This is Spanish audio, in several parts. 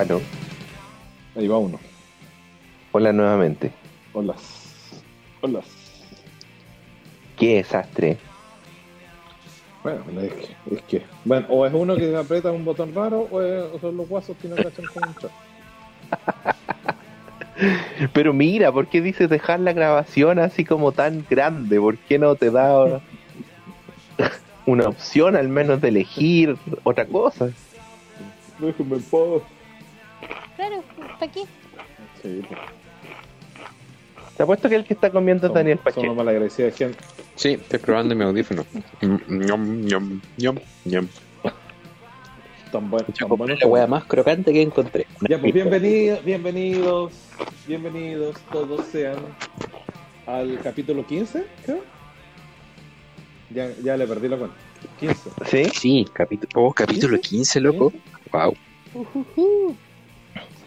Aló, Ahí va uno. hola nuevamente. Hola. Hola. Qué desastre. Bueno, es que, es que. Bueno, o es uno que aprieta un botón raro o, es- o son los guasos que no cachan con un chat. Pero mira, ¿por qué dices dejar la grabación así como tan grande? ¿Por qué no te da una opción al menos de elegir otra cosa? Déjenme en. Claro, ¿para qué? Sí, pues. Te apuesto que el que está comiendo es Daniel Somos Pacheco. malagradecidos de gente. Sí, estoy probando mi audífono. Ñom, ñom, ñom, ñom. Tan, buen, Yo tan compré buenos. la wea más crocante que encontré. Ya, pues bienvenidos, bienvenidos, bienvenidos todos sean al capítulo 15, creo. Ya, ya le perdí la cuenta. 15. ¿Sí? Sí, capítulo, oh, capítulo 15, loco. Wow. Ujujú.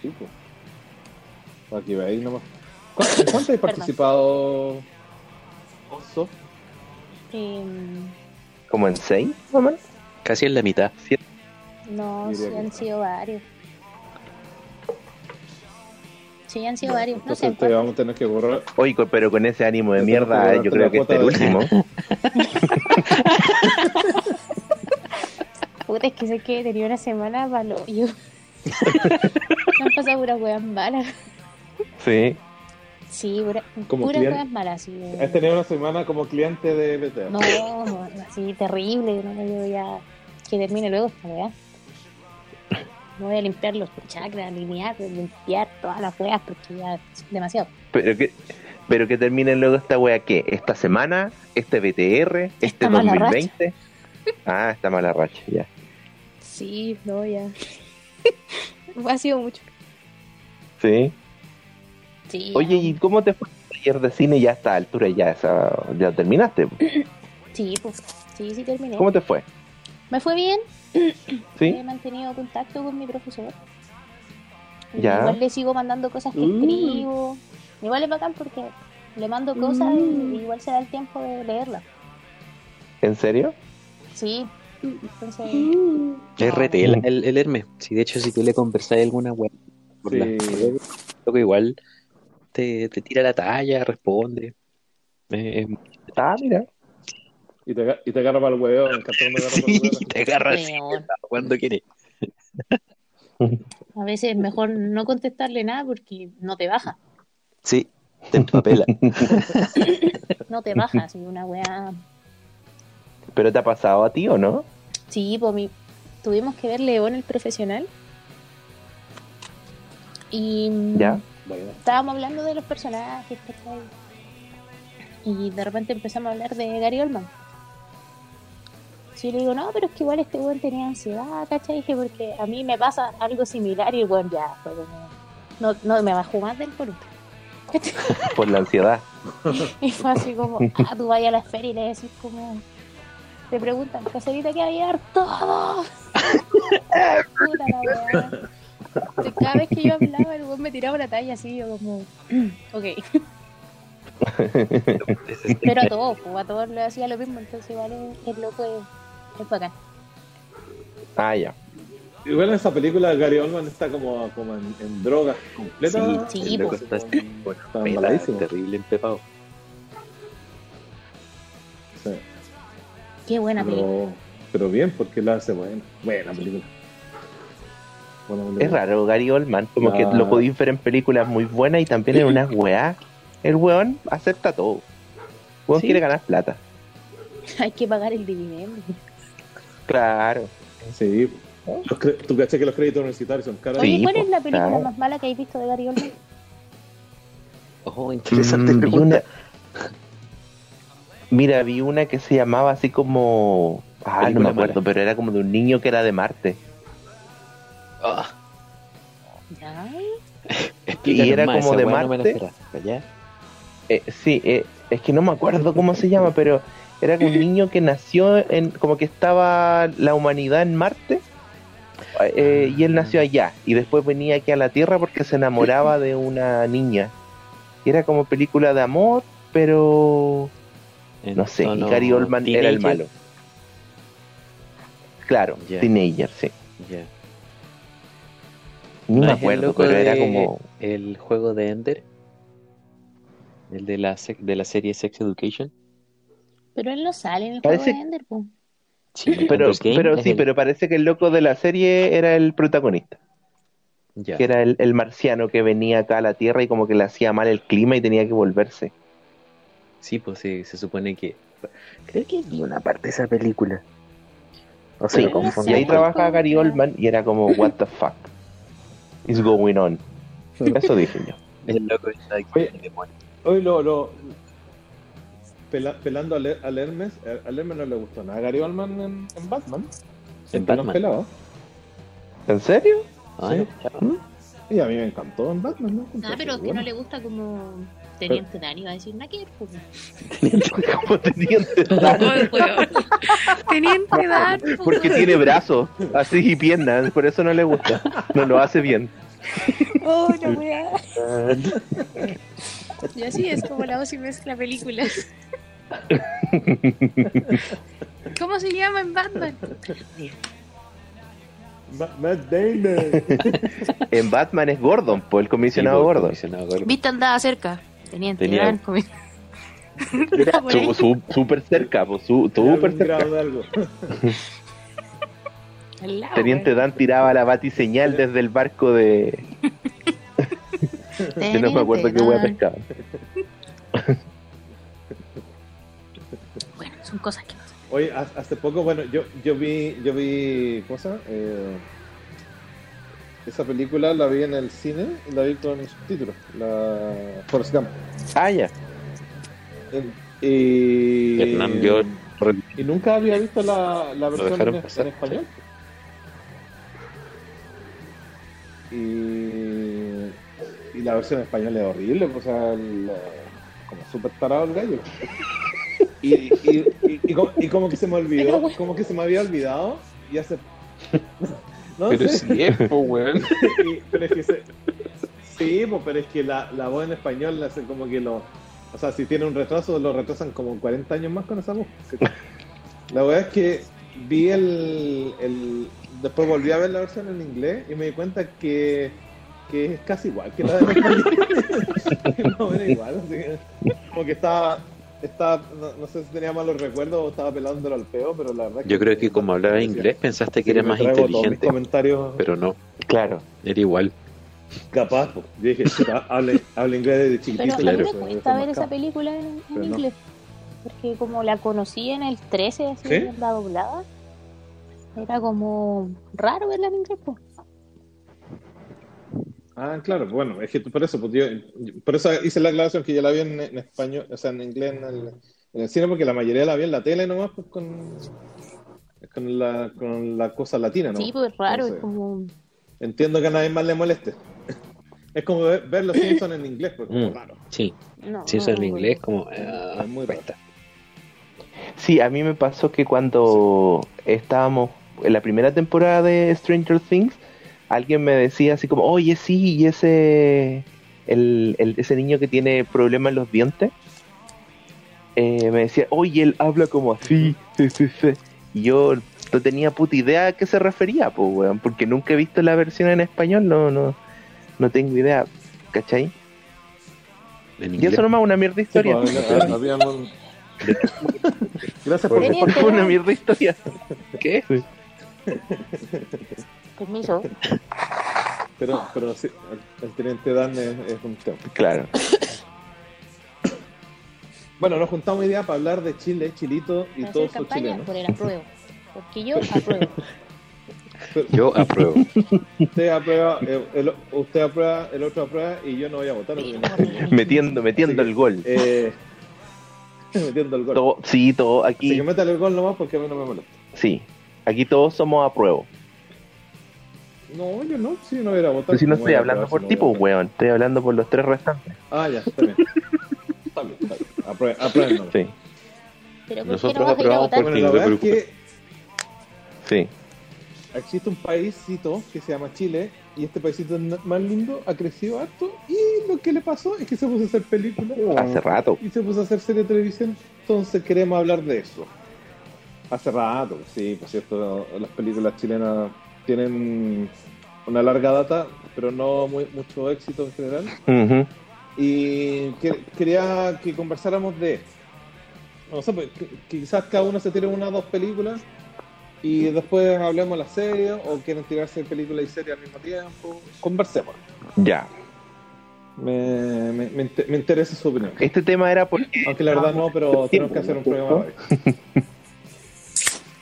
Sí, pues. Aquí veis nomás. ¿Cu- ¿En cuánto has participado, Oso? Em, ¿Como en seis, mamá? Casi en la mitad. no, Diría sí han no. sido varios. Sí, han sido varios. No sé, te vamos a tener que borrar. Oye, pero con ese ánimo de mierda, que yo creo que este es el último. puta, es que sé que tenía una semana malo. Yo... Me han pasado puras weas malas. Sí. Sí, pura, Como puras cliente. weas malas. Sí, Has tenido una semana como cliente de BTA. No, así terrible. No, yo ya que termine luego esta weá. Me voy a limpiar los chakras, alinear, limpiar todas las weas porque ya es demasiado. Pero que, pero que termine luego esta wea, ¿qué? ¿Esta semana? ¿Este BTR? ¿Este Esta mala 2020? Ah, esta mala racha, ya. Sí, no, ya. ha sido mucho. Sí. Sí. Oye. ¿y cómo te fue el taller de cine ya a esta altura? Ya, esa, ya terminaste. Sí, pues. Sí, sí terminé. ¿Cómo te fue? Me fue bien. ¿Sí? He mantenido contacto con mi profesor. Y Ya. Igual le sigo mandando cosas que Mm. escribo. Igual es bacán porque le mando cosas Mm. y igual se da el tiempo de leerlas. ¿En serio? Sí. Entonces, Es RT el, el, el Hermes. Sí, de hecho, si tú le conversas alguna wea por Sí. loco, igual te, te tira la talla, responde. Eh, Ah, mira. Y te, y te agarra para el huevo. Sí, el huevo. te agarra cuando quiere. a veces es mejor no contestarle nada porque no te baja. Sí, te empapela. No te baja. Si una weá. ¿Pero te ha pasado a ti o no? Sí, pues mi... tuvimos que ver León el profesional. Y ¿Ya? Bueno, estábamos hablando de los personajes, ¿cachai? Y de repente empezamos a hablar de Gary Oldman. Sí, le digo, no, pero es que igual este weón tenía ansiedad, ¿cachai? Dije, porque a mí me pasa algo similar y el weón ya, fue como, no, no me bajó más del por Por la ansiedad. Y fue así como, ah, tú vayas a la esfera y le decís como, te preguntan, caserita que había dar todo. Puta la weá. Entonces, Cada vez que yo hablaba, el weón me tiraba la talla así, yo como, ok. Pero a todos, pues, a todos le hacía lo mismo, entonces igual es, es loco, es, es bacán. Ah, ya. Igual en esa película Gary Oldman está como, como en, en drogas completas. Sí, sí, el loco pues. está Está embaladísimo. terrible empepado. Qué buena película. pero, pero bien, porque la hace buena. Buena película. Buena película. Es raro, Gary Oldman. Como que lo podéis ver en películas muy buenas y también en unas weas. El weón acepta todo. El weón Sí. quiere ganar plata. Hay que pagar el dividendo. Claro. Sí. ¿Tú caché que los créditos universitarios son caros? Oye, Sí, ¿cuál es la película claro. más mala que habéis visto de Gary Oldman? Oh, interesante Mm, pregunta. una- Mira, vi una que se llamaba así como. Ah, no me acuerdo, mala. pero era como de un niño que era de Marte. Ah, Ya. explícanos era más, como de Marte. Eh, sí, eh, es que no me acuerdo cómo se llama, pero era un niño que nació en. como que estaba la humanidad en Marte. eh, y él nació allá. Y después venía aquí a la Tierra porque se enamoraba de una niña. Y era como película de amor, pero. No sé, y Gary Oldman era el malo. Claro, Ya. teenager, sí. Ya. Ni ¿No me acuerdo, pero era como. El juego de Ender. El de la, sec- de la serie Sex Education. Pero él no sale en el Parece- juego de Ender, po. Sí, Pero, pero sí, el- pero parece que el loco de la serie era el protagonista. Ya. Que era el, el marciano que venía acá a la Tierra y como que le hacía mal el clima y tenía que volverse. Sí, pues sí, se supone que. Creo que vi una parte de esa película. O sea, Sí, lo confundí. y ahí trabaja Gary Oldman y era como, what the fuck is going on. Eso dije yo. El loco está aquí, Oye. el demonio. Hoy lo, lo pela- pelando al, al Hermes, al Hermes no le gustó nada a Gary Oldman en, en Batman. Han Batman. pelado. ¿En serio? Ah, Sí. chao. Y a mí me encantó en Batman, ¿no? Ah, pero es que no le gusta como Teniente Dan, iba a decir que ver, po. Como teniente Dan, Ay, weón. Teniente Dan, po, Porque tiene brazos así y piernas, por eso no le gusta. No lo hace bien. Oh, no, weá. Y así es como la voz y mezcla películas. ¿Cómo se llama en Batman? Ma- Matt Damon. En Batman es Gordon, pues el comisionado Sí, pues, Gordon. comisionado Gordon. Viste andaba cerca. Teniente Tenía- Era su- Súper cerca, su- súper cerca. de lado, Teniente weón. Dan tiraba la batiseñal desde el barco de. que no me acuerdo qué hueá pescaba. Bueno, son cosas que pasan. Oye, ha- hace poco, bueno, yo, yo vi, yo vi, ¿cómo se llama? Eh, esa película la vi en el cine, la vi con subtítulos, la Forrest Gump. Ah, ya. Y, Hernán vio- y nunca había visto la, la versión en, español. Y, y la versión en español es horrible, o sea, el- como súper tarado el gallo. Y, y, y, y como, y como que se me olvidó, como que se me había olvidado y hace... No Pero es, po, weón. Y- pero es que se- sí, pues, pero es que la, la voz en español hace como que lo. O sea, si tiene un retraso, lo retrasan como 40 años más con esa voz. La verdad es que vi el, el. Después volví a ver la versión en inglés y me di cuenta que, que es casi igual que la de español. no, era igual. así que, como que estaba. Estaba no, no sé si tenía malos recuerdos o estaba pelándolo al peo, pero la verdad Yo creo que como hablaba inglés pensaste que era me más inteligente, comentarios pero no, Claro. era igual. capaz. po. Yo dije, hable, hable inglés desde chiquitito. Pero a mí me cuesta ver esa película en, en Pero no. inglés. Porque como la conocí en el 13, así, ¿Sí? la doblada, era como raro verla en inglés. po. Ah, claro, bueno, es que por eso, pues yo, por eso hice la aclaración que yo la vi en, en español, o sea, en inglés en el, en el cine, porque la mayoría la vi en la tele nomás, pues con, con, la, con la cosa latina, ¿no? Sí, pues es raro, Entonces, es como... Entiendo que a nadie más le moleste. Es como ver, ver los Simpsons en inglés, porque es Mm. raro. Sí, No, si eso en no, inglés como... ah, Es muy raro. Sí, a mí me pasó que cuando estábamos en la primera temporada de Stranger Things, alguien me decía así como, oye, sí, y ese, el, el- ese niño que tiene problemas en los dientes, eh, me decía, oye, él habla como así, sí, sí, sí. Y yo no tenía puta idea a qué se refería, pues, weón, porque nunca he visto la versión en español, no, no, no tengo idea, ¿cachai? Y eso nomás una mierda de Sí, historia. pues, había- había un- Gracias por Porque fue una mierda de historia. ¿Qué? Permiso. Pero, pero sí, el, el teniente Dan es, es un tema. Claro. Bueno, nos juntamos hoy día para hablar de Chile, Chilito y todos sus campaña chilenos. por el apruebo. Porque yo apruebo. Yo apruebo. Usted aprueba, el, el- usted aprueba, el otro aprueba y yo no voy a votar. Sí, no- Metiendo, metiendo Así que- el gol. Eh, metiendo el gol. Todo- sí, todo Así aquí, que métale el gol nomás porque a mí no me molesta. sí. Aquí todos somos a prueba. No, yo no, sí, no voy a ir a votar. Pero si no ¿Cómo estoy hablando por si no ti, voy a votar? weón. Estoy hablando por los tres restantes. Ah, ya, está bien. está bien, está bien. Aprueben. Sí, Pero ¿por qué Nosotros no aprobamos por ti, no te preocupes. sí. existe un paísito que se llama Chile y este paísito más lindo ha crecido harto y lo que le pasó es que se puso a hacer películas Hace rato. y se puso a hacer serie de televisión, entonces queremos hablar de eso. Hace rato, sí, por cierto, las películas chilenas tienen una larga data, pero no muy, mucho éxito en general. Y que- quería que conversáramos de, no sé, pues, quizás cada uno se tire una o dos películas y después hablemos de la serie o quieren tirarse película y serie al mismo tiempo. Conversemos. Ya. Me, me, me inter- me interesa su opinión. Este tema era porque Aunque la verdad no, pero tenemos que hacer un programa.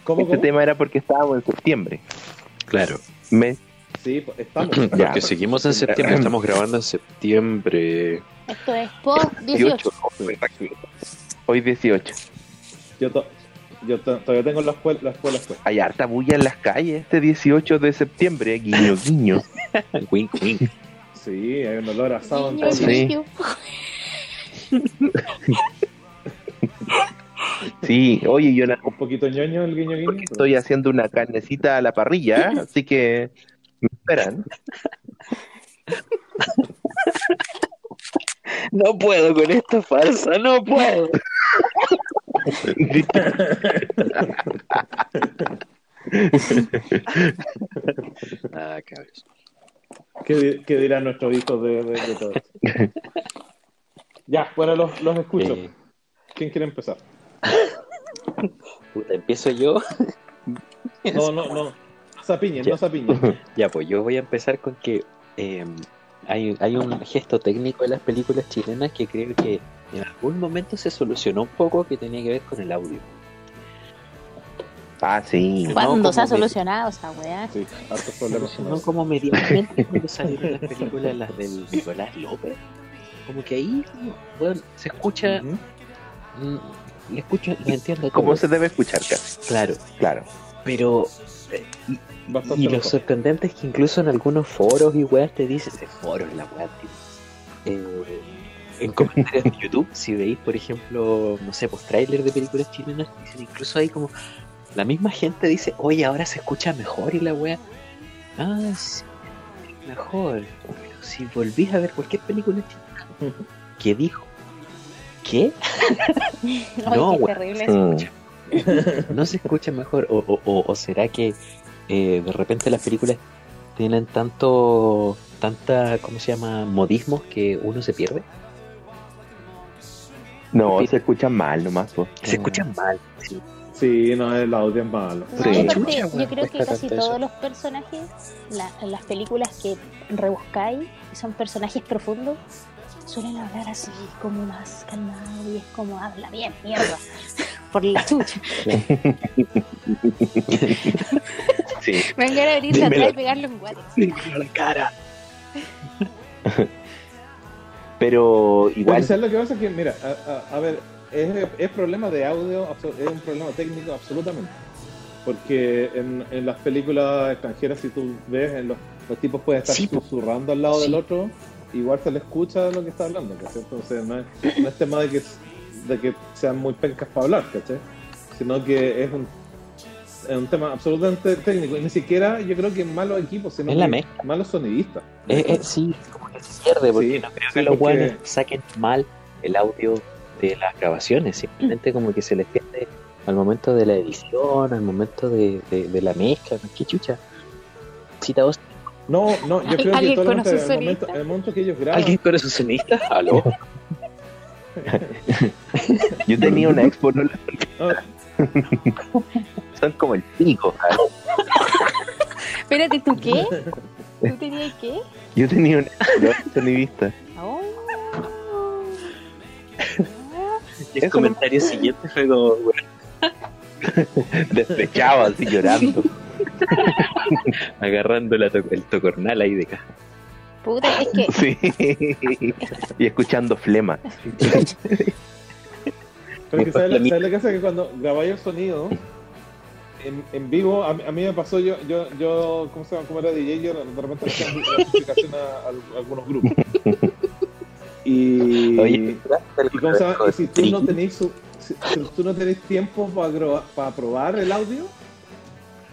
¿Cómo, este cómo? tema era porque estábamos en septiembre. Claro. Mes Sí, pues, estamos. Ya. Porque seguimos en septiembre, estamos grabando en septiembre. Esto es post 18. 18. Hoy 18. Yo, to- yo to- todavía tengo la escuela, la escuela pues. Hay harta bulla en las calles este 18 de septiembre. Guiño, guiño. Wink, wink. Sí, hay un olor a asado en todo. Sí. Sí, oye, yo algún Un poquito ñoño el guiño guiño. estoy haciendo una carnecita a la parrilla, así que me esperan. No puedo con esta farsa, no puedo. Ah. ¿Qué, di- qué dirán nuestros hijos de, de- de todo esto? ya, bueno, los, los escucho. ¿Quién quiere empezar? Puta, empiezo yo. No, no, no. Zapiñen, Ya. no zapiñen. Ya, pues yo voy a empezar con que eh, hay, hay un gesto técnico de las películas chilenas que creo que en algún momento se solucionó un poco que tenía que ver con el audio. Ah, sí. ¿Cuándo No, se ha solucionado esa weá? Sí, hartos problemas Solucionó eso. como medianamente cuando salieron las películas, las del Nicolás López. Como que ahí, bueno, se escucha, le escucho, le entiendo todo. Como se debe escuchar casi. Claro, Claro. pero eh, Y lo sorprendente es que incluso en algunos foros y weas te dicen, de foros la wea, tío. Eh, en comentarios de YouTube, si veis, por ejemplo, no sé, pues de películas chilenas, dicen incluso ahí como, la misma gente dice, oye, ahora se escucha mejor y la wea, ah, sí, mejor. Pero si volvís a ver cualquier película chilena, ¿qué dijo? ¿Qué? Ay, No, qué terrible. Mm. no se escucha mejor o, o- o- o será que eh, de repente las películas tienen tanto tanta cómo se llama modismos que uno se pierde No, se escuchan mal nomás. pues. se escuchan mal sí. Sí, no, el audio es malo. No, Sí. aparte, yo creo que cuesta casi todos eso. los personajes, la- las películas que rebuscáis, que son personajes profundos, suelen hablar así, como más calmado y es como habla bien, mierda, por la chucha. Sí. Me van a venir de atrás y pegarle un guate. la cara Pero igual, ¿sabes lo que pasa? Que, mira, a, a- a ver, es, es problema de audio, es un problema técnico absolutamente. Porque en, en las películas extranjeras, si tú ves, en los, los tipos pueden estar Sí, susurrando al lado Sí. del otro, igual se le escucha lo que está hablando, ¿cachai? Entonces no es, no es tema de que, de que sean muy pencas para hablar, ¿cachai? Sino que es un, es un tema absolutamente técnico. Y ni siquiera yo creo que malos equipos, sino que malos sonidistas. Eh, eh, sí como que se pierde porque Sí, no creo sí, que los porque- guanes saquen mal el audio de las grabaciones simplemente como que se les pierde al momento de la edición al momento de, de, de la mezcla qué chucha cita vos No, no, yo creo que ¿Alguien todo lo conoce contrario, un el momento, el momento que ellos graban. ¿Alguien sonista? ¿Aló? yo tenía una expo, no la- son como el pico. Espérate, ¿tú qué? ¿Tú tenías qué? Yo tenía una sonidista. Oh. Y el comentario siguiente fue como, bueno, Despechado, así llorando. agarrando la to- el tocornal ahí de acá. Puta, es que Sí. Y escuchando flema. pero que ¿sabes, La lo- ¿sabes que pasa? Que cuando grabáis el sonido en, en vivo, a, mí- a mí me pasó, yo, yo, yo ¿cómo se llama? Como era DJ, yo de repente le hacía notificación a, a algunos grupos. Y, Oye, y, ¿cómo se llama? Y si tú no tenéis su- si, si tú no tenés tiempo para, para probar el audio,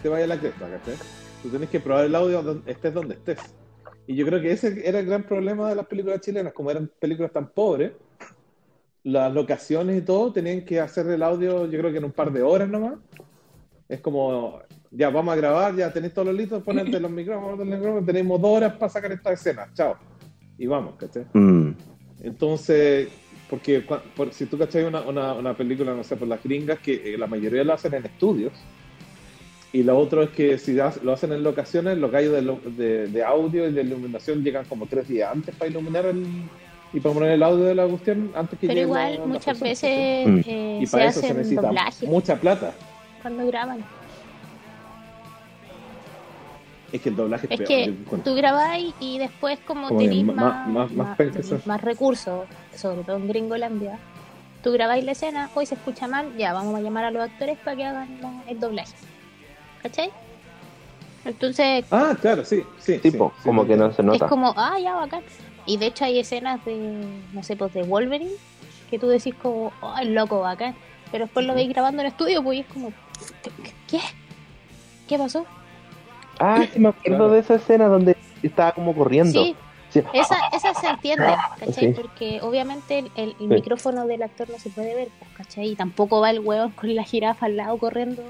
te vaya la cresta, ¿cachai? Tú tenés que probar el audio donde, estés donde estés. Y yo creo que ese era el gran problema de las películas chilenas, como eran películas tan pobres, las locaciones y todo tenían que hacer el audio, yo creo que en un par de horas nomás. Es como ya vamos a grabar, ya tenéis todos los listos, ponerte los micrófonos, los micrófonos, tenemos dos horas para sacar esta escena, chao. Y vamos, ¿cachai? Mm. Entonces, porque por- si tú cachai una, una, una película, no sé, por las gringas, que eh, la mayoría lo hacen en estudios, y lo otro es que si lo hacen en locaciones, los gallos de, lo- de, de audio y de iluminación llegan como tres días antes para iluminar el, y para poner el audio de la cuestión antes que Pero llegue igual, la- la muchas persona, veces Mm. eh, Y se para eso se hacen necesita doblajes mucha plata. cuando graban. Es que el doblaje es, Es peor, que tú grabáis y después como, Como ma- más, más- más más, recursos, sobre todo en Gringolandia, tú grabáis la escena, hoy se escucha mal, ya vamos a llamar a los actores para que hagan la- el doblaje. ¿Cachai? Entonces Ah, claro, sí, sí. Tipo, sí, como sí, que no se nota. es como, ah, ya, bacán. Y de hecho hay escenas de, no sé, pues de Wolverine, que tú decís como, oh, el loco, bacán. Pero después lo veis grabando en estudio, pues y es como, ¿qué? ¿Qué, ¿Qué pasó? Ah, sí, me acuerdo Claro. de esa escena donde estaba como corriendo. Sí, Sí. esa, esa se entiende, ¿cachai? Sí. Porque obviamente el, el- el micrófono del actor no se puede ver, pues, ¿cachai? Y tampoco va el hueón con la jirafa al lado corriendo,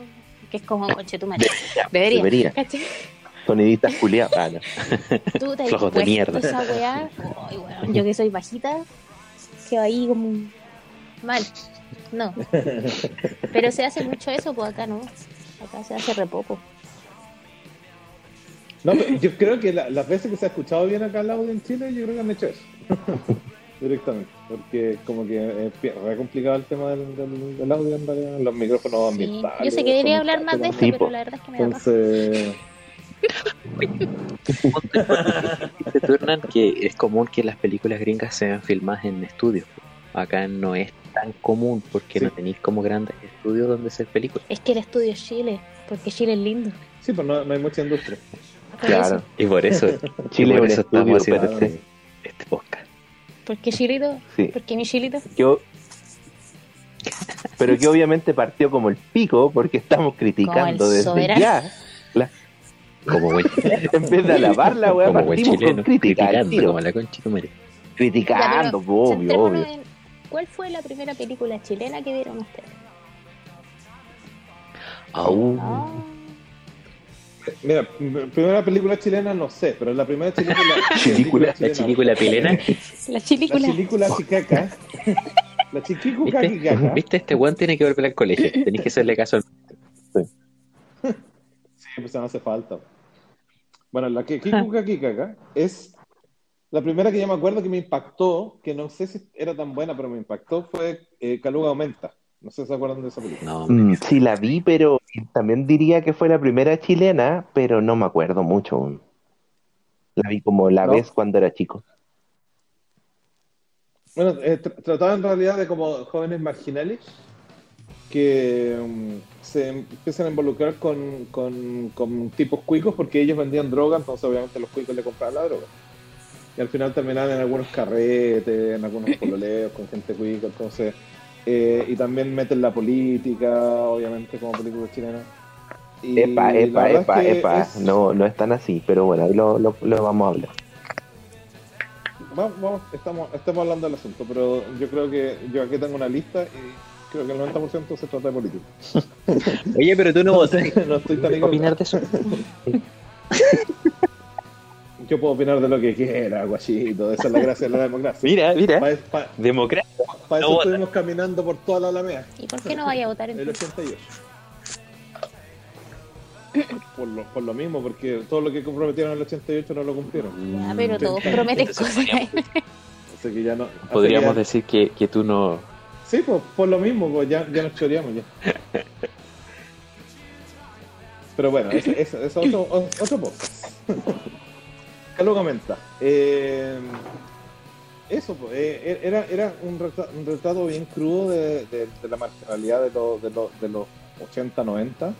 que es como, coche, tu madre. Debería, Debería. ¿cachai? Sonidistas culiados. Ah, no. Tú te Flojos de mierda. esa weá. Yo que soy bajita, quedo ahí como mal. No. Pero se hace mucho eso, pues acá no. Acá se hace re poco. No, yo creo que la- las veces que se ha escuchado bien acá el audio en Chile, yo creo que han hecho eso. Directamente. Porque como que es re complicado el tema del, del- del audio en realidad, los micrófonos Sí. ambientales. Yo sé que debería hablar más de esto, Sí, pero la verdad es que me da. Entonces, Dice Turnan que es común que las películas gringas sean filmadas en estudios. Acá no es tan común porque Sí. no tenéis como grandes estudios donde hacer películas. Es que el estudio es Chile, porque Chile es lindo. sí, pues no, no hay mucha industria. Claro. eso. Y por eso, Chile y por es eso estamos haciendo este, este podcast. Porque Chilito, Sí. porque mi Chilito. Yo- Pero que obviamente partió como el pico porque estamos criticando Como el desde soberano. ya. La- Como buen, en vez de alabar la weá, como buen partimos chileno, con criticar. al criticando como la concha madre. Criticando, Ya, pero obvio, obvio. en ¿Cuál fue la primera película chilena que vieron ustedes? Ah, Mira, primera película chilena no sé, pero la primera chilena la Película, La chilena- chiquícula pilena. la La chilícula. chilicula chicaca. La chiquicuca ¿Viste? chicaca. ¿Viste? Este weón tiene que volver al colegio. Tenéis que hacerle caso al. Sí, pues no hace falta. Bueno, la que Kikuka Kikaka es la primera que yo me acuerdo que me impactó, que no sé si era tan buena, pero me impactó, fue eh, Caluga Aumenta. No sé si se acuerdan de esa película. No, Mm, sí, la vi, pero también diría que fue la primera chilena, pero no me acuerdo mucho. La vi como la ¿No? vez cuando era chico. Bueno, eh, tr- trataba en realidad de como jóvenes marginales que mm, se empiezan a involucrar con, con, con tipos cuicos porque ellos vendían droga, entonces obviamente los cuicos le compraban la droga. Y al final terminaban en algunos carretes, en algunos pololeos con gente cuica, entonces... eh, y también meten la política, obviamente, como película chilena. Y Epa, epa, epa, es que epa. es- No, no es tan así, pero bueno, ahí lo, lo, lo vamos a hablar. Vamos, vamos, estamos, estamos hablando del asunto, pero yo creo que yo aquí tengo una lista y creo que el 90% se trata de política. Oye, pero tú no votas. no estoy tan ¿Qué equivocado. opinar de eso? Yo puedo opinar de lo que quiera, guachito. Esa es la gracia de la democracia. Mira, mira. Para Democracia. eso No vota. estuvimos caminando por toda la Alameda, ¿Y por qué no vaya a votar el entonces? 88. Por lo, por lo mismo, porque todo lo que comprometieron en el 88 no lo cumplieron. Ya, pero todos prometen cosas. Así que ya no. así Podríamos que ya- decir que, que tú no. Sí, pues por lo mismo, pues ya, ya nos choreamos ya. Pero bueno, eso es otro, otro podcast. Carlos comenta. eh, eso, pues, eh, era, era un, retrato, bien crudo de, la marginalidad de, los de, los de los 80, 90,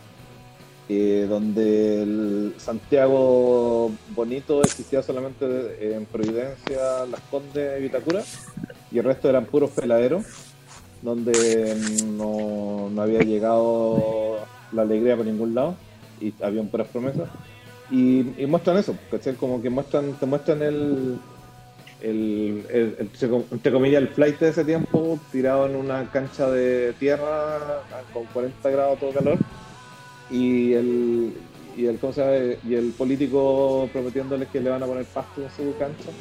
eh, donde el Santiago bonito existía solamente en Providencia, Las Condes y Vitacura, y el resto eran puros peladeros donde no, no había llegado la alegría por ningún lado y habían puras promesas y, y muestran eso, ¿cachai? Como que muestran, te muestran el, el, el- el- entre comillas, el flight de ese tiempo tirado en una cancha de tierra con 40 grados todo calor y el, y el, ¿cómo se llama? y el político prometiéndoles que le van a poner pasto en su cancha.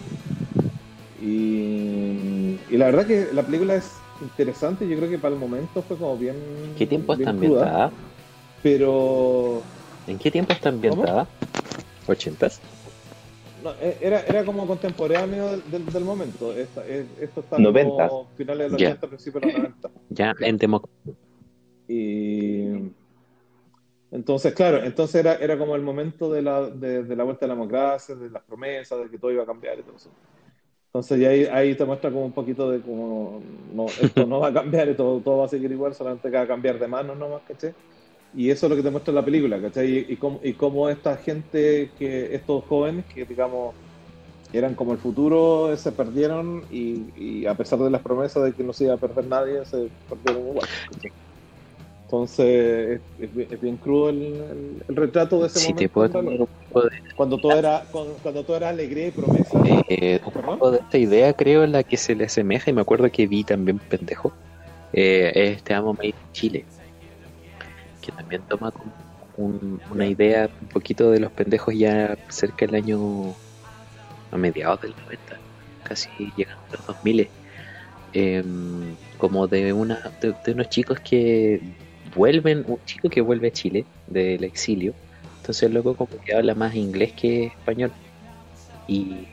Y, y la verdad que la película es interesante, yo creo que para el momento fue como bien... ¿Qué tiempo bien está ambientada? Pero ¿En qué tiempo está ambientada? ¿80s? no, e- era, era como contemporáneo del, del- del momento. Esta- es- esto está Noventas. como finales de los Ya. 80, principios de los 90. Ya en demo... Y entonces, claro, entonces era, era como el momento de la, de, de la vuelta a la democracia, de las promesas, de que todo iba a cambiar y todo eso. Entonces, ya ahí, ahí te muestra como un poquito de como, no, esto no va a cambiar, y todo, todo va a seguir igual, solamente que va a cambiar de manos nomás, ¿cachai? Y eso es lo que te muestra la película, ¿cachai? Y, y, cómo, y cómo esta gente, que estos jóvenes, que digamos eran como el futuro, se perdieron y, y a pesar de las promesas de que no se iba a perder nadie, se perdieron igual. ¿cachai? Entonces, es, es bien- es bien crudo el, el- el retrato de ese Si te momento. puedo de, Cuando todo era, cuando, cuando todo era alegría y promesa. eh, un ¿Perdón? poco de esta idea, creo, en la que se le asemeja, y me acuerdo que vi también pendejo, eh, es Te amo Made in Chile, que también toma un- una idea un poquito de los pendejos ya cerca del año, a mediados del 90, casi llegando a los 2000, eh, como de, una, de, unos chicos que vuelven, un chico que vuelve a Chile del exilio, entonces el loco como que habla más inglés que español y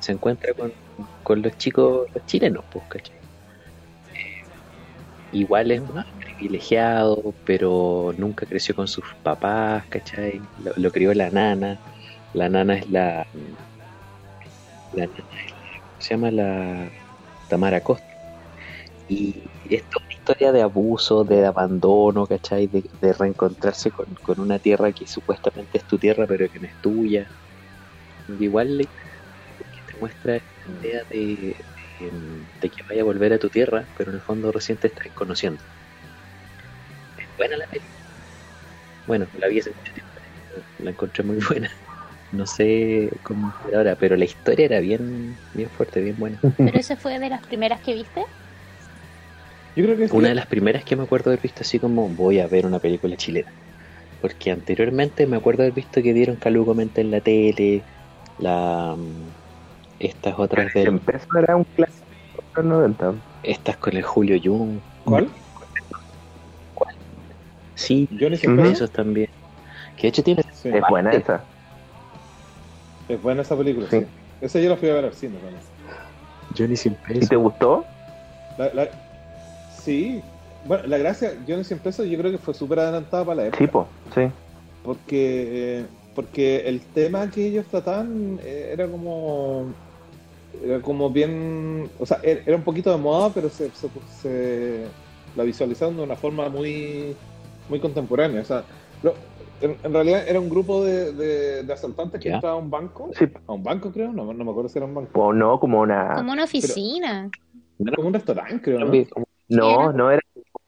se encuentra con, con los chicos, chilenos, pues, ¿cachai? Eh, igual es más privilegiado, pero nunca creció con sus papás, ¿cachai? Lo, crió la nana, la nana es la... la nana es la- ¿cómo se llama? La Tamara Costa. Y es toda una historia de abuso, de abandono, ¿cachai? De, reencontrarse con, con una tierra que supuestamente es tu tierra, pero que no es tuya. Igual le- que te muestra esta idea de, de, de que vaya a volver a tu tierra, pero en el fondo recién te estás conociendo. Buena la película. Bueno, la vi hace mucho tiempo, la encontré muy buena. No sé cómo ahora, pero la historia era bien, bien fuerte, bien buena. Pero esa fue de las primeras que viste. Yo creo que sí. Una de las primeras que me acuerdo haber visto así como voy a ver una película chilena. Porque anteriormente me acuerdo haber visto que dieron Calugo Mente en la tele, la mm, estas otras del, Empezó era un clásico de los 90. estas con el Julio Jung. ¿Cuál? Sí, Johnny Ujú. Siempre. esos también. Que de hecho tiene Sí. Es buena esa. Es buena esa película, Sí. sí. Esa yo la fui a ver al cine también. Johnny sin ¿Y peso. te gustó? La, la- sí. Bueno, la gracia, yo en 100 pesos yo creo que fue súper adelantada para la época. Sí, po, sí. Porque, eh, porque el tema que ellos trataban eh, era como era como bien o sea er- era un poquito de moda pero se, se, se- la visualizaron de una forma muy muy contemporánea o sea lo- en, en realidad era un grupo de, de- de asaltantes que entraba a un banco Sí. a un banco creo no, no me acuerdo si era un banco O no, como una. Como una oficina. como un restaurante creo ¿no? No, no era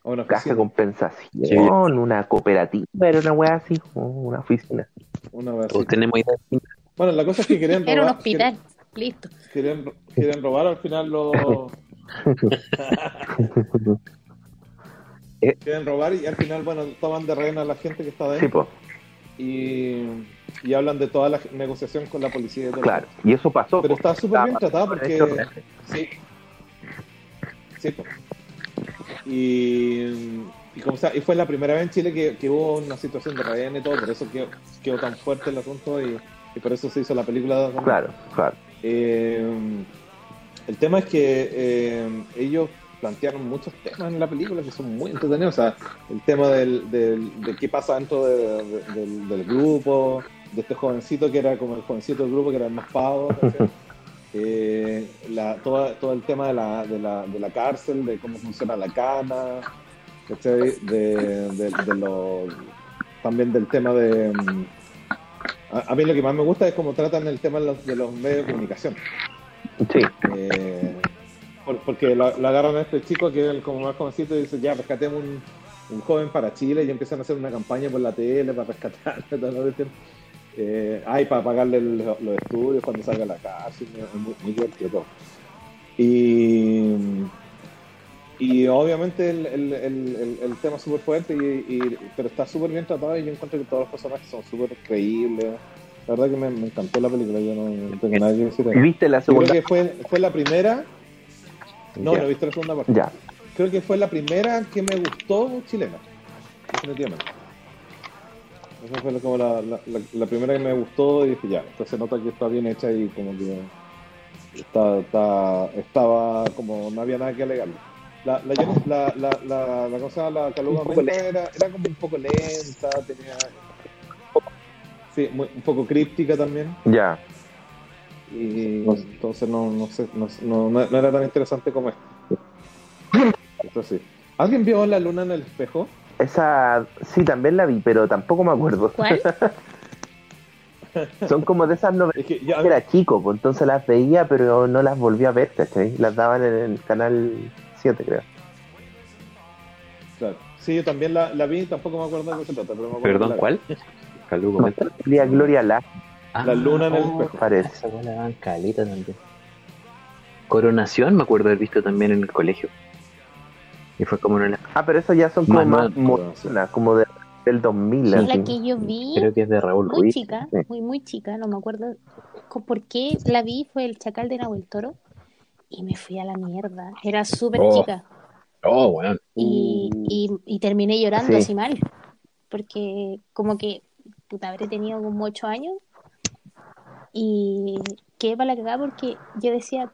o una caja de compensación, una cooperativa, era una wea así, como una oficina. una wea así. Tenemos idea. bueno la cosa es que querían robar Era un hospital. Listo. querían, querían robar al final los quieren robar y al final bueno toman de reina a la gente que Sí, dentro po, y, y hablan de toda la negociación con la policía y todo claro. Y eso pasó. pero está súper bien Estaba tratado por porque sí sí po. y y, como sea, y fue la primera vez en Chile que, que hubo una situación de rehén y todo por eso quedó, quedó tan fuerte el asunto y, y por eso se hizo la película. Claro, claro. Eh, el tema es que eh, ellos plantearon muchos temas en la película que son muy entretenidos. O sea, el tema del, del- de qué pasa dentro de- de- del, del grupo, de este jovencito que era como el jovencito del grupo que era el más pavo. Eh, la, todo, todo el tema de la, de, la, de la cárcel, de cómo funciona la cana, ¿cachai? De, de- de lo- también del tema de... mm, A, a mí lo que más me gusta es cómo tratan el tema de los, de los medios de comunicación. Sí, Eh, por- porque lo, lo agarran a este chico que es como más jovencito y dice, ya, rescatemos un, un joven para Chile y empiezan a hacer una campaña por la tele para rescatarlo. toda la cuestión. Eh, ay, para pagarle los estudios cuando salga a la casa. y es muy, muy divertido todo. Y, y obviamente el, el, el, tema es súper fuerte, y, y- pero está súper bien tratado y yo encuentro que todos los personajes son súper creíbles. La verdad que me, me encantó la película, yo no, tengo nada que decir. ahí. ¿Y viste la Yo creo segunda? que fue, fue la primera, no, Ya. no he visto la segunda parte. Ya. Creo que fue la primera que me gustó chilena, definitivamente. Esa fue como la, la, la- la primera que me gustó y dije, ya, esto se nota que está bien hecha y como que está, está, estaba como, no había nada que alegarle. La, la, la, la, la, la cosa, la Caluga era, era como un poco lenta, tenía... Sí, muy- un poco críptica también. Ya. Y entonces no, no, sé, no, no, no era tan interesante como esto. Esto sí. ¿Alguien vio la luna en el espejo? Esa sí también la vi, pero tampoco me acuerdo. ¿Cuál? Son como de esas novelas Es que ya, que era chico, pues entonces las veía, pero no las volví a ver, ¿cachai? Las daban en el canal 7, creo. claro. Sí, yo también la, la vi, tampoco me acuerdo de qué se trata, pero me acuerdo Perdón. ¿cuál? Calú, comenta. Gloria La, luna en el oh, espejo. parece. Esa la daban caleta también. Coronación me acuerdo haber visto también en el colegio. Y fue como una Ah, pero eso ya son como Más modernas, como de, del 2000. Es la que yo vi creo que es de Raúl muy Ruiz. chica, sí. muy, muy chica, no me acuerdo por qué la vi, fue el Chacal de Nahuel Toro y me fui a la mierda. Era súper Oh. chica Oh, weón. y, y, y terminé llorando Sí. así mal, porque como que, puta, habré tenido como ocho años y quedé para la cagada porque yo decía,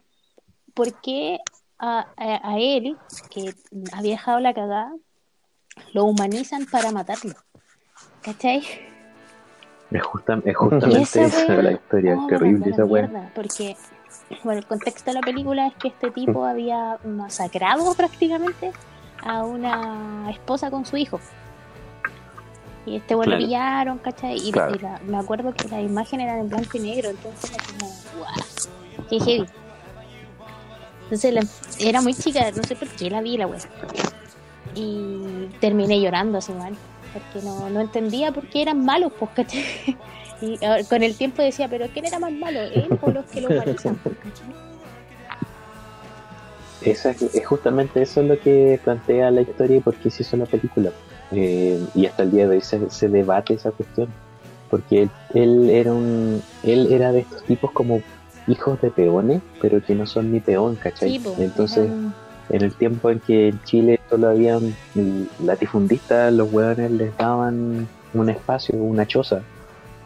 ¿por qué a, a, a él, que había dejado la cagada, lo humanizan para matarlo? ¿Cachai? Es, justa- es justamente esa la historia. Oh, terrible esa weá. Porque, bueno, el contexto de la película es que este tipo había masacrado prácticamente a una esposa con su hijo. Y este bueno lo Claro. pillaron, ¿cachai? Y, Claro. y la- me acuerdo que las imágenes eran en blanco y negro, entonces era como, guau, qué heavy. Entonces la- era muy chica, no sé por qué la vi la wea. Y terminé llorando así mal, porque no, no entendía por qué eran malos, pues, ¿cachai? Y con el tiempo decía, pero ¿quién era más malo? ¿Él o los que lo humanizan? pues, ¿cachai? Esa es, es justamente eso es lo que plantea la historia y por qué se hizo la película. Eh, y hasta el día de hoy se, se debate esa cuestión. Porque él, él era un él era de estos tipos como hijos de peones, pero que no son ni peón, ¿cachai? Sí, pues, Entonces, en el tiempo en que en Chile solo habían latifundistas, los hueones les daban un espacio, una choza,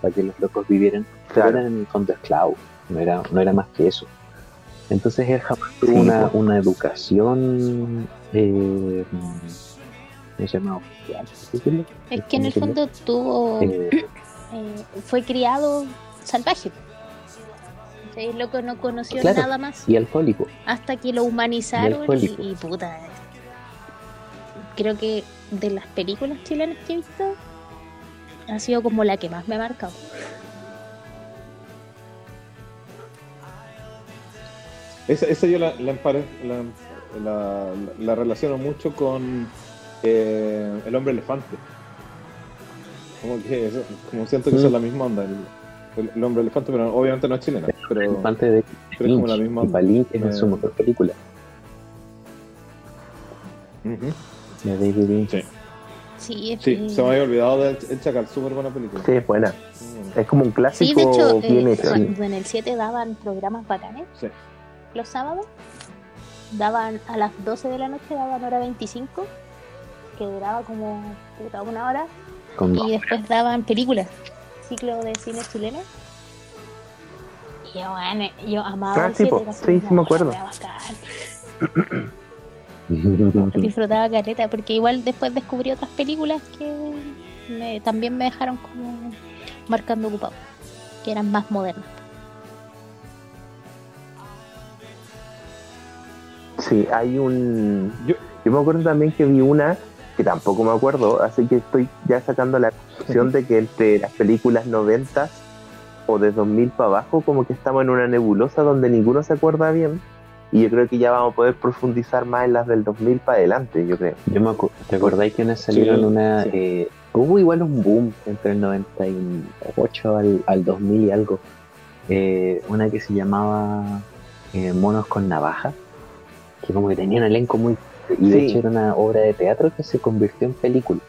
para que los locos vivieran. Pero Claro. eran en el fondo esclavos, no era, no era más que eso. Entonces él jamás tuvo Sí, una, pues. una educación, eh, es que en el fondo tuvo, Eh, eh, fue criado salvaje. El loco no conoció Claro. nada más y alcohólico. hasta que lo humanizaron y, puta. Creo que de las películas chilenas que he visto, ha sido como la que más me ha marcado. Esa, esa yo la, la, la, la- la relaciono mucho con eh, El hombre elefante. Como que eso- como siento que Mm. son la misma onda. El, el- el hombre elefante, pero obviamente no es chilena. Pero Antes de pero es como la misma onda. Lynch es Eh, su mejor película, Ujú. de David Lynch. Sí, Sí, es sí, que- se me había olvidado del El Chacal, súper buena película. Sí, es buena. Buena. Es como un Sí, clásico de hecho, bien eh, hecho. cuando en el 7 daban programas bacanes Sí. los sábados. Daban a las 12 de la noche, daban hora 25, que duraba como puta, una hora. Con Y después daban películas, ciclo de cine chileno. Y yo, bueno, yo amaba Ah, el sí, 7, po. era así Sí, me acuerdo. Disfrutaba careta, porque igual después descubrí otras películas que me- también me dejaron como marcando ocupado, que eran más modernas. Sí, hay un... Yo- Yo me acuerdo también que vi una que tampoco me acuerdo, así que estoy ya sacando la conclusión de que entre las películas noventas o de 2000 para abajo como que estamos en una nebulosa donde ninguno se acuerda bien y yo creo que ya vamos a poder profundizar más en las del 2000 para adelante, yo creo. Yo me acu- ¿Te acordáis que una salieron Sí, una... sí. eh, hubo igual un boom entre el 98 al, al 2000 y algo. eh, una que se llamaba eh, Monos con Navaja, que como que tenía un elenco muy Y de Sí. hecho era una obra de teatro que se convirtió en película.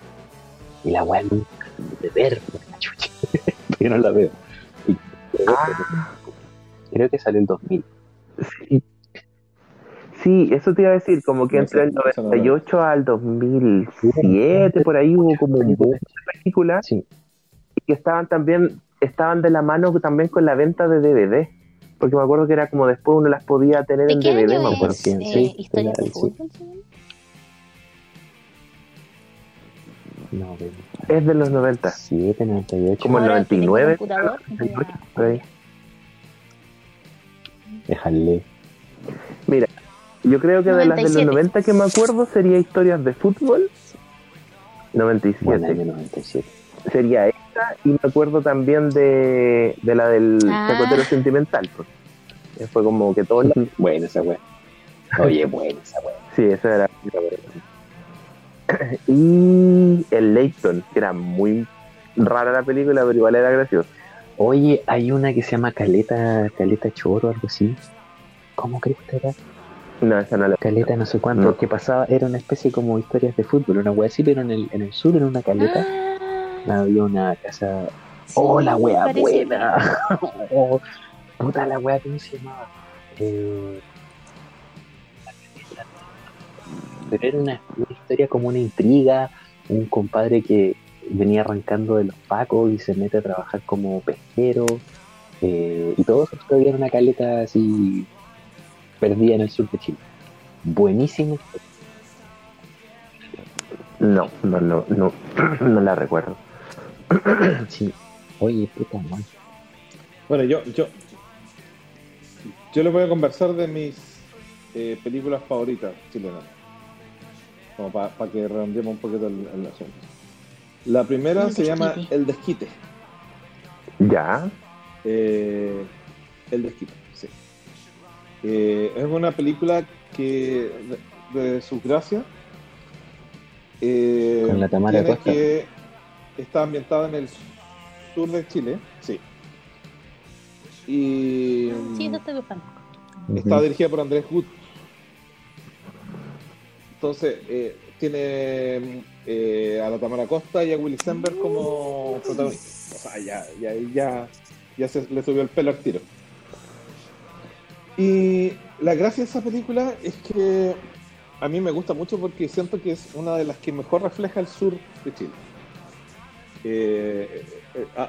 Y la weá nunca pude ver, la chucha. Yo no la veo. Y Ah, creo que salió en 2000. sí. Sí, eso te iba a decir, como que No entre el esa no la 98 al 2007, por ahí hubo como un boom de películas Sí, y que estaban también, estaban de la mano también con la venta de DVD. Porque me acuerdo que era como después uno las podía tener ¿De en DVD, me acuerdo. sí, eh, sí, Historia de Es de los 90. 97, 98. Como el Ahora que tengo 99, computador, voy a- por ahí. Déjale. Mira, yo creo que de las de los 97. 90 que me acuerdo sería historias de fútbol. 97. Buen año 97. Sería esta y me acuerdo también de, de la del Ah. chacotero sentimental. pues. Fue como que todos la- Buena esa weá. Oye, buena esa weá. Sí, esa era. Y el Leighton, que era muy rara la película, pero igual era gracioso. Oye, hay una que se llama Caleta, Caleta Choro, algo así. ¿Cómo crees que era? No, esa no la. Caleta no sé cuánto. No. Que pasaba, era una especie como historias de fútbol, una weá así, pero en el, en el sur, en una caleta, Ah, había una casa. sí, ¡Oh, la weá parece- buena! oh, puta la weá, ¿cómo se llamaba? Eh, pero era una, una historia como una intriga, un compadre que venía arrancando de los pacos y se mete a trabajar como pesquero, eh, y todo eso todavía en una caleta así perdida en el sur de Chile. Buenísimo. No, no, no, no, no la recuerdo. Sí. Oye, puta madre. Bueno, yo, yo, yo les voy a conversar de mis eh, películas favoritas chilenas. Como para que redondeemos un poquito el, el asunto. La primera se llama. El Desquite. Ya, Eh, el Desquite, sí. Eh, es una película que, de, de su gracia, eh, Con la Tamara tiene que está ambientada en el sur de Chile, sí. Y Sí, eso estoy buscando. está Ujú. dirigida por Andrés Gut. Entonces, eh, tiene eh, a la Tamara Costa y a Willy Sember como protagonistas. O sea, ya, ya, ya, ya se le subió el pelo al tiro. Y la gracia de esa película es que a mí me gusta mucho porque siento que es una de las que mejor refleja el sur de Chile. Eh,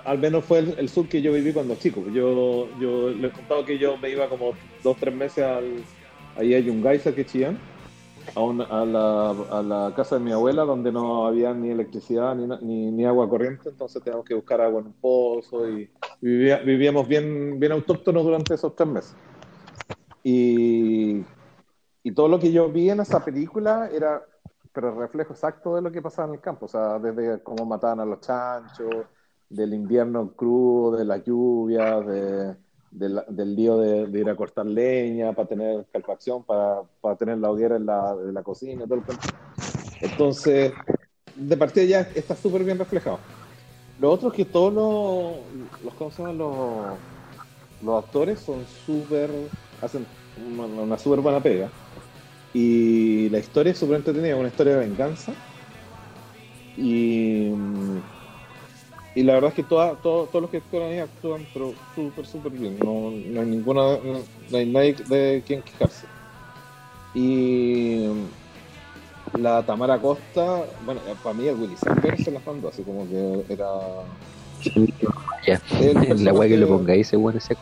al menos fue el, sur que yo viví cuando chico. Yo, yo les he contado que yo me iba como dos, tres meses al, ahí a Yungaysa, que Chillán, a, una- a, la, a la casa de mi abuela donde no había ni electricidad ni, ni, ni agua corriente, entonces teníamos que buscar agua en un pozo y vivía- vivíamos bien, bien autóctonos durante esos tres meses. Y, y todo lo que yo vi en esa película era pero el reflejo exacto de lo que pasaba en el campo, o sea, desde cómo mataban a los chanchos, del invierno crudo, de las lluvias, de, de la- del lío de, ir a cortar leña para tener calefacción, para, para tener la hoguera en la, de la cocina, todo el. Entonces, de partida ya está súper bien reflejado. Lo otro es que todos los, los, ¿cómo se llaman? los, los actores son súper, hacen una, una súper buena pega. Y la historia es súper entretenida, una historia de venganza. Y, y la verdad es que toda, todo- todos los que actúan ahí actúan pero súper, súper bien. No, no hay ninguna, no, hay nadie de quien quejarse. Y la Tamara Costa, bueno, para mí el Willy Sander se las mandó, así como que era... Ya. La weá que lo pongáis, ese weón ese.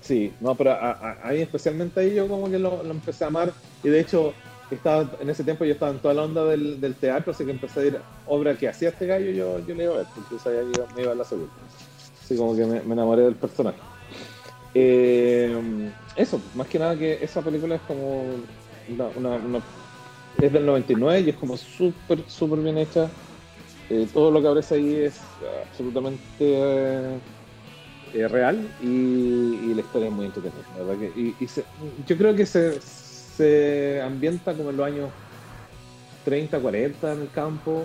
Sí, no, pero a, a- a mí especialmente ahí yo como que lo, lo empecé a amar y de hecho estaba en ese tiempo yo estaba en toda la onda del, del teatro, así que empecé a ir obra que hacía este gallo yo, yo le iba a ver, porque sabía me iba a la segunda. Así como que me, enamoré del personaje. Eh, eso, más que nada que esa película es como una, es del 99 y es como súper, súper bien hecha. Eh, todo lo que aparece ahí es absolutamente eh, real y, la historia es muy entretenida. verdad que- y, y se- yo creo que se, se ambienta como en los años 30, 40 en el campo,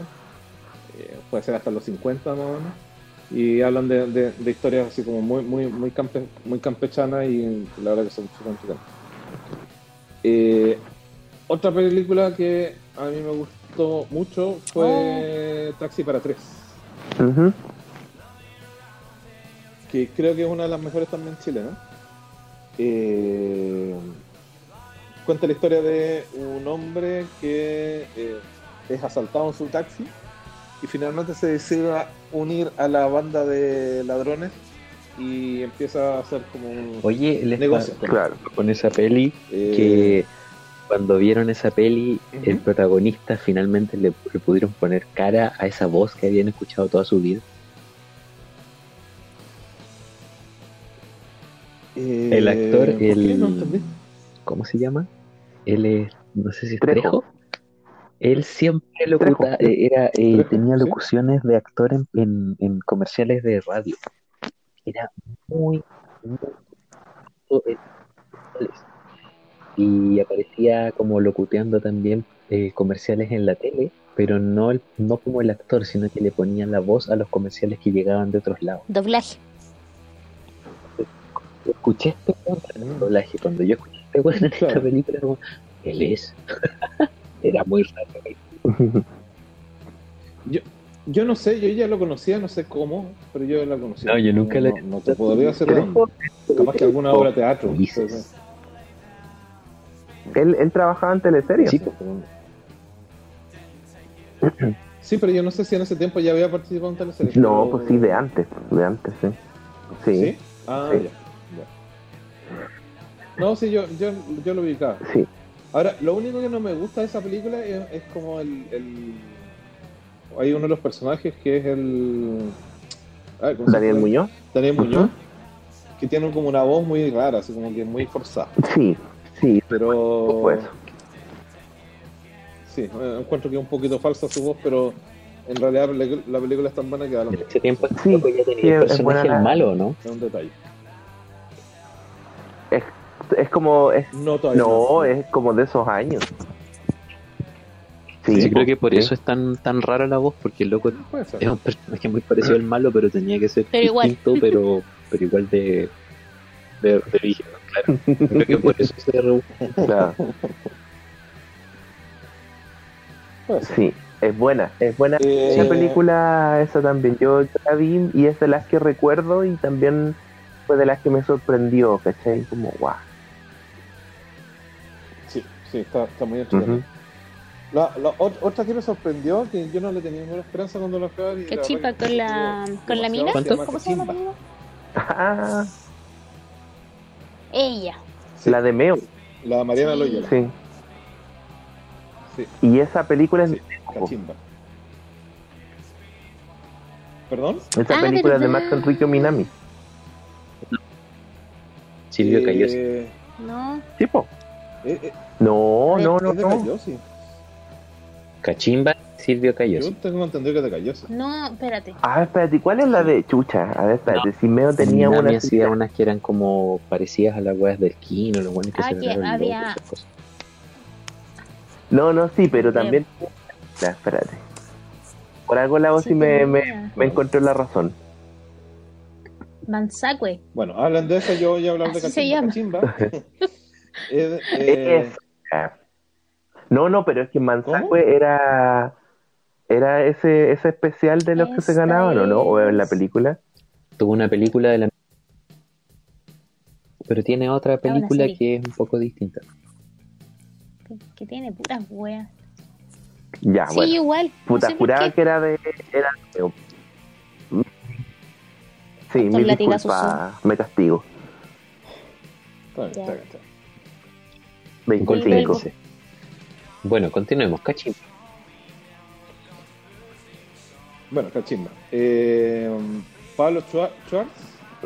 eh, puede ser hasta los 50 más o menos, y hablan de, de- de historias así como muy, muy, muy, campe- muy campechanas y la verdad que son súper. Eh, otra película que a mí me gustó mucho fue Taxi para tres, que creo que es una de las mejores también chilenas. Eh, cuenta la historia de un hombre que eh, es asaltado en su taxi y finalmente se decide unir a la banda de ladrones y empieza a hacer como un Oye, les negocio. pa- Claro. con esa peli Eh, que cuando vieron esa peli, el protagonista finalmente le, le pudieron poner cara a esa voz que habían escuchado toda su vida. eh, el actor, el- No. ¿Cómo se llama? Él es, no sé si es Trejo. Trejo. Él siempre locuta, Trejo. eh, era, eh, Trejo, tenía sí. locuciones de actor en, en- en comerciales de radio. Era muy, muy y aparecía como locuteando también eh, comerciales en la tele, pero no, el- no como el actor, sino que le ponían la voz a los comerciales que llegaban de otros lados. Doblaje. Escuché este doblaje, cuando yo escuché este weón en esta Claro. película, era como, él es. era muy raro. Yo no sé, yo ya lo conocía, no sé cómo, pero yo la conocía. No, yo nunca la- No, no te podría hacer Capaz que alguna obra de teatro. Él, él trabajaba en teleseries. Sí, Sí, pero yo no sé si en ese tiempo ya había participado en teleseries. No, pero- pues sí, de antes, de antes, sí. Sí, ¿Sí? Ah, Sí. ya. No, sí, yo, yo, yo lo ubicaba. sí. Ahora, lo único que no me gusta de esa película es, es como el, el- Hay uno de los personajes que es el... a ver, ¿cómo se Daniel llama? Muñoz. Daniel Muñoz. Que tiene como una voz muy rara, así como que muy forzada. Sí, sí, Pero... pues. Sí, eh, encuentro que es un poquito falsa su voz, pero en realidad la película es tan buena que da lo En mismo. ese tiempo Sí, ya tenía sí, el es buena personaje el malo, ¿no? Es un detalle. Es, como. Es, No todavía. no, es como de esos años. Sí, Yo creo que por sí. eso es tan tan rara la voz, porque el loco es un personaje muy parecido al malo, pero tenía que ser Pero igual. distinto, pero, pero igual de, de, de origen, claro. Creo que por eso se reúne. Claro, sí, es buena, es buena. Eh, Esa película, esa también, yo, la vi y es de las que recuerdo y también fue de las que me sorprendió, ¿cachai? Como, guau. Sí, sí, está, está muy entretenida. Ujú. La, la ot- otra que me sorprendió, que yo no le tenía ninguna esperanza cuando la fui a ver. y la Cachipa verdad que con la, con la mina. demasiado- ¿Cómo se llama la mina? Ah, Ella. Sí, la de Meo, la Mariana Sí. Loyola. sí. Sí, Y esa película es sí, Cachimba. ¿Perdón? esa Ah, película es de. Marco Enrique Minami. Silvio Eh, Calloso. No. ¿Tipo? Eh, eh, No, no, no, de no. Cachimba, Silvio Calloso. Yo tengo entendido que es de. No, espérate. Ah, espérate, ¿cuál es la de Chucha? A ver, espérate, si Meo tenía Minami una. hacía unas que eran como parecidas a las weas del Kino, los buenos que Ah, se que había- loto, esas cosas. No, no, sí, pero Bien. también. Ya, espérate. Por algo la voz sí, Sí, me, me, me encontró la razón. Manzacue. Bueno, hablan de eso, yo voy a hablar de Así se Cachimba. llama. Cachimba. Es, eh, Esa. No, no, pero es que Manzacue era. Era ese, ese especial de los que se ganaban, ¿o no? ¿O en la película? Tuvo una película de la... Pero tiene otra película que es un poco distinta. Que, que tiene puras weas. Ya, sí, bueno. igual. No Puta, sé por juraba que era de. Era. Sí, mi disculpa, me castigo. está bien, está bien, está bien. 25. Sí. Bueno, continuemos. Cachimba. Bueno, Cachimba. Eh, Pablo Schwa- Schwartz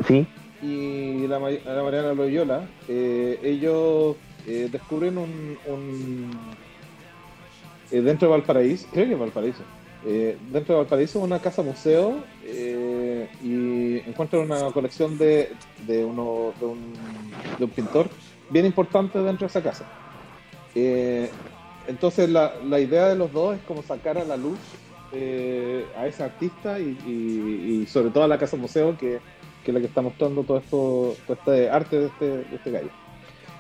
Sí, y la, la Mariana Loyola, eh, ellos eh, descubren un, un- eh, dentro de Valparaíso, creo que es Valparaíso, eh, dentro de Valparaíso una casa museo eh, y encuentran una colección de, de, uno, de, un, de un pintor bien importante dentro de esa casa. Eh, entonces la, la idea de los dos es como sacar a la luz eh, a ese artista y, y- y sobre todo a la casa museo que, que es la que está mostrando todo esto todo este arte de este, de este gallo.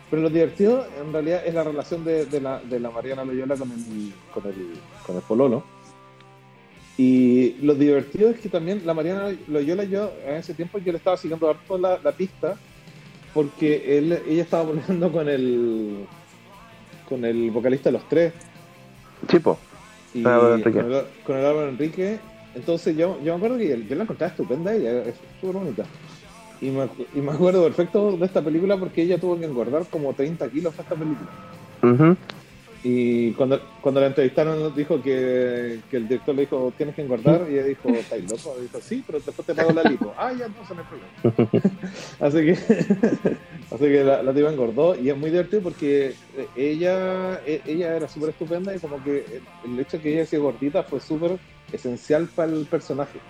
Pero lo divertido en realidad es la relación de, de la, de la Mariana Loyola con el, con el, con el Pololo. Y lo divertido es que también la Mariana Loyola, yo en ese tiempo yo le estaba siguiendo harto la, la pista porque él, ella estaba poniendo con el con el vocalista de los tres Chipo. y Enrique. con, el, con el Álvaro Enrique. Entonces yo, yo me acuerdo que yo la encontraba estupenda ella, es súper bonita. Y me, y me acuerdo perfecto de esta película porque ella tuvo que engordar como 30 kilos para esta película. Ujú. Y cuando, cuando la entrevistaron dijo que, que el director le dijo tienes que engordar y ella dijo, ¿estáis loco? Y dijo, sí, pero después te pago la lipo. ah, ya, no hay problema. así que, así que la, la tipa engordó y es muy divertido porque eh, ella, e- ella era súper estupenda y como que el- el hecho de que ella sea gordita fue súper esencial para el personaje.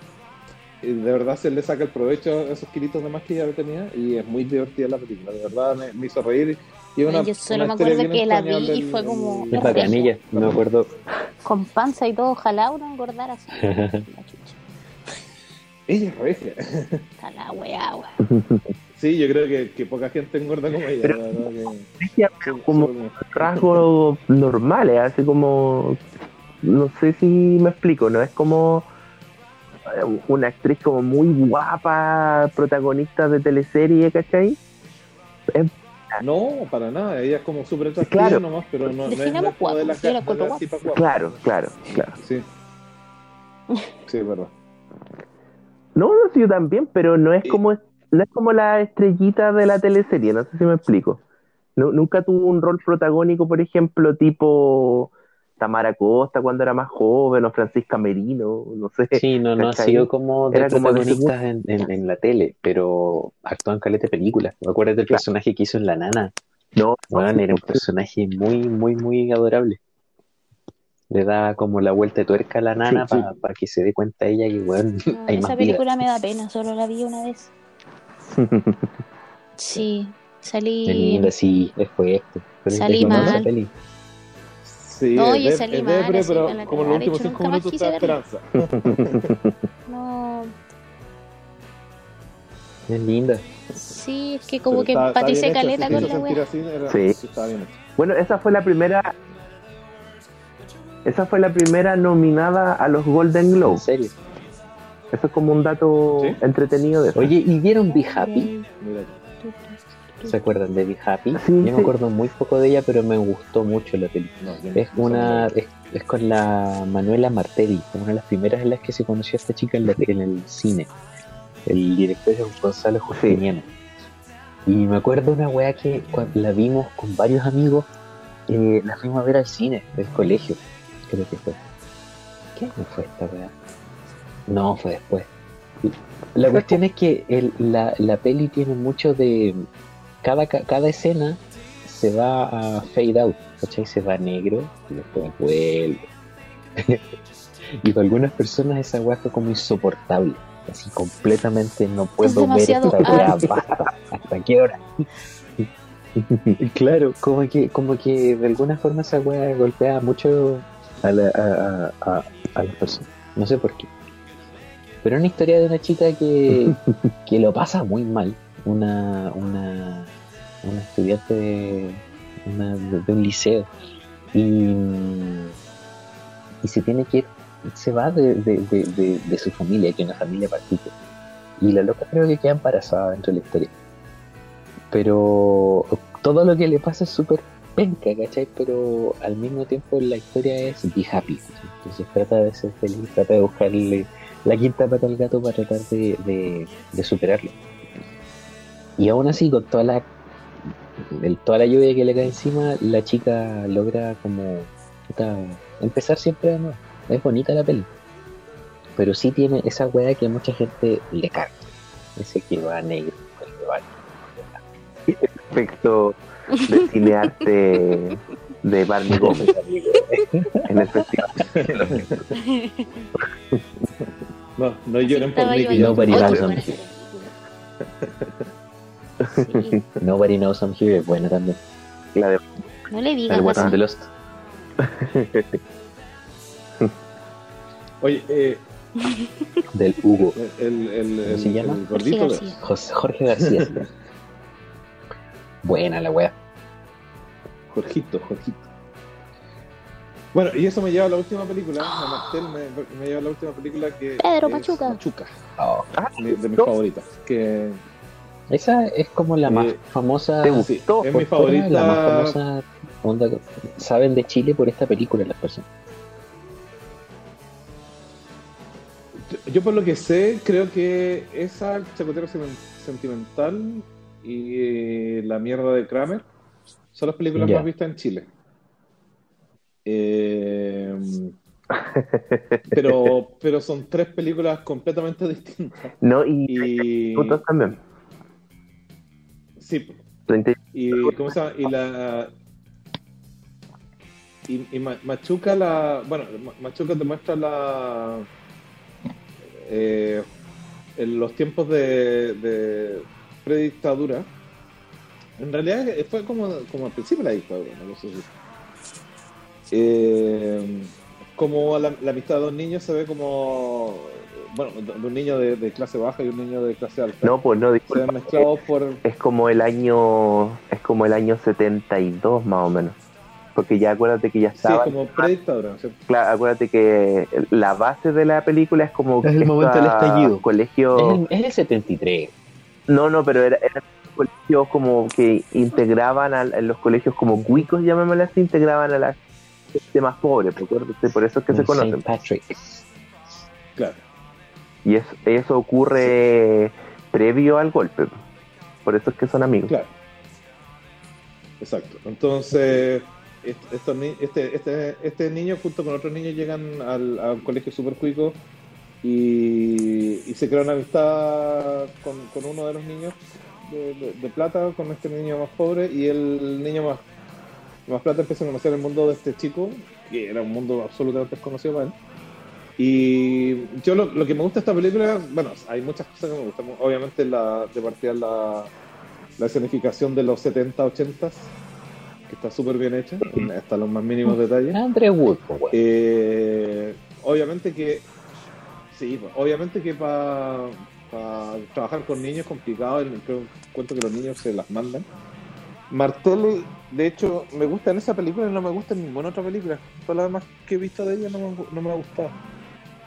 Y de verdad se le saca el provecho a esos kilitos de más que ella tenía y es muy divertida la película. De verdad me, me hizo reír. Y es una, Yo solo una me acuerdo que la vi y fue como- Es bacanilla, no me acuerdo. Con panza y todo, ojalá uno engordara así. La chucha. Ella es regia. Está la weá, weá. Sí, yo creo que, que poca gente engorda como ella. Pero- la verdad que- como rasgos normales, así como no sé si me explico, no es como eh, una actriz como muy guapa, protagonista de teleserie, ¿cachai? No, para nada. Ella es como súper atractiva Claro. nomás, pero no, no es, la, guapo, yo la de la tipa guapa. Claro, claro, claro. Sí. Sí, es verdad. No, no, sí, yo también, pero no es como no es como la estrellita de la teleserie, no sé si me explico. Nu- nunca tuvo un rol protagónico, por ejemplo, tipo Tamara Costa cuando era más joven, o Francisca Merino, no sé. Sí, no, no ha sido como de Era como de protagonistas en, en, en la tele, pero actuó en caleta de películas. ¿Me acuerdas del Claro. personaje que hizo en La Nana? No, Bueno, era un personaje muy, muy, muy adorable. Le da como la vuelta de tuerca a la nana Sí, sí. para que se dé cuenta ella que, bueno, No, hay esa más vida. película me da pena, solo la vi una vez. Sí, salí. linda, sí, es fuerte. Pero Salí mal. Sí, Oye, es, de- es depre, pero como los cagada. De últimos hecho, cinco nunca más minutos quise esperanza. No, Es linda. sí, es que como Pero que está- está hecho, caleta con la wea. así, era- Sí. sí, estaba bien hecho. Bueno, esa fue la primera. Esa fue la primera nominada a los Golden En Globes. serio. Eso es como un dato ¿Sí? entretenido de eso. Oye, ¿y vieron Be Happy? Mira, ¿Se acuerdan de Be Happy? Sí, Yo sí. me acuerdo muy poco de ella, pero me gustó mucho la película. no, no- Es no una es, es con la Manuela Martelli, una de las primeras en las que se conoció a esta chica en, la- en el cine. El director es Gonzalo Justiniano. Y me acuerdo una weá que cuando la vimos con varios amigos, eh, la fuimos a ver al cine del colegio, creo que fue. ¿Qué año fue esta weá? No, fue después. La cuestión es que el- la, la peli tiene mucho de... Cada, ca- cada escena se va a fade out, ¿cachai? Se va a negro y después vuelve. y para algunas personas esa weá fue como insoportable. Así completamente no puedo ver esta weá. ¿Hasta qué hora? claro, como que, como que de alguna forma esa weá golpea mucho a, la, a, a, a, a las personas. No sé por qué. Pero es una historia de una chica que, que lo pasa muy mal. Una, una, una estudiante de, una- de un liceo. Y, y se tiene que ir, se va de, de, de, su familia, que es una familia partida. Y la loca creo que queda embarazada dentro de la historia. Pero todo lo que le pasa es súper penca, ¿cachai? Pero al mismo tiempo la historia es be happy. Entonces trata de ser feliz, trata de buscarle la quinta pata al gato para tratar de, de superarlo. Y aún así, con toda la, el- toda la lluvia que le cae encima, la chica logra como puta, empezar siempre de nuevo. Es bonita la peli. Pero sí tiene esa weá que a mucha gente le carga. Ese que va negro, el que va Efecto de cinearte de Barney Gómez en el festival. No, no lloren por mí, que yo Sí, Nobody Knows I'm Here es buena también. La de no le digas El the Lost. Oye, eh, Del Hugo. el, el, el, ¿Cómo se llama? el Jorge. García. José- Jorge García. buena la wea. Jorgito, Jorgito. Bueno, y eso me lleva a la última película. La Martel me, me lleva a la última película que. Pedro es Machuca. Machuca, Oh, de, de mis favoritas. Que esa es como la más Eh, famosa. ¿Te sí, gustó? es mi favorita. La más famosa onda, saben de Chile por esta película las personas. Yo por lo que sé, creo que esa, el Chacotero Sen- Sentimental y eh, La Mierda de Kramer son las películas más vistas en Chile. Eh, pero, pero son tres películas completamente distintas. No, y, Y, también. Sí, 30 y ¿cómo se llama? Y la y, y Ma- Machuca la bueno Ma- Machuca te muestra la eh, en los tiempos de, de predictadura en realidad fue como, como al principio de la dictadura no sé si eh, como la, la amistad de dos niños se ve como bueno de un niño de, de clase baja y un niño de clase alta No, pues no, se disculpa. por Es como el año, es como el año 72 más o menos. Porque ya acuérdate que ya sí, estaba, como predictadura ¿cierto? Claro, acuérdate que la base de la película es como Es el momento del esta estallido. colegio, Es el, es el 73. no, no, pero era, era colegios como que integraban a, en los colegios como cuicos, llamémosle así, integraban a la gente más pobre, ¿te acuerdas? Por eso es que se en conocen. Saint Patrick. claro Y es- eso ocurre previo al golpe. Por eso es que son amigos. Claro. Exacto. Entonces, est- estos este, este, este niño junto con otros niños llegan al, a un colegio super cuico y, y se crea una amistad con, con uno de los niños de, de- de plata, con este niño más pobre, y el niño más, más plata empieza a conocer el mundo de este chico, que era un mundo absolutamente desconocido para él. Y yo lo, lo que me gusta de esta película, bueno, hay muchas cosas que me gustan. Obviamente la, de partida la, la escenificación de los 70, 80 que está súper bien hecha, hasta los más mínimos detalles. Andre Wood, pues. Eh, obviamente que, sí, pues, obviamente que para trabajar con niños es complicado, creo, cuento que los niños se las mandan. Martelli, de hecho, me gusta en esa película y no me gusta en ninguna otra película. Todas las demás que he visto de ella no me, no me ha gustado.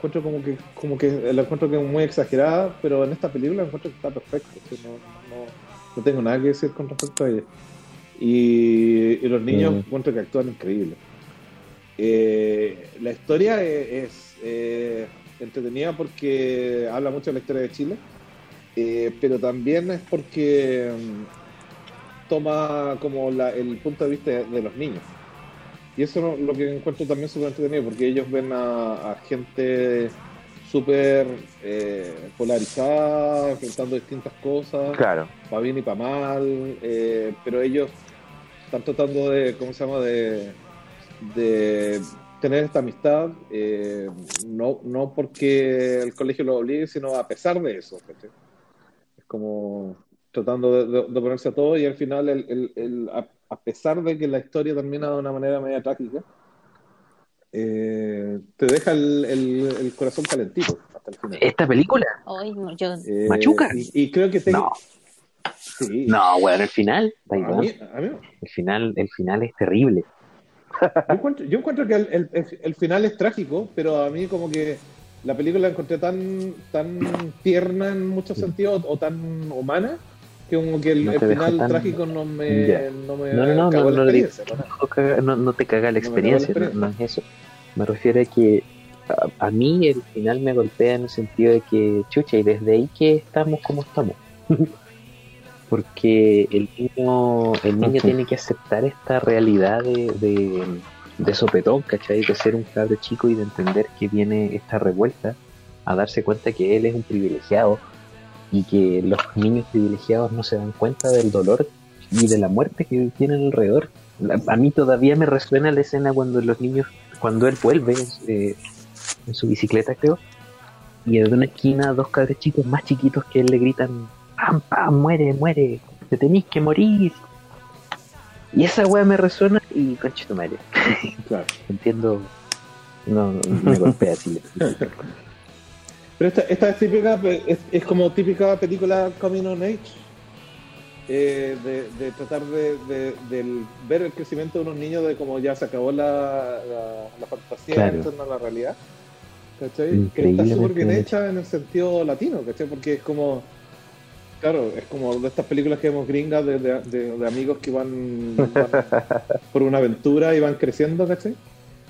Encuentro como que, como que la encuentro que es muy exagerada, pero en esta película encuentro que está sea, no, no- no tengo nada que decir con respecto a ella. Y, y los niños Mm. encuentro que actúan increíble. Eh, la historia es, es, eh, entretenida porque habla mucho de la historia de Chile, eh, pero también es porque mm, toma como la- el punto de vista de, de los niños. Y eso es lo que encuentro también súper entretenido, porque ellos ven a, a gente súper eh, polarizada, enfrentando distintas cosas Claro. para bien y para mal, eh, pero ellos están tratando de, ¿cómo se llama?, de, de tener esta amistad, eh, no, no porque el colegio lo obligue, sino a pesar de eso. Es como tratando de, de- de ponerse a todo y al final, el, el- el- a, pesar de que la historia termina de una manera media trágica, eh, te deja el, el- el corazón calentito hasta el final. ¿Esta película? Hoy no, yo Eh, ¿Machuca? Y, y creo que te... No. Sí. No, weón, el final. da A mí, a mí- El final, el final es terrible. yo, encuentro, yo encuentro que el- el final es trágico, pero a mí como que la película la encontré tan, tan tierna en muchos sentidos o tan humana que como que el, No final tan- trágico no me, Ya. no me No, no, no, no, la no, experiencia, ¿no? te caga la experiencia, no, es eso. Me refiero a que a, a mí el final me golpea en el sentido de que, chucha, y desde ahí que estamos como estamos. Porque el niño, el niño tiene que aceptar esta realidad de, de, de sopetón, ¿cachai? De ser un cabro chico y de entender que viene esta revuelta a darse cuenta que él es un privilegiado y que los niños privilegiados no se dan cuenta del dolor y de la muerte que tienen alrededor. A mí todavía me resuena la escena cuando los niños, cuando él vuelve eh, en su bicicleta, creo, y desde una esquina dos cabros chicos más chiquitos que él le gritan, pam, pam, muere, muere, te tenéis que morir. Y esa weá me resuena y concha tu madre. Claro. Entiendo, no, me golpea así. Pero esta, esta es típica, es, es como típica película Coming on Age. eh, de, de tratar de, ver el crecimiento de unos niños de cómo ya se acabó la, la, la fantasía Claro. en torno a la realidad. ¿Cachai? Que está súper bien bien hecha en el sentido latino, ¿cachai? Porque es como, claro, es como de estas películas que vemos gringas de, de- de- de amigos que van, van por una aventura y van creciendo, ¿cachai?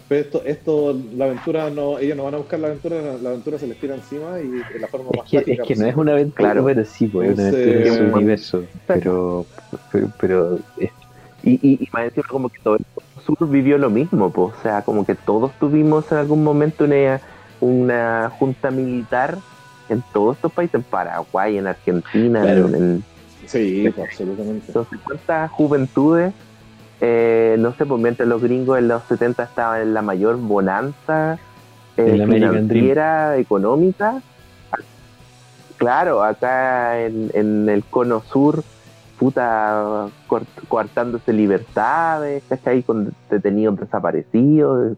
Pero esto, esto, la aventura, no, ellos no van a buscar la aventura, la, aventura se les tira encima y de la forma Es más que, es que no es una aventura, Claro. bueno, sí, pues, es una aventura en eh, su universo, pero, pero, pero es- Y, y, y más encima como que todo el sur vivió lo mismo, pues, o sea, como que todos tuvimos en algún momento una, una junta militar en todos estos países, en Paraguay, en Argentina, Claro. en- en, Sí, pues, absolutamente. Entonces, ¿cuántas juventudes? Eh, no sé, pues mientras los gringos en los 70 estaban en la mayor bonanza eh, financiera, económica. Claro, acá en, en el cono sur, puta, cort- coartándose libertades, ¿cachai? Con detenidos desaparecidos.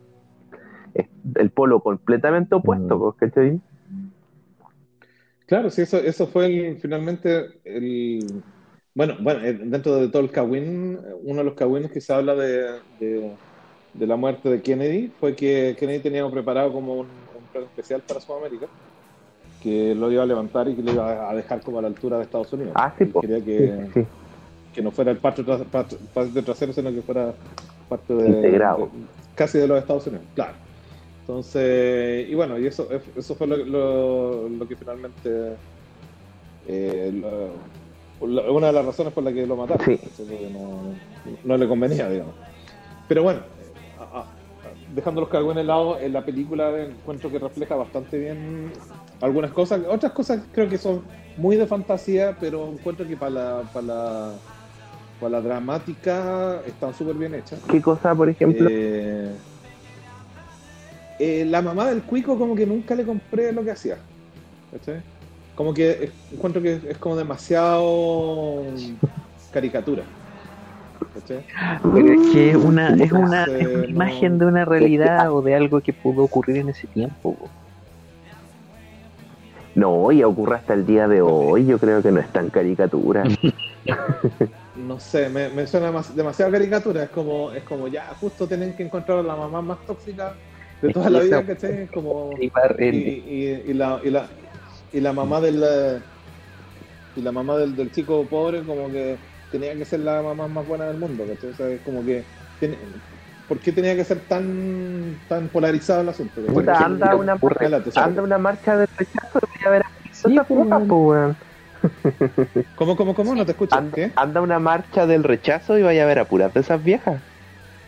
Es el polo completamente opuesto, Mm. ¿cachai? Claro, sí, eso, eso fue el- finalmente el... Bueno, bueno, eh, dentro de todo el Kawin, uno de los Kawines que se habla de, de, de la muerte de Kennedy fue que Kennedy tenía preparado como un, un plan especial para Sudamérica, que lo iba a levantar y que lo iba a dejar como a la altura de Estados Unidos. Ah, sí, po. quería que, Sí, sí. que no fuera el patio, patio trasero, sino que fuera parte de, Integrado. de- casi de los Estados Unidos, claro. Entonces, y bueno, y eso, eso fue lo, lo- lo que finalmente, eh, lo- una de las razones por la que lo mataron, Sí. no, no le convenía, digamos. Pero bueno, a- a- dejando los cargos en el lado, en la película encuentro que refleja bastante bien algunas cosas, otras cosas creo que son muy de fantasía, pero encuentro que para la, para la, para la dramática están súper bien hechas. ¿Qué cosa, por ejemplo? Eh, eh, la mamá del cuico como que nunca le compré lo que hacía. ¿cachai? Como que encuentro que es como demasiado caricatura. ¿cachai? Pero es que es una, es una, Entonces, es una no- imagen de una realidad o de algo que pudo ocurrir en ese tiempo. po. No, y ocurre hasta el día de hoy, yo creo que no es tan caricatura. No sé, me, me suena más- demasiado caricatura. Es como, es como ya, justo tienen que encontrar a la mamá más tóxica de toda la vida, ¿cachai? Es como. Ibar, y, el- y- y la, y, la, y la mamá del eh, y la mamá del, del chico pobre como que tenía que ser la mamá más buena del mundo ¿cachai? O sea, es como que tiene- ¿por qué tenía que ser tan tan polarizado el asunto? Puta, anda una, Sara. anda una marcha de rechazo y voy a ver a Sí, pues, puta, po, weón. ¿Cómo, cómo, cómo? No te escucho. Anda, ¿Qué? anda una marcha del rechazo y vaya a ver a puras de esas viejas.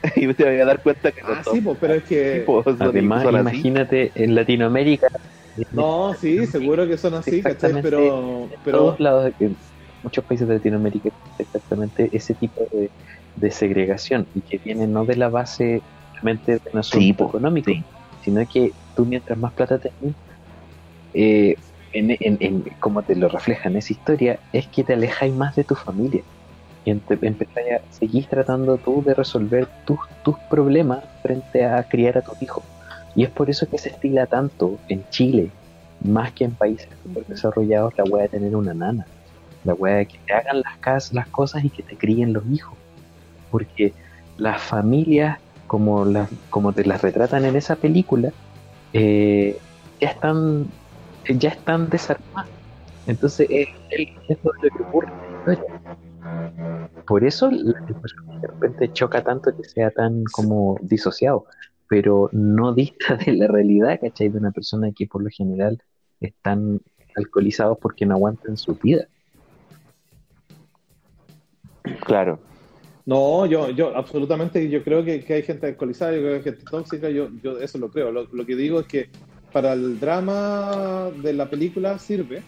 y te vas a dar cuenta que no Ah, son sí, pues, pero es que... Además, así. imagínate en Latinoamérica, No, sí, seguro que son así, ¿cachai? Exactamente. Pero, en pero todos lados, en muchos países de Latinoamérica, exactamente ese tipo de, de segregación y que viene no de la base realmente de un asunto Sí, económico, sí. sino que tú mientras más plata tenés, eh, en, en, en- como te lo refleja en esa historia, es que te alejáis más de tu familia. Y empezáis a seguir tratando tú de resolver tus, tus problemas frente a criar a tus hijos. Y es por eso que se estila tanto en Chile, más que en países super desarrollados, la wea de tener una nana. La wea de que te hagan las, cas- las cosas y que te críen los hijos. Porque las familias, como, las, como te las retratan en esa película, eh, ya están ya están desarmadas. Entonces es, lo que ocurre en la historia. Por eso de repente choca tanto que sea tan como disociado, pero no dista de la realidad, ¿cachai? De una persona que por lo general están alcoholizados porque no aguantan su vida. Claro. No, yo, yo absolutamente, yo creo que, que hay gente alcoholizada, yo creo que hay gente tóxica, yo, yo eso lo creo. Lo, lo que digo es que para el drama de la película sirve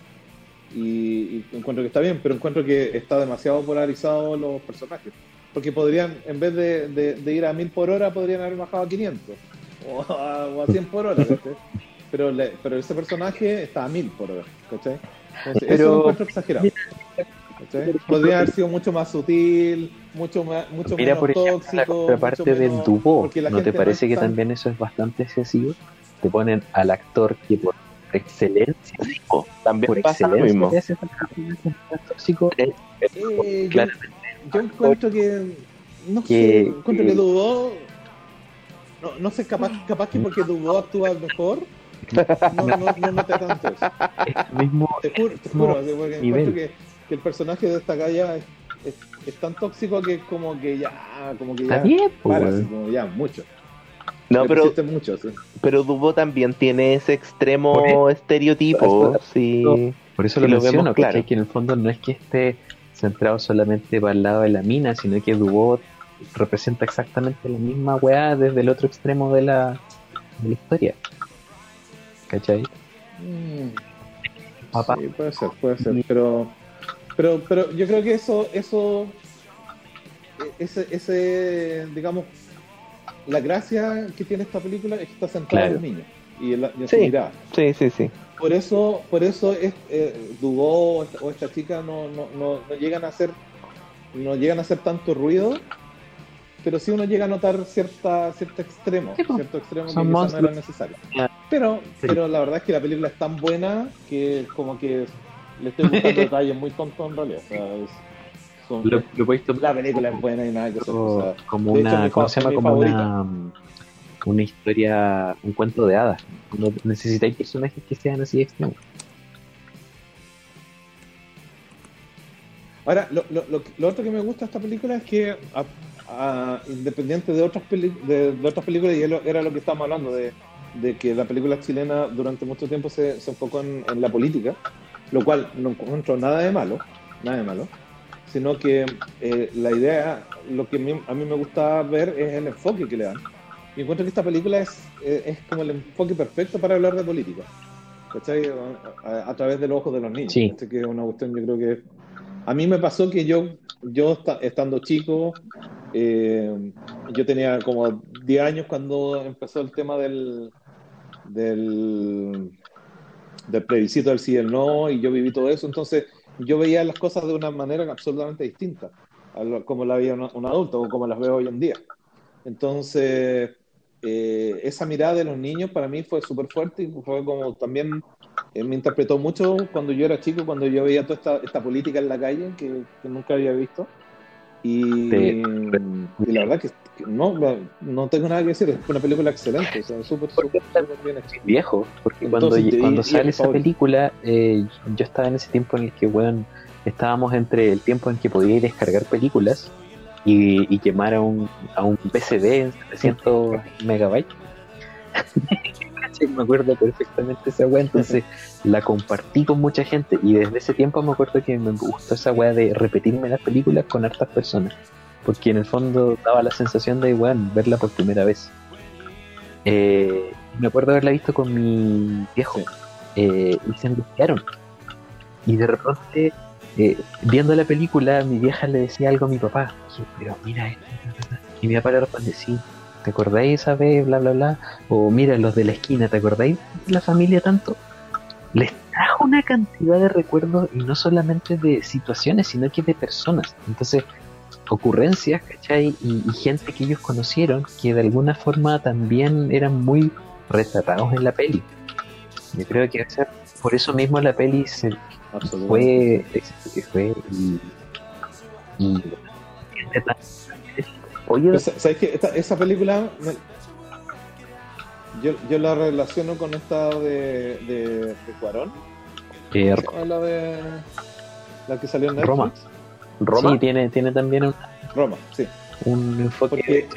y, y encuentro que está bien, pero encuentro que está demasiado polarizado los personajes. Porque podrían, en vez de, de- de ir a 1000 por hora, podrían haber bajado a 500 o a, o a 100 por hora, ¿cachai? Pero, le- pero ese personaje está a 1000 por hora, ¿cachai? Entonces, eso Pero- lo encuentro exagerado. ¿cachai? Podría haber sido mucho más sutil, mucho, más, mucho Mira, menos por ejemplo, tóxico. la contraparte mucho del la ¿no te parece es que tan- también eso es bastante excesivo? Te ponen al actor que por excelencia, también por pasa lo excelencia mismo. película con tan tóxico, es- Eh, yo, Claro. Yo encuentro que. No Que- sé, encuentro que que- Dubó. No, no sé, capaz, capaz que porque Dubó actúa mejor. No, no, no noté tanto eso. mismo Te juro, te juro, así, porque nivel. encuentro que, que el personaje de esta galla es, es, es tan tóxico que como que ya, como que Está ya, bien, pues, para, así como ya, mucho. No, pero, mucho, sí. pero Dubo también tiene ese extremo estereotipo. Por Sí. Por eso Sí, lo, lo menciono, vemos claro. que en el fondo no es que esté centrado solamente para el lado de la mina, sino que Dubot representa exactamente la misma weá desde el otro extremo de la, de la historia. ¿Cachai? Papá. Sí, puede ser, puede ser, pero, pero, pero yo creo que eso, eso, ese, ese, digamos, la gracia que tiene esta película es que está centrada en los niños y en, la, y en su Sí. mirada. Sí, sí, sí. Por eso, por eso es, eh, Dubó o esta, o esta chica no, no, no, no llegan a hacer, no llegan a hacer tanto ruido, pero sí uno llega a notar cierta, cierto extremo, Sí, pues, cierto extremo que son no era necesario. Pero, Sí. pero la verdad es que la película es tan buena que como que le estoy buscando detalles muy tontos en realidad. O sea, es- son- Lo, lo podéis tomar la película es buena y nada que hacer. O sea, como de hecho, una, mi ¿cómo fa- se llama? Como favorita. una, una historia, un cuento de hadas. No necesitáis personajes que sean así extremos. Ahora, lo, otro que me gusta de esta película es que, a- independiente de otras, peli- de, otras películas, y era lo que estábamos hablando, de, que la película chilena durante mucho tiempo se, enfocó en, la política, lo cual no encuentro nada de malo, nada de malo, sino que eh, la idea, lo que a a mí me gusta ver es el enfoque que le dan. Y encuentro que esta película es, eh, es como el enfoque perfecto para hablar de política. ¿Cachai? A, a- través de los ojos de los niños. Sí. Que es una cuestión, yo creo que a mí me pasó que yo, yo esta- estando chico, eh, yo tenía como 10 años cuando empezó el tema del, del, del plebiscito del sí y el no, y yo viví todo eso, entonces yo veía las cosas de una manera absolutamente distinta a lo- como la veía un, un adulto o como las veo hoy en día. Entonces, eh, esa mirada de los niños para mí fue súper fuerte y fue como también eh, me interpretó mucho cuando yo era chico, cuando yo veía toda esta, esta política en la calle que, que nunca había visto. Y, Sí. y la verdad que, que no, no tengo nada que decir, es una película excelente, o sea, súper, súper, bien hecha. viejo, porque cuando, Entonces, cuando y- y sale esa favorito. película, eh, yo estaba en ese tiempo en el que, weón, estábamos entre el tiempo en que podía descargar películas y, y quemar a un, a un PCD en 700 megabytes. Me acuerdo perfectamente esa weá, entonces la compartí con mucha gente y desde ese tiempo me acuerdo que me gustó esa weá de repetirme las películas con hartas personas, porque en el fondo daba la sensación de, weón, verla por primera vez. Eh, me acuerdo haberla visto con mi viejo eh, y se angustiaron. Y de repente, eh, viendo la película, mi vieja le decía algo a mi papá. Pero mira esto. ta, ta, ta". Y mi papá le responde, sí, ¿te acordáis esa vez? Bla, bla, bla. O mira, los de la esquina, ¿te acordáis la familia tanto? Les trajo una cantidad de recuerdos y no solamente de situaciones, sino que de personas. Entonces, ocurrencias, ¿cachai? Y, gente que ellos conocieron que de alguna forma también eran muy retratados en la peli. Yo creo que por eso mismo la peli se Absolutamente. fue que fue y, y Oye, ¿Sabes qué? Esta- esa película me- yo, yo la relaciono con esta de, de, de Cuarón, eh, la de la que salió en Netflix. Roma. Roma. sí tiene tiene también un, Roma, sí. un enfoque Porque,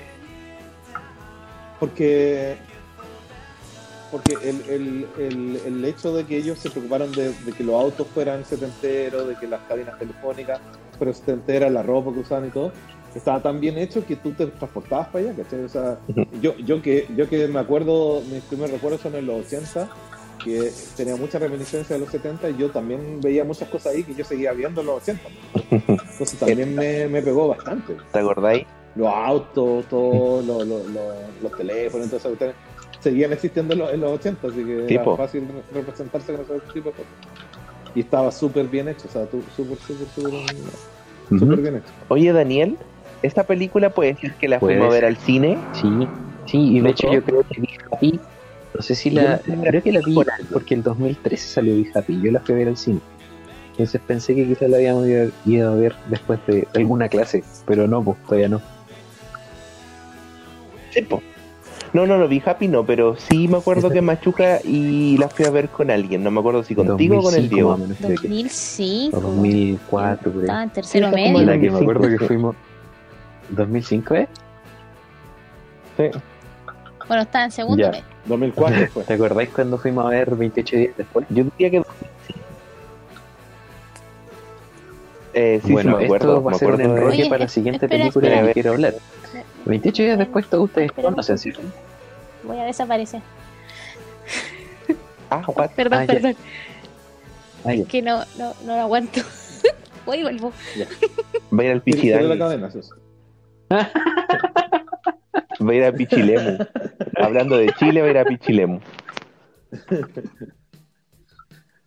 porque, porque el, el, el, el hecho de que ellos se preocuparon de, de que los autos fueran setenteros, de que las cadenas telefónicas fueran setenteras, la ropa que usaban y todo, estaba tan bien hecho que tú te transportabas para allá, ¿cachai? O sea, yo, yo, que, yo que me acuerdo, mis primeros recuerdos son en los 80, que tenía mucha reminiscencia de los 70 y yo también veía muchas cosas ahí que yo seguía viendo en los 80. Entonces también me, me pegó bastante ¿te acordáis? los autos, todos los, los, los, los teléfonos, entonces ustedes seguían existiendo en los, en los 80, así que Tipo. era fácil re- representarse con ese tipo de cosas. Y estaba súper bien hecho, o sea, súper, súper, súper, súper bien hecho. Oye, Daniel, ¿esta película puede ser que la fuimos a ver al cine? sí sí y de hecho yo creo que vi Happy No sé si la. Yo Creo que la vi porque el 2013 salió Be Happy. Yo la fui a ver al cine. Entonces pensé que quizás la habíamos ido- ido a ver después de alguna clase, pero no, pues todavía no. Sí, po. No, no, no, vi Happy no, pero sí me acuerdo que Machuca y la fui a ver con alguien. No me acuerdo si contigo o con el 2005 Diego. más o menos, creo que. 2005. O 2004, por ahí. Estaba en tercero Sí, medio. La que me 2005, acuerdo que sí. fuimos. ¿2005 eh? Sí. Bueno, estaba en segundo Ya. medio. 2004 fue. ¿Te acordáis cuando fuimos a ver 28 días después? Yo diría que. Eh, sí, bueno, sí, me acuerdo. esto va a ser un enroque para la siguiente espera, película de la espera. que quiero hablar. 28 días después todos ustedes conocen, ¿cierto? Voy a desaparecer. Ah, what? Perdón, Ah, perdón. Ah, ya. Es que no, no, no lo aguanto. Voy y vuelvo. Va a ir al tira la cadena. Va a ir a Pichilemu. Hablando de Chile, va a ir a Pichilemu.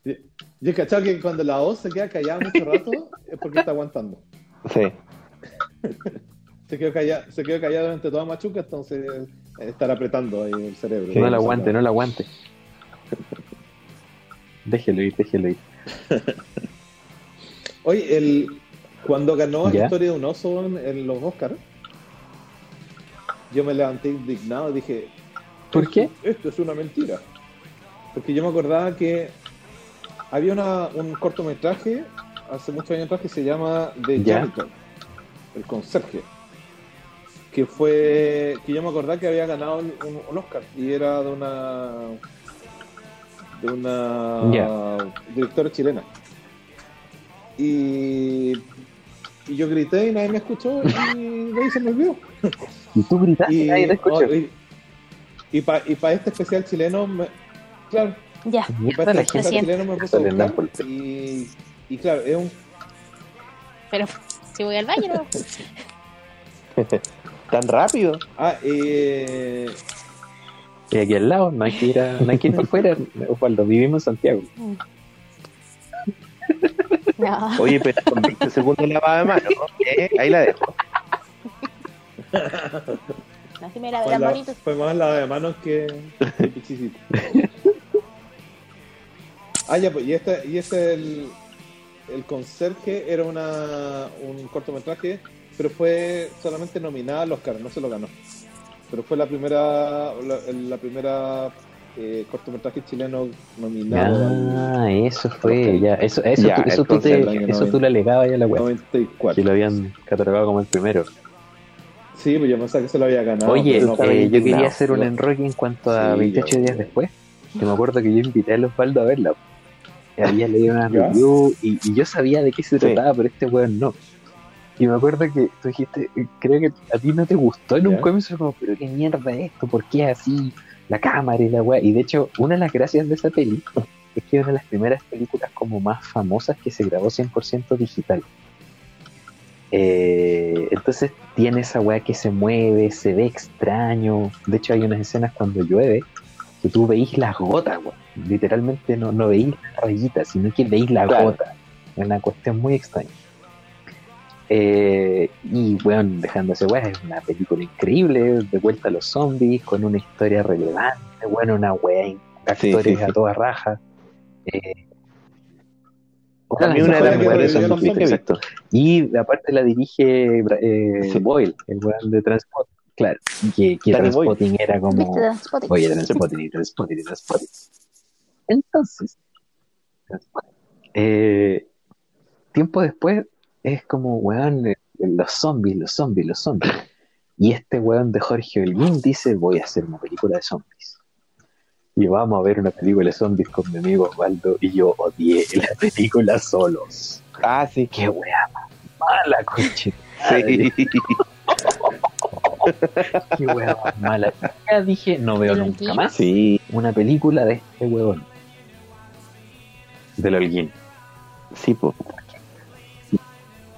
Yo he cachado que cuando la voz se queda callada mucho rato es porque está aguantando. Sí. Se quedó callada, se quedó callada durante toda Machuca, entonces eh, estar apretando ahí el cerebro. Sí, no la aguante, no la aguante. Déjelo ir, déjelo ir. Oye, el, cuando ganó ¿Ya? Historia de un oso en, en los Oscars, yo me levanté indignado y dije, ¿Por qué? esto es una mentira. Porque yo me acordaba que había una, un cortometraje hace muchos años atrás que se llama The Ya. Janitor, el conserje. Que fue, que yo me acordaba que había ganado un, un Oscar y era de una de una directora chilena. Y, y yo grité y nadie me escuchó y ahí se me olvidó. Y tú gritaste, Y, nadie te escuchó. oh, y, y para este especial chileno, me- claro, Ya. y Mierda, para la este gente. especial chileno me puse a buscar y, y claro, es un Pero si voy al baño, no. Tan rápido. ah, eh, Y aquí al lado, no hay que ir, a, no hay que ir afuera. Osvaldo, vivimos en Santiago. No. Oye, pero con 20 segundos lavada de mano. ¿eh? Ahí la dejo. Así me la fue, la- bonito. fue más la de manos que que pichicito. Ah, ya, pues, y este, y este el, el conserje era una, un cortometraje, pero fue solamente nominada al Oscar, no se lo ganó. Pero fue la primera, la, la primera eh, cortometraje chileno nominado Ah, eso fue, ya. Eso, eso, Ya, tú, eso, tú, te, eso tú 90. le alegabas ya a la web. 94. Que lo habían catalogado como el primero. Sí, pues yo pensaba que se lo había ganado. Oye, no, eh, yo quería hacer un enroque en cuanto a Sí, 28 ya, días después. Que me acuerdo que yo invité a Osvaldo a verla. Había leído una review y, y yo sabía de qué se Sí. trataba, pero este weón no. Y me acuerdo que tú dijiste, eh, creo que a ti no te gustó en un comienzo, como, pero qué mierda es esto, ¿por qué así? La cámara y la weá. Y de hecho, una de las gracias de esa peli es que es una de las primeras películas como más famosas que se grabó 100% digital. Eh, entonces tiene esa weá que se mueve, se ve extraño. De hecho, hay unas escenas cuando llueve que tú veís las gotas, weón. Literalmente no, no veís las rayitas, sino que veís la Claro. gota. Es una cuestión muy extraña. Eh, y bueno, dejándose weá, es una película increíble, de vuelta a los zombies, con una historia relevante, bueno, una weá, Sí, actores sí, a sí. toda raja. Eh, También una de las mejores zombies que he zombies. visto. y aparte la dirige eh, Sí. Boyle, el weón de Transpot. Claro, que, que Boyle. Transpotting era como. ¿Viste Transpotting? Oye, Transpotting y Transpotting y Transpotting. Entonces, eh, tiempo después es como, weón, eh, los zombies, los zombies, los zombies. Y este weón de Jorge Holguín dice, voy a hacer una película de zombies. Y vamos a ver una película de zombies con mi amigo Osvaldo y yo odié la película solos. Ah, sí. Qué weá más mala, coche. Sí. Qué weá mala. Ya dije, no veo ¿El nunca más Sí, una película de este huevón. Del Holguín. sí, po.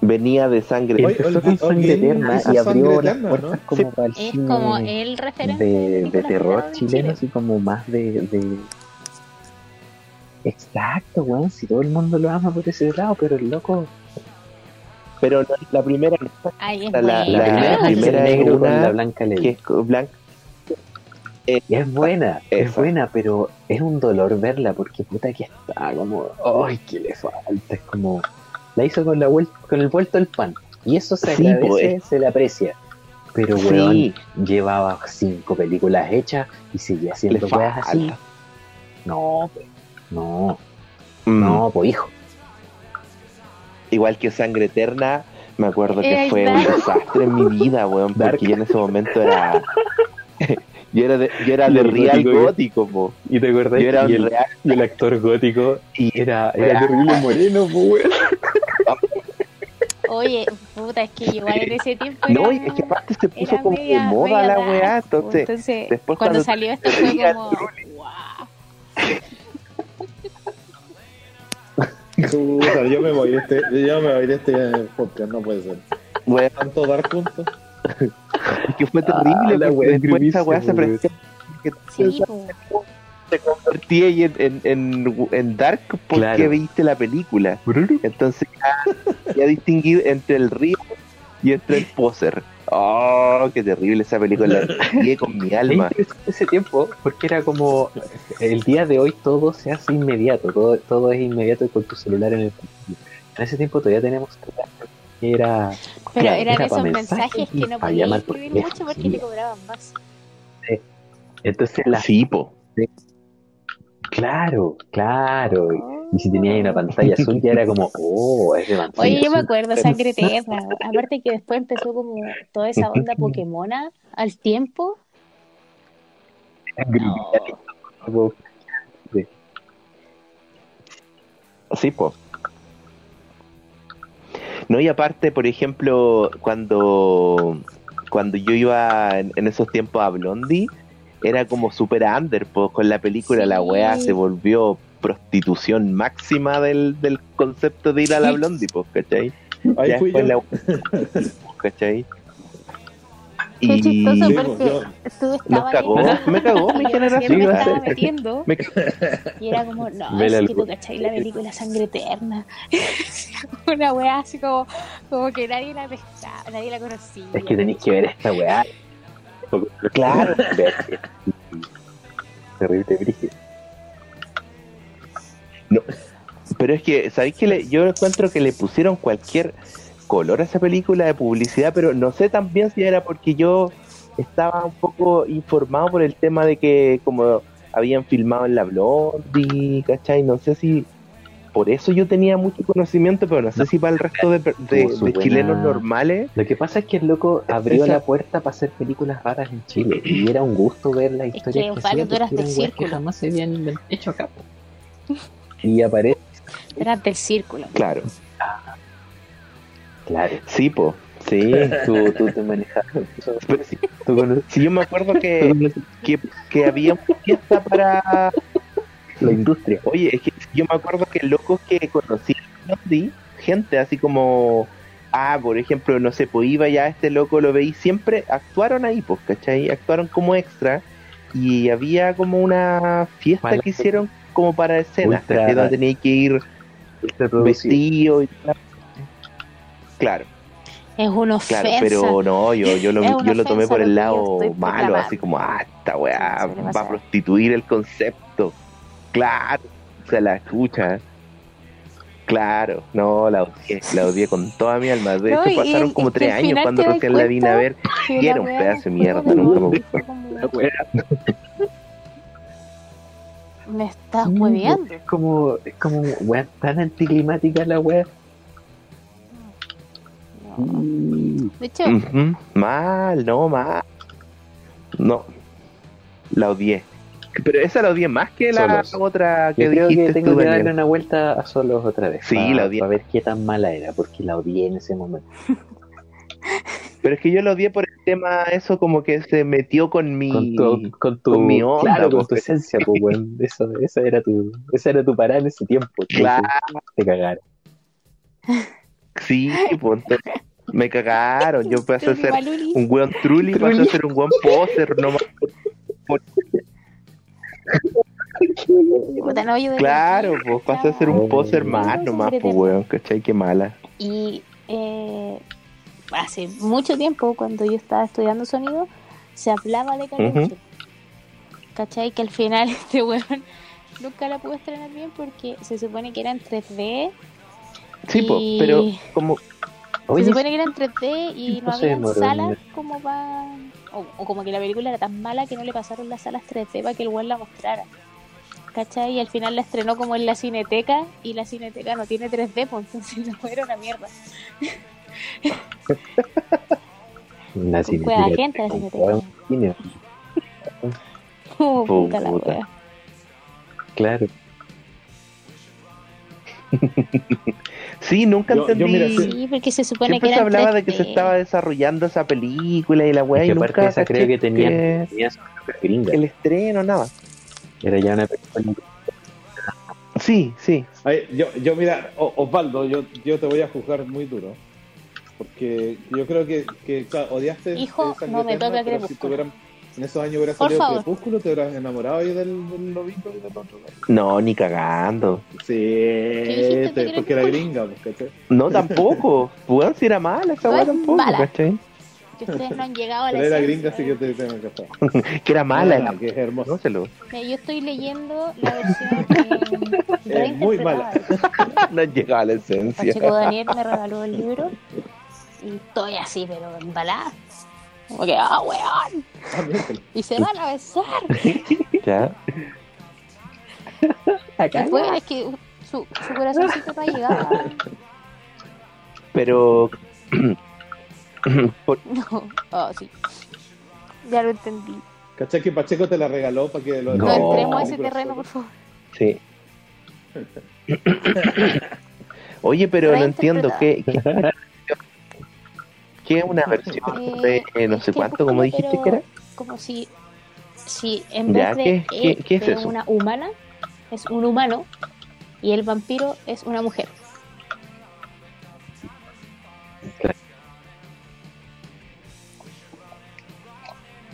Venía de sangre. Oye, Empezó con Holguín Sangre Eterna y abrió las Eterna, puertas ¿no? como para el Es cine como el referente de, terror chileno, Chile. así como más de, de... Exacto, weón, si todo el mundo lo ama por ese lado, pero el loco... Pero no, la primera Ay, es La- la- buena. La, la primera, primera es negro con la blanca ley. que es co- blanca. Eh, Y es buena, es buena, pero es un dolor verla porque puta que está como, ay, que le falta, es como, la hizo con la vuelta, con el vuelto del pan. Y eso se Sí, agradece, pues. se le aprecia. Pero Sí. weón, llevaba cinco películas hechas y seguía Le haciendo weas así. No, no, Mm. no, pues hijo. Igual que Sangre Eterna, me acuerdo que fue un desastre en mi vida, weón, Dark. porque yo en ese momento era. yo era de, yo era de real gótico, gótico, po. ¿Y te acuerdas? Yo era y, el, real. y el actor gótico Y era, Real. era terrible moreno, pues weón. Oye, puta, es que igual en ese tiempo. No, era- y es que aparte se puso como de media- moda la dark, weá, po. entonces. Entonces, después cuando, cuando salió esto fue como. ¡Wow! Puta, yo me voy de este, yo me voy de este podcast, no puede ser. Weón, Tanto dar juntos. es que fue terrible, Ah, la porque weá después esa weá se Sí, po. Te convertí ahí en, en, en, en Dark porque Claro. viste la película. Entonces ya, ya distinguí entre el río y entre el poser. Oh, qué terrible esa película. La con mi alma. ese tiempo porque era como el día de hoy todo se hace inmediato, todo, todo es inmediato con tu celular en el. En ese tiempo todavía tenemos que era Pero Claro, eran era esos mensajes que no podías escribir mucho porque sí. te cobraban más. entonces la Sí, po. Claro, claro. Y si tenía ahí una pantalla azul ya era como, oh, es de pantalla Oye, yo me acuerdo, Sangre Eterna. Aparte que después empezó como toda esa onda Pokémona al tiempo. No. Sí, po. No, y aparte, por ejemplo, cuando, cuando yo iba en, en esos tiempos a Blondie, era como super under, pues con la película la weá se volvió prostitución máxima del, del concepto de ir a la. Blondie, pues, ¿cachai? Ahí Ya fui después yo. la- ¿cachai? Qué Y chistoso Sí, porque yo- tú estabas cagó, ahí, me cagó mi generación. me estaba metiendo Me y era como, no, Vela es que bu- tú cachai la película Sangre Eterna. Una weá así como, como que nadie la pescaba, nadie la conocía. Es que tenéis que ver esta weá. Claro. Terrible brígido. Pero es que, ¿sabéis que le- yo encuentro que le pusieron cualquier color a esa película de publicidad, pero no sé también si era porque yo estaba un poco informado por el tema de que como habían filmado en la Blondie, ¿cachai? No sé si por eso yo tenía mucho conocimiento, pero no sé si para el resto de, de- de buena- chilenos normales. Lo que pasa es que el loco abrió Esa- la puerta para hacer películas raras en Chile y era un gusto ver las Es historias que, que, hacía tú eras del weas que círculo. jamás se habían hecho acá. Y aparece, Era del círculo. Claro, claro, sí, po, sí. tú, tú te manejas. Pero sí, Tú conoces sí, yo me acuerdo que, que, que había una fiesta para la industria. Oye, es que yo me acuerdo que locos que conocí gente así como, ah, por ejemplo, no sé, pues iba ya este loco, lo veí siempre, actuaron ahí, pues, ¿cachai? Actuaron como extra y había como una fiesta Mala- que hicieron como para escenas, ¿cachai? Donde tenía que ir vestido y tal. Claro, Es una ofensa. claro, pero no, yo, yo, lo, yo lo tomé por el que lado malo, así como, ah, esta weá va a prostituir el concepto. Claro, se la escucha. Claro, no, la odié, la odié con toda mi alma. De hecho, pasaron y como tres años cuando recién la vine a ver. Que y la era un weá pedazo de mierda, nunca me gustó. Me estás Sí, hueveando. Es como, es como wea tan anticlimática la wea. No. De hecho, Mal, no, mal. No, la odié. Pero esa la odié más que la Solos. otra que Yo creo dijiste que tengo tú, que Daniel. darle una vuelta a solos otra vez. Sí, pa- la odié. Para ver qué tan mala era, porque la odié en ese momento. Pero es que yo la odié por el tema, eso como que se metió con mi... Con tu, con tu, con mi onda, claro, con po. tu esencia, pues, weón. Eso, esa era tu, esa era tu parada en ese tiempo. Claro. Te cagaron. Sí, pues entonces me cagaron. Yo pasé a ser un weón trulli, pasé a ser un weón poser, no más. puta, no, yo de Claro, pues pasé a ser un poser más No, nomás, pues weón, ¿cachai? Qué mala. Y eh, hace mucho tiempo, cuando yo estaba estudiando sonido, se hablaba de Carlucho. ¿Cachai? Que al final este weón nunca la pudo estrenar bien porque se supone que era en 3D. Sí, po, Y- pero como. Se supone que era en 3D y no se había salas como para... O, o como que la película era tan mala que no le pasaron las salas 3D para que el weón la mostrara. ¿Cachai? Y al final la estrenó como en la cineteca y la cineteca no tiene 3D, pues entonces no era una mierda. la Fue a cineteca. gente la cineteca. Cine, Oh, puta la Puta. wea. Claro. Sí, nunca Yo- yo, entendí. mira, sí. Sí, porque se supone Siempre que se hablaba de que se 3D. estaba desarrollando esa película y la weá, Es y que aparte nunca esa creo que tenía, que- tenía su gringa. el estreno, nada. Era ya una película. Sí, sí. Ay, yo, yo mira, Osvaldo, yo, yo te voy a juzgar muy duro. Porque yo creo que, que claro, odiaste. Hijo, no me toca pero si Crepúsculo. tuvieran- en esos años hubiera salido. Crepúsculo, te hubieras enamorado ahí del, del lobito y del otro. No, ni cagando. Sí, dijiste te- de porque era gringa, pues, ¿cachai? No, tampoco. Weón, si era mala esa No weá tampoco, mala. ¿cachai? Que ustedes no han llegado a la Pero era gringa, así que te tengo que. Que era mala. Ah, la- que es hermoso. No se lo. Mira, Yo estoy leyendo la versión eh, Es muy mala. No llegaba a la esencia. Pacheco Daniel me regaló el libro y estoy así, pero embalada. Como que, ah, weón, y se van a besar. Ya. Y fue, es que su, su corazoncito no ha llegado. Pero. por- No, oh, sí. Ya lo entendí. ¿Cachai que Pacheco te la regaló para que lo No, No. entremos a ese terreno, por favor. Sí. Oye, pero no entiendo qué. ¿Qué, qué una versión de eh, no sé cuánto, como dijiste que era? Como si, si en Ya, vez de ¿qué- qué- qué es eso? una humana, es un humano y el vampiro es una mujer.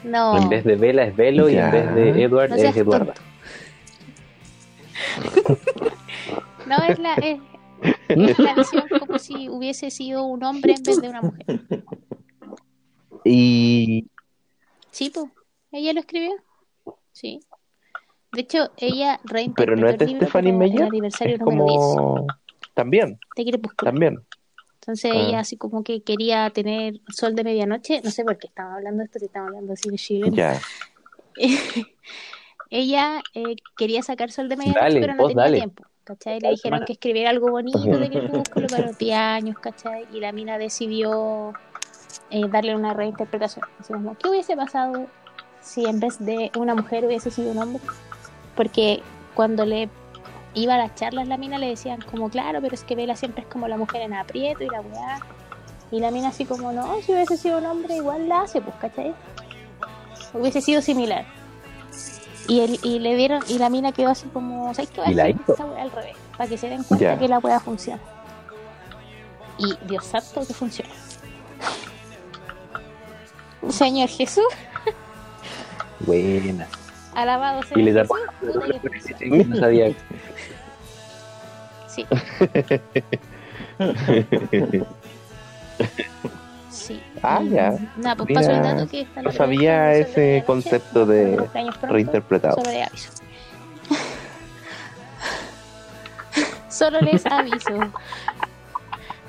No, En vez de Vela es Velo y Ya. en vez de Edward no es Eduarda. No es la, es, como si hubiese sido un hombre en vez de una mujer. Y. Sí, pues. ¿Ella lo escribió? Sí. De hecho, ella reinterpretó Pero no es de Stephanie como el Meyer. aniversario Es número 10 como. También, también. Entonces Ah. ella así como que quería tener Sol de Medianoche. No sé por qué estamos hablando de esto, si estamos hablando así de Chile. Ya. ella eh, quería sacar Sol de Medianoche, Dale, pero no tenía dale. tiempo. ¿Cachai? Le dijeron que escribiera algo bonito de Crepúsculo para los 10 años, ¿cachai? Y la mina decidió eh, darle una reinterpretación. Así como, ¿qué hubiese pasado si en vez de una mujer hubiese sido un hombre? Porque cuando le iba a las charlas la mina le decían como, claro, pero es que Vela siempre es como la mujer en aprieto y la weá. Y la mina así como, no, si hubiese sido un hombre igual la hace, pues, ¿cachai? Hubiese sido similar. Y, él, y le dieron, y la mina quedó así como, ¿sabes qué va a ¿Y la hacer al revés? Para que se den cuenta que la weá funciona. Y Dios santo que funciona. Señor Jesús, Buena. alabado sea Y le da. No sabía. Sí. Sí. Ah, Y, ya. Nada, pues Mira, paso el dato que está no sabía ese concepto de Reinterpretado. Les aviso. Solo les aviso.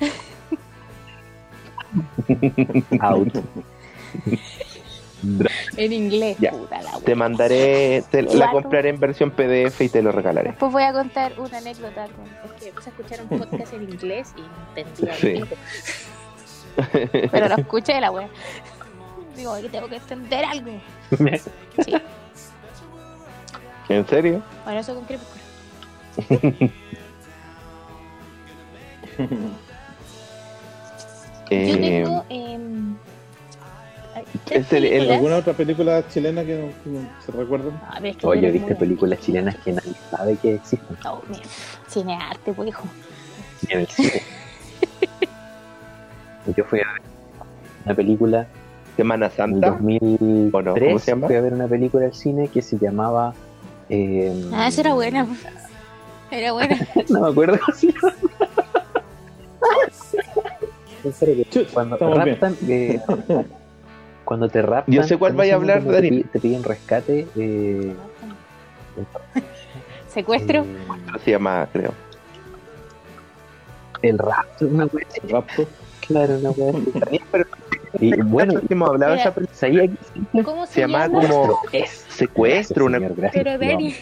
Out. En inglés, Ya. puta la Te mandaré, te la compraré en versión PDF y te lo regalaré. Después voy a contar una anécdota con. Es que empecé a escuchar un podcast en inglés y no entendía Sí. Pero lo escuché de la wea. Digo, que tengo que entender algo. Sí. ¿En serio? Bueno, eso con Crepúsculo. Yo Eh, tengo. tres es el- el-. ¿Alguna otra película chilena que, no- se recuerden? Ah, es que Oye, ¿viste muy- películas chilenas que nadie sabe que existen? No, mira, cinearte, pues, hijo. Ni en el cine. Yo fui a ver una película Semana en Santa. 2003. ¿O no? ¿Cómo se llama? Fui a ver una película al cine que se llamaba. eh, Ah, esa era buena. Era buena. no me acuerdo cómo se llama. En serio, Chut, cuando bien. raptan, eh, cuando te raptan. Yo sé cuál ¿cómo vaya a hablar, te, Dani. te piden rescate. Eh, Secuestro. eh, Se llama, creo. el rapto, una wea así. Rapto. Claro, una así. Daniel, pero Y bueno, que hemos hablado de esa. ¿sabía que ¿Cómo se, Se llama llama? como es secuestro, una señor, gracias, Pero Dani.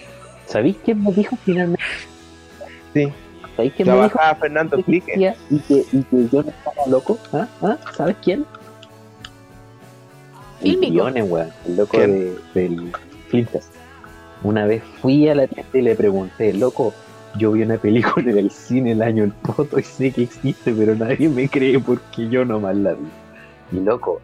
¿Sabéis quién me dijo finalmente? Sí. ¿Sabéis quién me dijo Trabajaba Fernando que Clique. y que, y que yo no estaba loco? ¿Ah? ¿Ah? ¿Sabes quién? El weón, el loco de, del Filmfest. Una vez fui a la tienda y le pregunté, loco, yo vi una película en el cine el año el poto y sé que existe, pero nadie me cree porque yo nomás la vi. Y loco,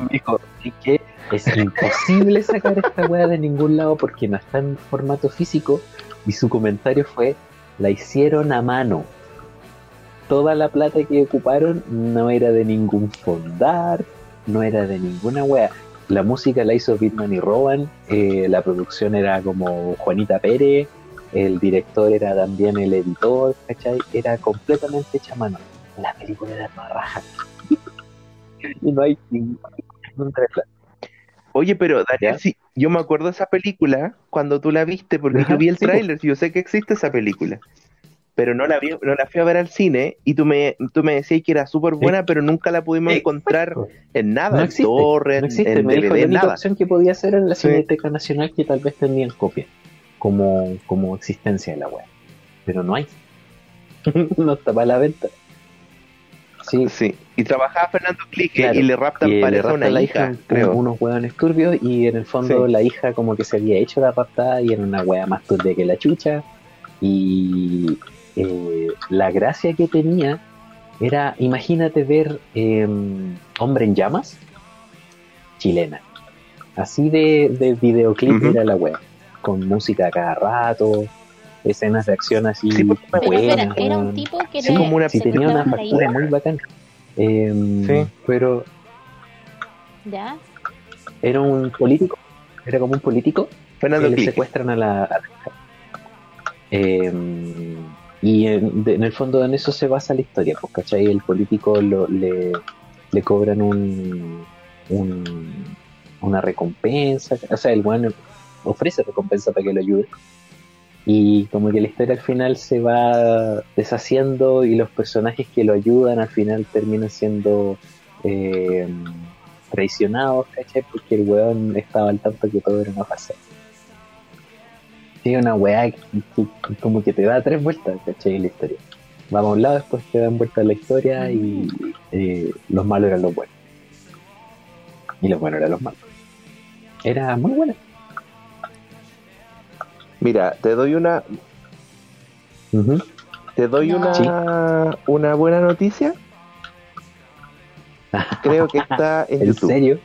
me dijo, "¿Y qué? Es imposible sacar esta weá de ningún lado porque no está en formato físico. Y su comentario fue, la hicieron a mano. Toda la plata que ocuparon no era de ningún fondar, no era de ninguna wea. La música la hizo Bitman y Rowan, eh, la producción era como Juanita Pérez, el director era también el editor, ¿cachai? Era completamente hecha mano. La película era más raja. y no hay ningún. Oye, pero Daniel, sí, yo me acuerdo de esa película cuando tú la viste, porque yo vi el sí, po. tráiler, yo sé que existe esa película. Pero no la vi, no la fui a ver al cine y tú me, tú me decías que era súper buena, pero nunca la pudimos encontrar en nada, No en existe, torrent, No existe, en me dijo la única nada. opción que podía hacer era la Sí. Cineteca Nacional que tal vez tenían copia como, como existencia de la web. Pero no hay. no está para la venta. Sí, Sí, y trabajaba Fernando Clique Claro, y le raptan y le parece a raptan una la hija, hija, creo. unos hueones turbios y en el fondo Sí. la hija como que se había hecho la raptada y era una hueá más turbia que la chucha y eh, la gracia que tenía era, imagínate ver eh, Hombre en Llamas chilena así de, de videoclip Ujú. era la hueá con música a cada rato escenas de acción así Sí, pero espera, era un tipo que Sí, le como una- sí tenía una factura muy bacana Em, Sí. pero ¿Ya? era un político, era como un político Fernando que le secuestran a la, a la. Eh, y en, de- en el fondo en eso se basa la historia, pues, ¿cachai? El político lo- le, le cobran un, un- una recompensa, o sea, el bueno ofrece recompensa para que lo ayude. Y como que la historia al final se va deshaciendo y los personajes que lo ayudan al final terminan siendo eh, traicionados, ¿cachai? Porque el weón estaba al tanto que todo era una farsa. Sí, una weá que, como que te da tres vueltas, ¿cachai? La historia. Vamos a un lado, después te dan vueltas la historia y eh, los malos eran los buenos. Y los buenos eran los malos. Era muy buena. Mira, te doy una, te doy No. una, una buena noticia. Creo que está en ¿En YouTube. serio?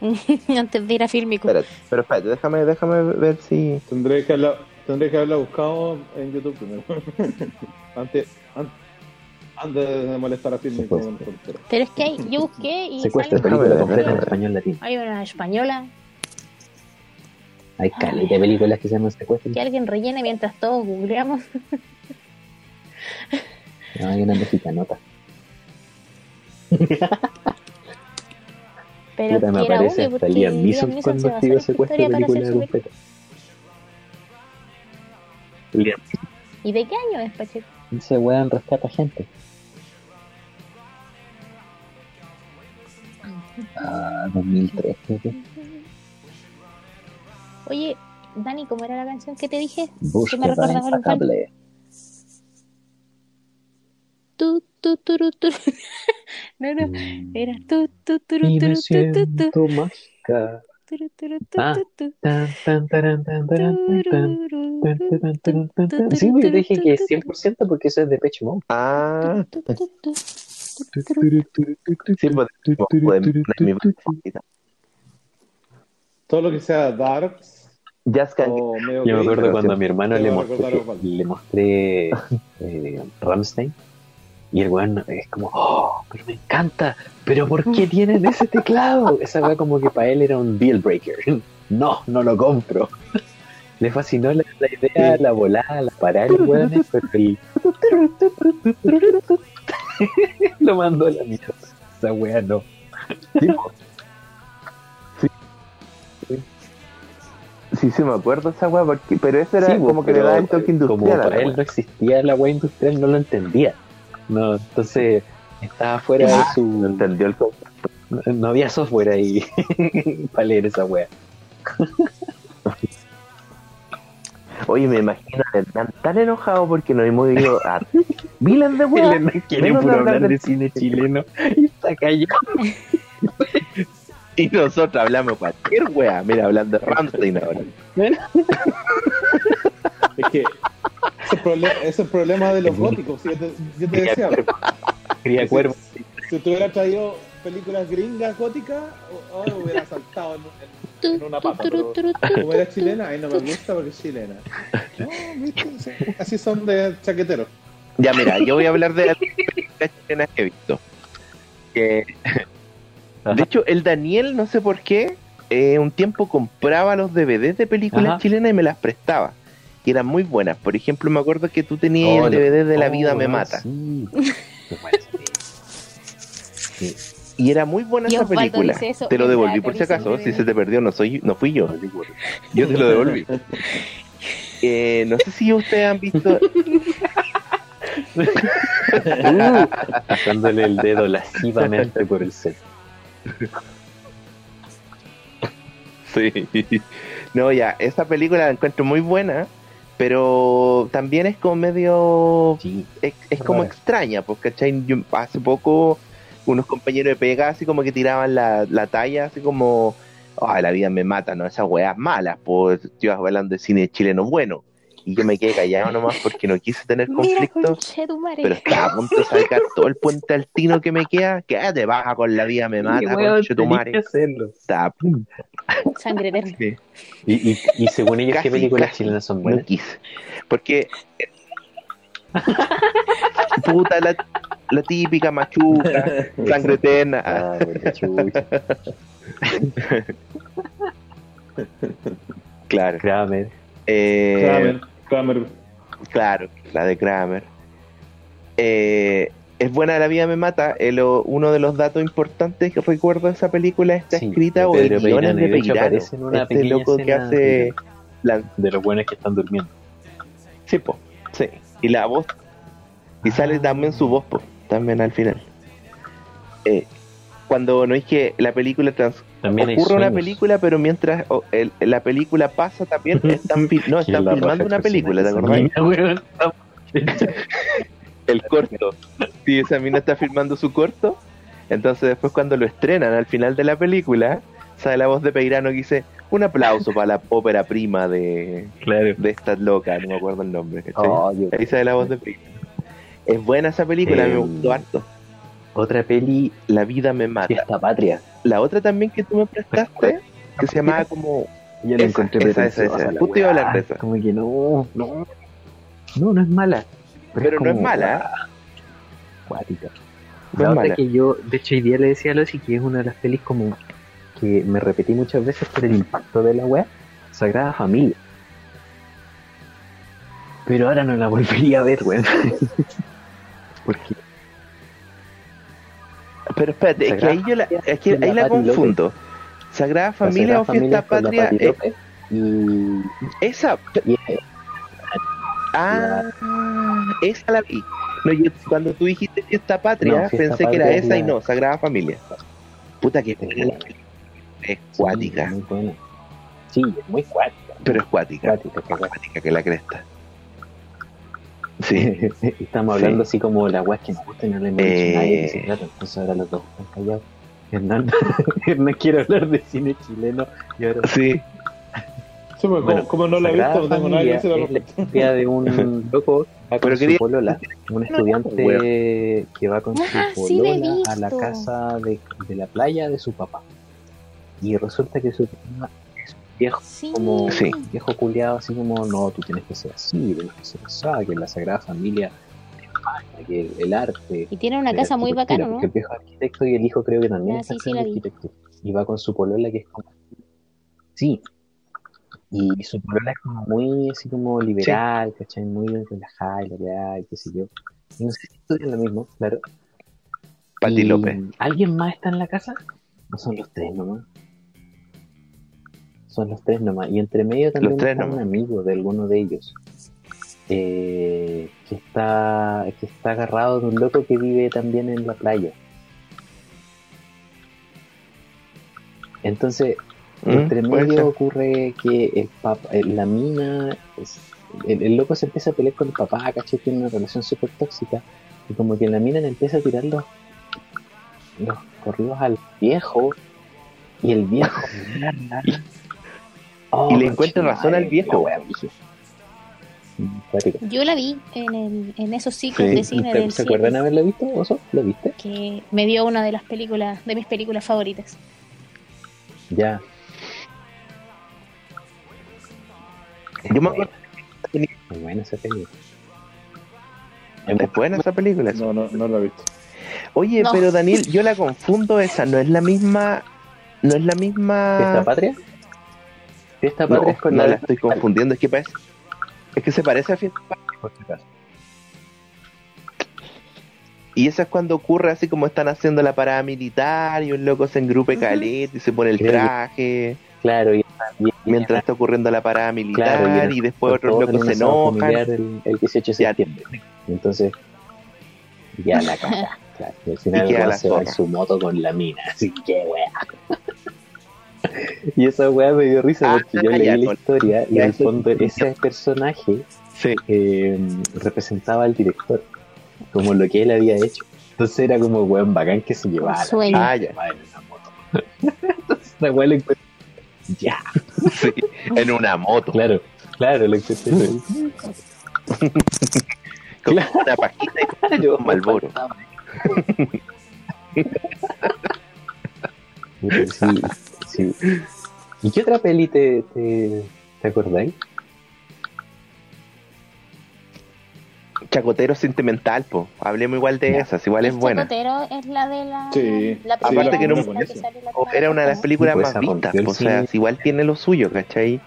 Antes de ir a Fílmico. Espérate, pero espérate, déjame, déjame ver si. Tendré que haberla, tendré que haberla buscado en YouTube primero. antes, an- antes de molestar a con- Pero es que hay, yo busqué y Déjame película completa en español latino. hay una española Hay caleta de películas que se llaman secuestro. que alguien rellene mientras todos googleamos. No, hay una mexicanota. Pero Puta, me aparece hasta Liam Neeson cuando esta secuestro para película completa. Liam ¿Y de qué año es, Pacheco? Ese weón rescata gente. Ah, 2003, creo que. Oye, Dani, ¿cómo era la canción que te dije? Búsqueda recordaba el implacable. Tu, tu, turu, turu. No, no, Mm. era tu, tu, me tu, tu, tu, tu, Ah. tu, tu. Tan. Sí, yo dije que 100% porque eso es de Pecho Mode. Ah, tu, tu, tu, tu. pues, pues. Todo lo que sea Darks Jazz Can o medio Yo me acuerdo cuando a mi hermano le mostré, le mostré eh, Rammstein y el weón es como, oh, pero me encanta, pero ¿por qué tienen ese teclado? Esa weá como que para él era un deal breaker. No, no lo compro. Le fascinó la, la idea, Sí. la volada, la parada el weón, pero el... lo mandó a la mierda. Esa weá no. Sí, sí, me acuerdo esa weá, pero eso era Sí, como que le daba el toque Como industrial. la para él no existía la weá industrial, no lo entendía. No, entonces estaba fuera de No su. entendió el concepto. No, no había software ahí para leer esa weá. Oye, me imagino a Hernán tan enojado porque nos hemos ido a miles de weas. No quiere puro hablar de cine chileno y está callado. Y nosotros hablamos cualquier wea. Mira, hablando de Ramstein ahora. Es que es el problema de los góticos. si Yo te, yo te decía, Cría si- cuervo. Si tú hubieras traído películas gringas góticas, o- ahora hubiera saltado en, en- en una pata. Pero como era chilena, ahí no me gusta porque es chilena. No, Así son de chaqueteros. Ya, mira, yo voy a hablar de las películas chilenas que he visto. Que, de hecho, el Daniel, no sé por qué, eh, un tiempo compraba los DVDs de películas Ajá. chilenas y me las prestaba. Y eran muy buenas. Por ejemplo, me acuerdo que tú tenías Oh, el. DVD de La Oh, vida me no, mata. Sí. Y era muy buena esa película. eso, Te lo me devolví por si acaso. Si se te perdió, no soy, no fui yo. Yo te lo devolví. Eh, no sé si ustedes han visto. Pasándole el dedo lascivamente por el set. Sí. No, ya, esa película la encuentro muy buena, pero también es como medio. Sí. Es, es como extraña, porque hace poco unos compañeros de pega así como que tiraban la, la talla, así como. Ay, la vida me mata, ¿no? Esas weas malas, pues estoy hablando de cine chileno bueno. Y yo me quedé callado nomás porque no quise tener Mira, conflictos. conchetumare. Pero estaba a punto de sacar todo el puente altino que me queda. Quédate baja con la vida me mata. Estaba a punto. Sangre eterna. Y, y, y según ellos, ¿qué películas chilenas son No buenas? quise. Porque. Puta, la, la típica machuca, sangre eterna. Ah, claro. Kramer. Eh, Kramer, Kramer. Claro, la de Kramer. Eh, es buena La vida me mata. Lo- uno de los datos importantes que recuerdo de esa película está Sí, escrita de o el guion es de Peirano. Este loco que hace la, De los buenos que están durmiendo. Sí, po, sí. Y la voz. Y sale Ah. también su voz, po, también al final. Eh, cuando no es que la película trans También hay ocurre una película, pero mientras el- la película pasa también están, no, están filmando una película, ¿te acordás? El corto. Sí, esa mina está filmando su corto. Entonces después cuando lo estrenan al final de la película, sale la voz de Peirano que dice, un aplauso para la ópera prima de, Claro. de esta loca, no me acuerdo el nombre. Oh, yo- Ahí sale la voz de Peirano. Es buena esa película, Eh, me gustó harto. Otra peli, La vida me mata. Fiesta Patria. La otra también que tú me prestaste, que se llamaba como... Yo la encontré esa, esa, esa. Justo iba a hablar de esa. Como que no, no. No, no es mala. Pero no es como, mala, Cuática. No La es otra mala. que yo, de hecho, hoy día le decía a Losi que es una de las pelis como que me repetí muchas veces por el impacto de la weá. Sagrada Familia. Pero ahora no la volvería a ver, weón. Porque Pero espérate, es que ahí, yo la, es que ahí la López. confundo. Sagrada Familia Sagrada o Fiesta Familia Patria, eh, y, esa, y ah, esa la vi. No, yo cuando tú dijiste Fiesta Patria, No, Fiesta pensé que era es esa y no, Sagrada Familia. Puta que es cuática, Sí, muy es muy cuática. pero es cuática, Cuática, cuática que la cresta. Sí, Estamos hablando Sí. así como la weá que nos gusta y no le hemos dicho a nadie de qué se Eh. trata. Entonces ahora los dos están callados. Hernán, Hernán quiere hablar de cine chileno y ahora sí, Sí, pues, Bueno, como, como no la he visto, no tengo nada que es la historia de un loco que va con Pero su quería- polola, un estudiante que va con su Ah, polola a la casa de, de la playa de su papá. Y resulta que su papá viejo, Sí. como Sí. viejo culiado, así como, no, tú tienes que ser así, tienes que ser así, que la Sagrada Familia que el, el arte. Y tiene una casa muy bacana, Porque ¿no? el viejo arquitecto y el hijo creo que también Ah, está sí, arquitectura. Y va con su polola que es como... Sí. Y su polola es como muy así como liberal, ¿cachai? Muy relajada y la y qué sé yo. Y no sé si estudian lo mismo, claro. Pati López. Alguien más está en la casa No son los tres nomás. Son los tres nomás. Y entre medio también Los tres está un amigo de alguno de ellos. eh, que está que está agarrado de un loco que vive también en la playa. Entonces, Mm, entre medio ocurre que el pap- eh, la mina, es- el, el loco se empieza a pelear con el papá, ¿cachai? Tiene una relación súper tóxica. Y como que la mina le empieza a tirar los, los corridos al viejo. Y el viejo. Oh, Y le encuentra razón al viejo. la. Yo la vi en, el, en esos ciclos Sí. de cine ¿Te- del ¿Se acuerdan 7, haberla visto, Oso? ¿La viste? que me dio una de las películas, de mis películas favoritas. Ya. Yo me acuerdo Muy buena esa película. es buena esa película. No, no, no lo he visto. Oye, No. pero Daniel, yo la confundo esa, no es la misma, no es la ¿Fiesta misma. Patria? ¿Fiesta No, Patria es con no la la estoy confundiendo, es que parece, es que se parece a Fiesta Patria, por si acaso. Y eso es cuando ocurre así como están haciendo la parada militar y un loco se engrupe caleta y se pone el traje Claro, y, y- mientras está ocurriendo la parada militar Claro, y después otros locos se enojan. El, el 18 de Ya. septiembre. Entonces, ya la caga. Claro, y al final Y se va en su moto con la mina. Así que, weá. Y esa weá me dio risa Ah, porque yo ya, leí la con- historia y ya, en el eso- fondo ese personaje Sí. eh, representaba al director, como lo que él había hecho. Entonces era como weón bacán que se llevaba. a la Sueño. mina Ah, ya. en una moto. Entonces la weá le encuentra- Ya, Sí, en una moto, claro, claro, lo encontré. con claro. una pajita y un Malboro. Sí, sí. ¿Y qué otra peli te, te, te acordáis? Chacotero sentimental, po. Hablemos igual de esas, igual es buena. Chacotero es la de la. Sí. la Sí, primera Aparte que no- película que sale la O era una de las películas Pues más esa vistas, o sea, igual tiene lo suyo, ¿cachai?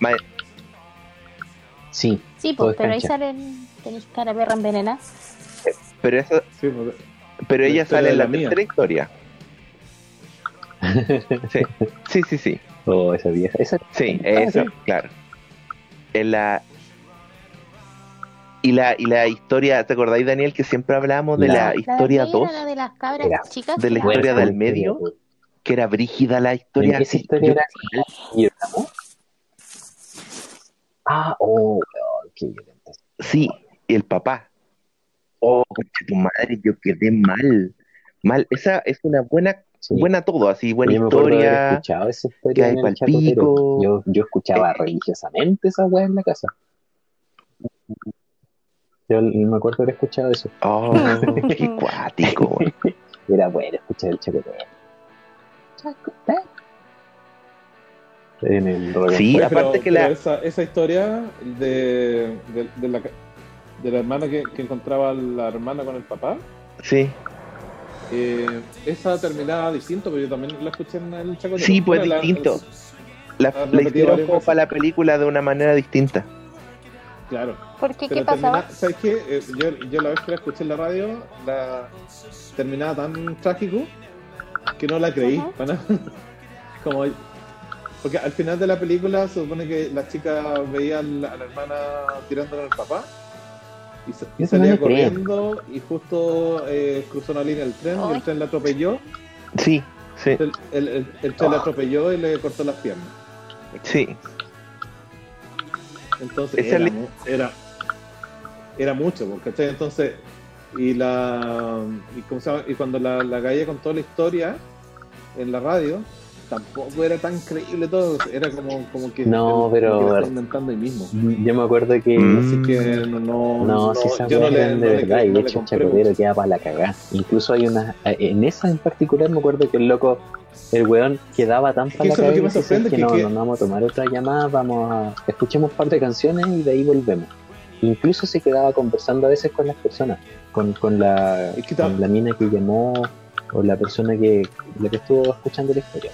Ma- Sí, Sí, pues, es pero ahí cancha. salen. Tenéis cara perra envenenada. Pero esa, Sí, pues, pero La ella sale en la, la tercera historia. Sí, sí, sí, sí. oh, esa vieja. Esa, Sí, Ah, eso, sí. claro. En la y la y la historia, ¿te acordáis Daniel que siempre hablamos de La- la, La historia ella 2, era la de las cabras Era chicas. de la historia del medio? que era brígida la historia? Esa historia yo- era. Ah, oh, qué violenta. Sí, y el papá. Oh, tu madre, yo quedé mal. Mal, esa es una buena Sí. buena todo, así, buena Yo historia. escuchado esa que historia hay en el pico. Yo, yo escuchaba Eh. religiosamente esa weá en la casa. Yo me acuerdo de haber escuchado eso. Oh, qué cuático. Era bueno escuchar el Chacotero. Chacotero. En el and Sí, Oye, aparte pero- que la- Esa, esa historia de, de, de la, de la hermana que, que encontraba a la hermana con el papá, Sí, eh, esa terminaba distinto, pero yo también la escuché en el Chacotero. Sí, pues, la- distinto. la, Ha la hicieron como para la película de una manera distinta. Claro. ¿Por qué? ¿Qué pasaba? ¿Sabes qué? Eh, yo, yo la vez que la escuché en la radio, la terminaba tan trágico que no la creí. Como, porque al final de la película se supone que la chica veía a la, a la hermana tirándole al papá y, no salía creo. corriendo y justo eh, cruzó una línea del tren y el tren la atropelló. Sí, sí, El, el- el- el tren la atropelló y le cortó las piernas. sí. Entonces era, li- era, era mucho, ¿cachai? Entonces, y la y, ¿cómo se llama? y cuando la, la calle contó la historia en la radio, tampoco era tan creíble todo, era como, como que No, como pero- que está inventando ahí mismo. Yo me acuerdo que. Mm. Así que no, no, No, si yo no le, no de le- verdad, y de hecho mucho. queda para la cagá. Incluso hay una. En esa en particular me acuerdo que el loco, el weón quedaba tan para que la cagá que me que dice, sorprende, que que- no, que- no, vamos a tomar otra llamada, vamos a. Escuchemos un par de canciones y de ahí volvemos. Incluso se quedaba conversando a veces con las personas, con, con, la, Es que ta- con la mina que llamó o la persona que, la que estuvo escuchando la historia.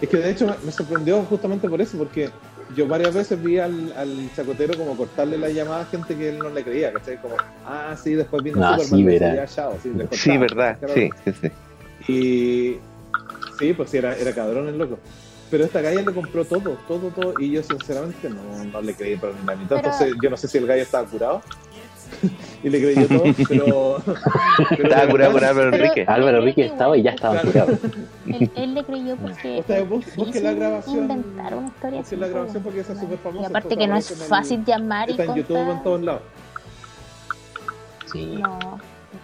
Es que de hecho me- sorprendió justamente por eso, porque yo varias veces vi al, al chacotero como cortarle la llamada a gente que él no le creía, ¿cachai? Como, ah, sí, después vino No, Superman, sí, y decía, chao, sí, le Sí, cortaba, verdad, sí, sí, sí. Y sí, pues sí, era, era cabrón el loco. Pero esta galla le compró todo, todo, todo. Y yo sinceramente no, no le creí por ni la mitad. Pero- Entonces yo no sé si el gallo estaba curado. y le creyó todo, pero... pero Estaba curado con verdad, Álvaro Enrique. Álvaro Enrique estaba y ya estaba Claro. curado. Él, él le creyó porque. O sea, busque la grabación. Inventar una historia Busque así, la grabación porque esa es súper famosa, Y aparte entonces que no es fácil llamar y Está en YouTube en todos lados. Sí. No,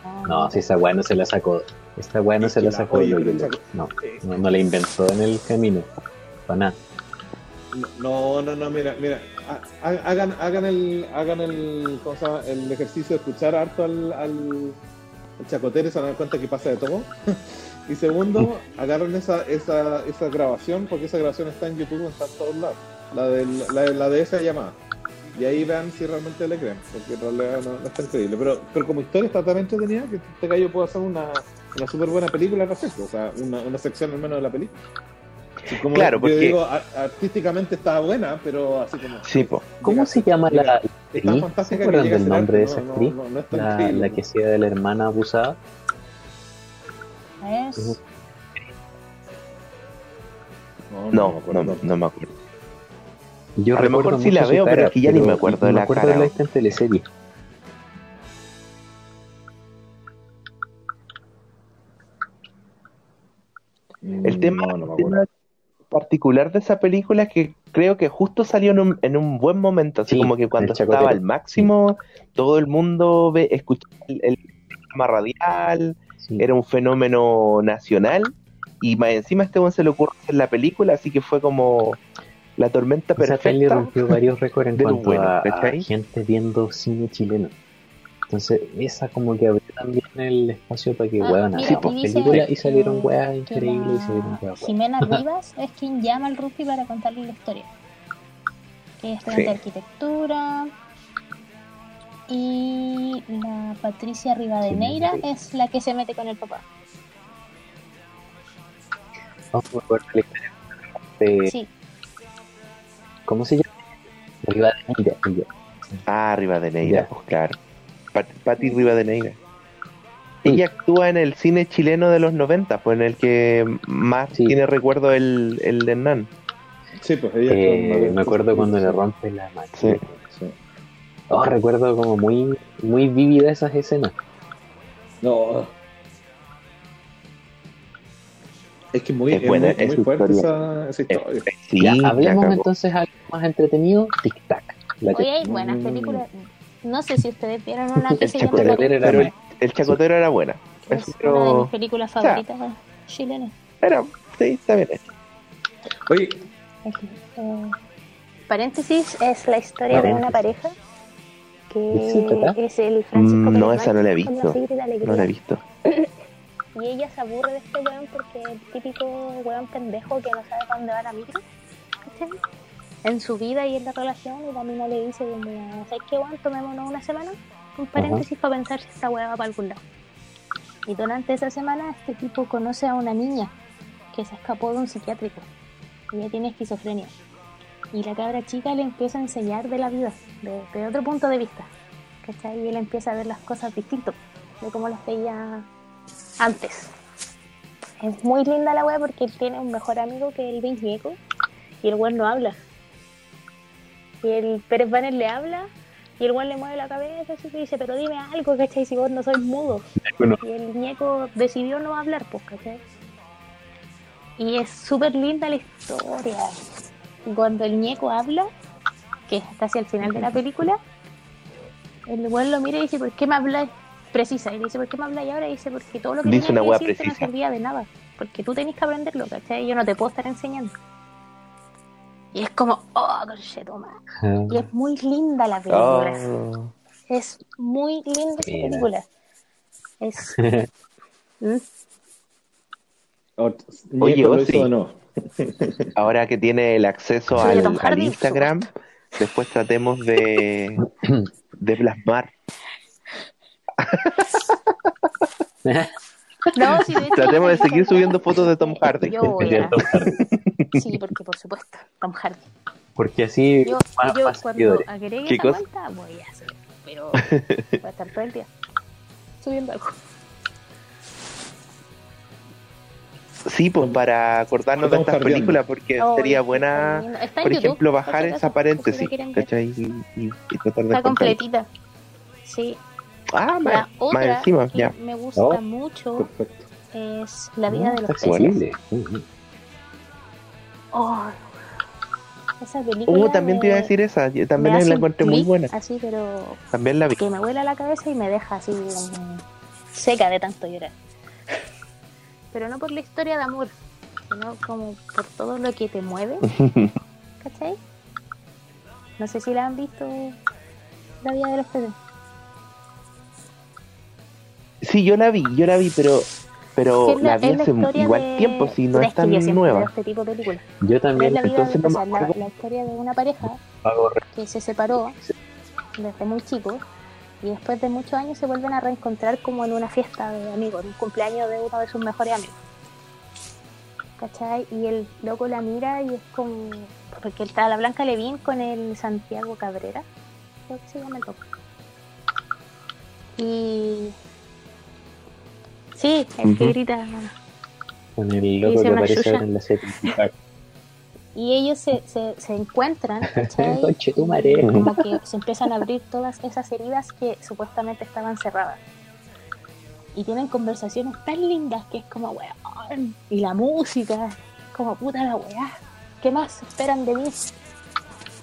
no. No, si esa weá no se la sacó. Esta weá no se la sacó yo, No, no, no la inventó en el camino. Para nada. No, no, no, mira, mira, hagan, hagan el, hagan el, ¿cómo se llama? el ejercicio de escuchar harto al, al, al chacotero y se van a dar cuenta que pasa de todo. y segundo, agarren esa, esa, esa grabación, porque esa grabación está en YouTube, está en todos lados. La, del, la, de- la de esa llamada. Y ahí vean si realmente le creen, porque en realidad no, no está increíble. Pero, pero como historia está tan entretenida que este gallo puede hacer una, una súper buena película al respecto, o sea, una, una sección al menos de la película. Así como Claro, yo porque- digo, artísticamente está buena, pero así como. Sí, po. ¿Cómo se llama la actriz? ¿Se acuerdan del nombre de esa actriz? No, no, no es tan La, que hacía de la hermana abusada. Es. No, No, me acuerdo. no, no me acuerdo. Yo A lo recuerdo mejor sí la veo, pero cara, es que ya ni me acuerdo de me la acuerdo cara. de la en teleserie. El tema, No, no me el acuerdo. Particular de esa película es que creo que justo salió en un, en un buen momento, así Sí, como que cuando estaba al máximo, todo el mundo ve, escuchaba el, el programa radial, Sí. era un fenómeno nacional, y más encima a este weón se le ocurre hacer la película, así que fue como la tormenta Esa peli perfecta. rompió varios récords en cuanto bueno, a, gente viendo cine chileno. Entonces, esa como que abrió también el espacio para que Ah, mira, hacer y películas y salieron que increíbles y salieron weas buenas. Jimena Rivas es quien llama al Rufi para contarle la historia. Que es estudiante Sí. de arquitectura. Y la Patricia Rivadeneira Sí, es la que se mete con el papá. Vamos a recordar la historia de- Sí, ¿Cómo se llama? Rivadeneira. Ah, Rivadeneira, pues claro. Pat- Patti Rivadeneira. Ella actúa en el cine chileno de los 90, pues en el que más Sí. tiene recuerdo el, el de Hernán. Sí, pues ella Eh, me acuerdo cuando le rompe la mano. Sí. Sí. Oh, recuerdo como muy, muy vívida esas escenas. No. Es que muy, Es es buena muy, esa muy fuerte historia. esa, esa historia. Sí, ya, hablemos entonces algo más entretenido, Tic Tac. Oye, hay buenas Mm. películas. No sé si ustedes vieron una que El se llama Chacotero era Pero el, buena. el chacotero era buena. Es es una de mis películas favoritas chilenas. Era, sí, está bien hecho. Oye, Eh, paréntesis, es la historia de una pareja ¿De qué se que trata? es el Francisco Mm, no, esa no la he visto. la. No la he visto. Y ella se aburre de este weón porque es el típico weón pendejo que no sabe para dónde va la micro. ¿cachai? En su vida y en la relación, y la mina le dice como, ¿sabes qué weón? Tomémonos una semana, un paréntesis para pensar si esta weá va para algún lado. Y durante esa semana este tipo conoce a una niña que se escapó de un psiquiátrico. Y ella tiene esquizofrenia. Y la cabra chica le empieza a enseñar de la vida, de, de otro punto de vista. ¿Cachai? Y él empieza a ver las cosas distintas, de cómo las veía antes. Es muy linda la wea porque él tiene un mejor amigo que el Vince Gieco y el weón no habla. Y el Pérez Banner le habla y el weón le mueve la cabeza así que dice, pero dime algo, ¿cachai? Si vos no sois mudo. Bueno, Y el ñeco decidió no hablar, pues, ¿cachai? Y es súper linda la historia. Cuando el ñeco habla, que es casi al final de la película, el weón lo mira y dice, ¿por qué me hablas? Precisa, y le dice, ¿por qué me hablas ahora? Y dice, porque todo lo que Dice una que decirte no servía de nada. Porque tú tenés que aprenderlo, ¿cachai? Yo no te puedo estar enseñando. Y es como, oh, conchetumare. ah, Y es muy linda la película. Oh. Es muy linda esa película. Es. ¿Mm? Oye, Ozzy. no. Ahora que tiene el acceso al, Instagram, después tratemos de, de plasmar. No, Tratemos de seguir subiendo fotos de Tom Hardy. Yo voy a- Cierto, Hardy. Sí, porque por supuesto, Tom Hardy. Porque así Yo, más, yo más cuando seguidores. agregue cuenta voy a hacer, pero voy a estar todo el día subiendo algo. Sí, pues para acordarnos de estas películas, porque Oh, sería buena, por YouTube, ejemplo, bajar esa paréntesis, lo quieren ver. ¿cachai? Y, y- y tratar de Está completita. Sí. Ah, La más, más otra encima, que ya. me gusta Oh. mucho Perfecto. es La vida de los peces. Accesible. Ujú. Oh, esa película. Uh, también te iba a decir esa, yo también la encontré muy buena. Así, pero También la vi. que me vuela la cabeza y me deja así seca de tanto llorar. Pero no por la historia de amor, sino como por todo lo que te mueve, ¿cachai? No sé si la han visto, La vida de los peces. Sí, yo la vi, yo la vi, pero pero la vi hace historia igual de- tiempo, si no es tan nueva. Este tipo de películas. Yo también la, entonces de- no o me sea, la, acuerdo. la historia de una pareja que se separó desde muy chico y después de muchos años se vuelven a reencontrar como en una fiesta de amigos, en un cumpleaños de uno de sus mejores amigos. ¿Cachai? Y el loco la mira y es como... Porque está la Blanca Levín con el Santiago Cabrera. Creo que se llama el loco. Y... Sí, el que Ujú. grita... con el loco que aparece ahora en la serie. Y ellos se, se, se encuentran, como que se empiezan a abrir todas esas heridas que supuestamente estaban cerradas. Y tienen conversaciones tan lindas que es como, weón, y la música, como puta la weá, ¿qué más esperan de mí?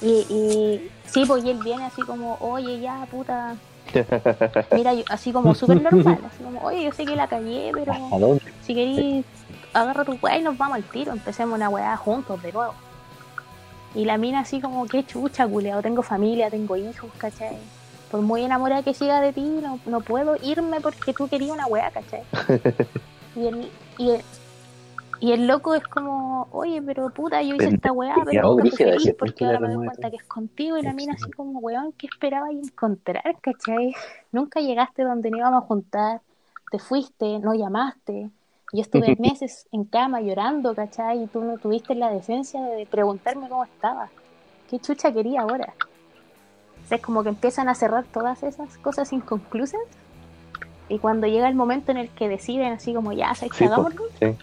Y, y sí, pues y él viene así como, oye, ya, puta, mira, yo- así como súper normal, así como, oye, yo sé que la cagué, pero ¿A dónde? si querís, agarra tu weá y nos vamos al tiro, empecemos una weá juntos de nuevo. Y la mina así como, qué chucha, culeado, tengo familia, tengo hijos, ¿cachai? Por muy enamorada que siga de ti, no, no puedo irme porque tú querías una weá, ¿cachai? Y el, y, el, y el loco es como, oye, pero puta, yo hice esta weá, pero nunca fui feliz porque ahora me doy cuenta que es contigo y la mina así como, weón, ¿qué esperaba encontrar, cachai? Nunca llegaste donde nos íbamos a juntar, te fuiste, no llamaste. Yo estuve meses en cama llorando, ¿cachai? Y tú no tuviste la decencia de preguntarme cómo estaba. ¿Qué chucha quería ahora? O sea, es como que empiezan a cerrar todas esas cosas inconclusas. Y cuando llega el momento en el que deciden así como, ya, ¿sabes Sí, Hagámoslo, sí.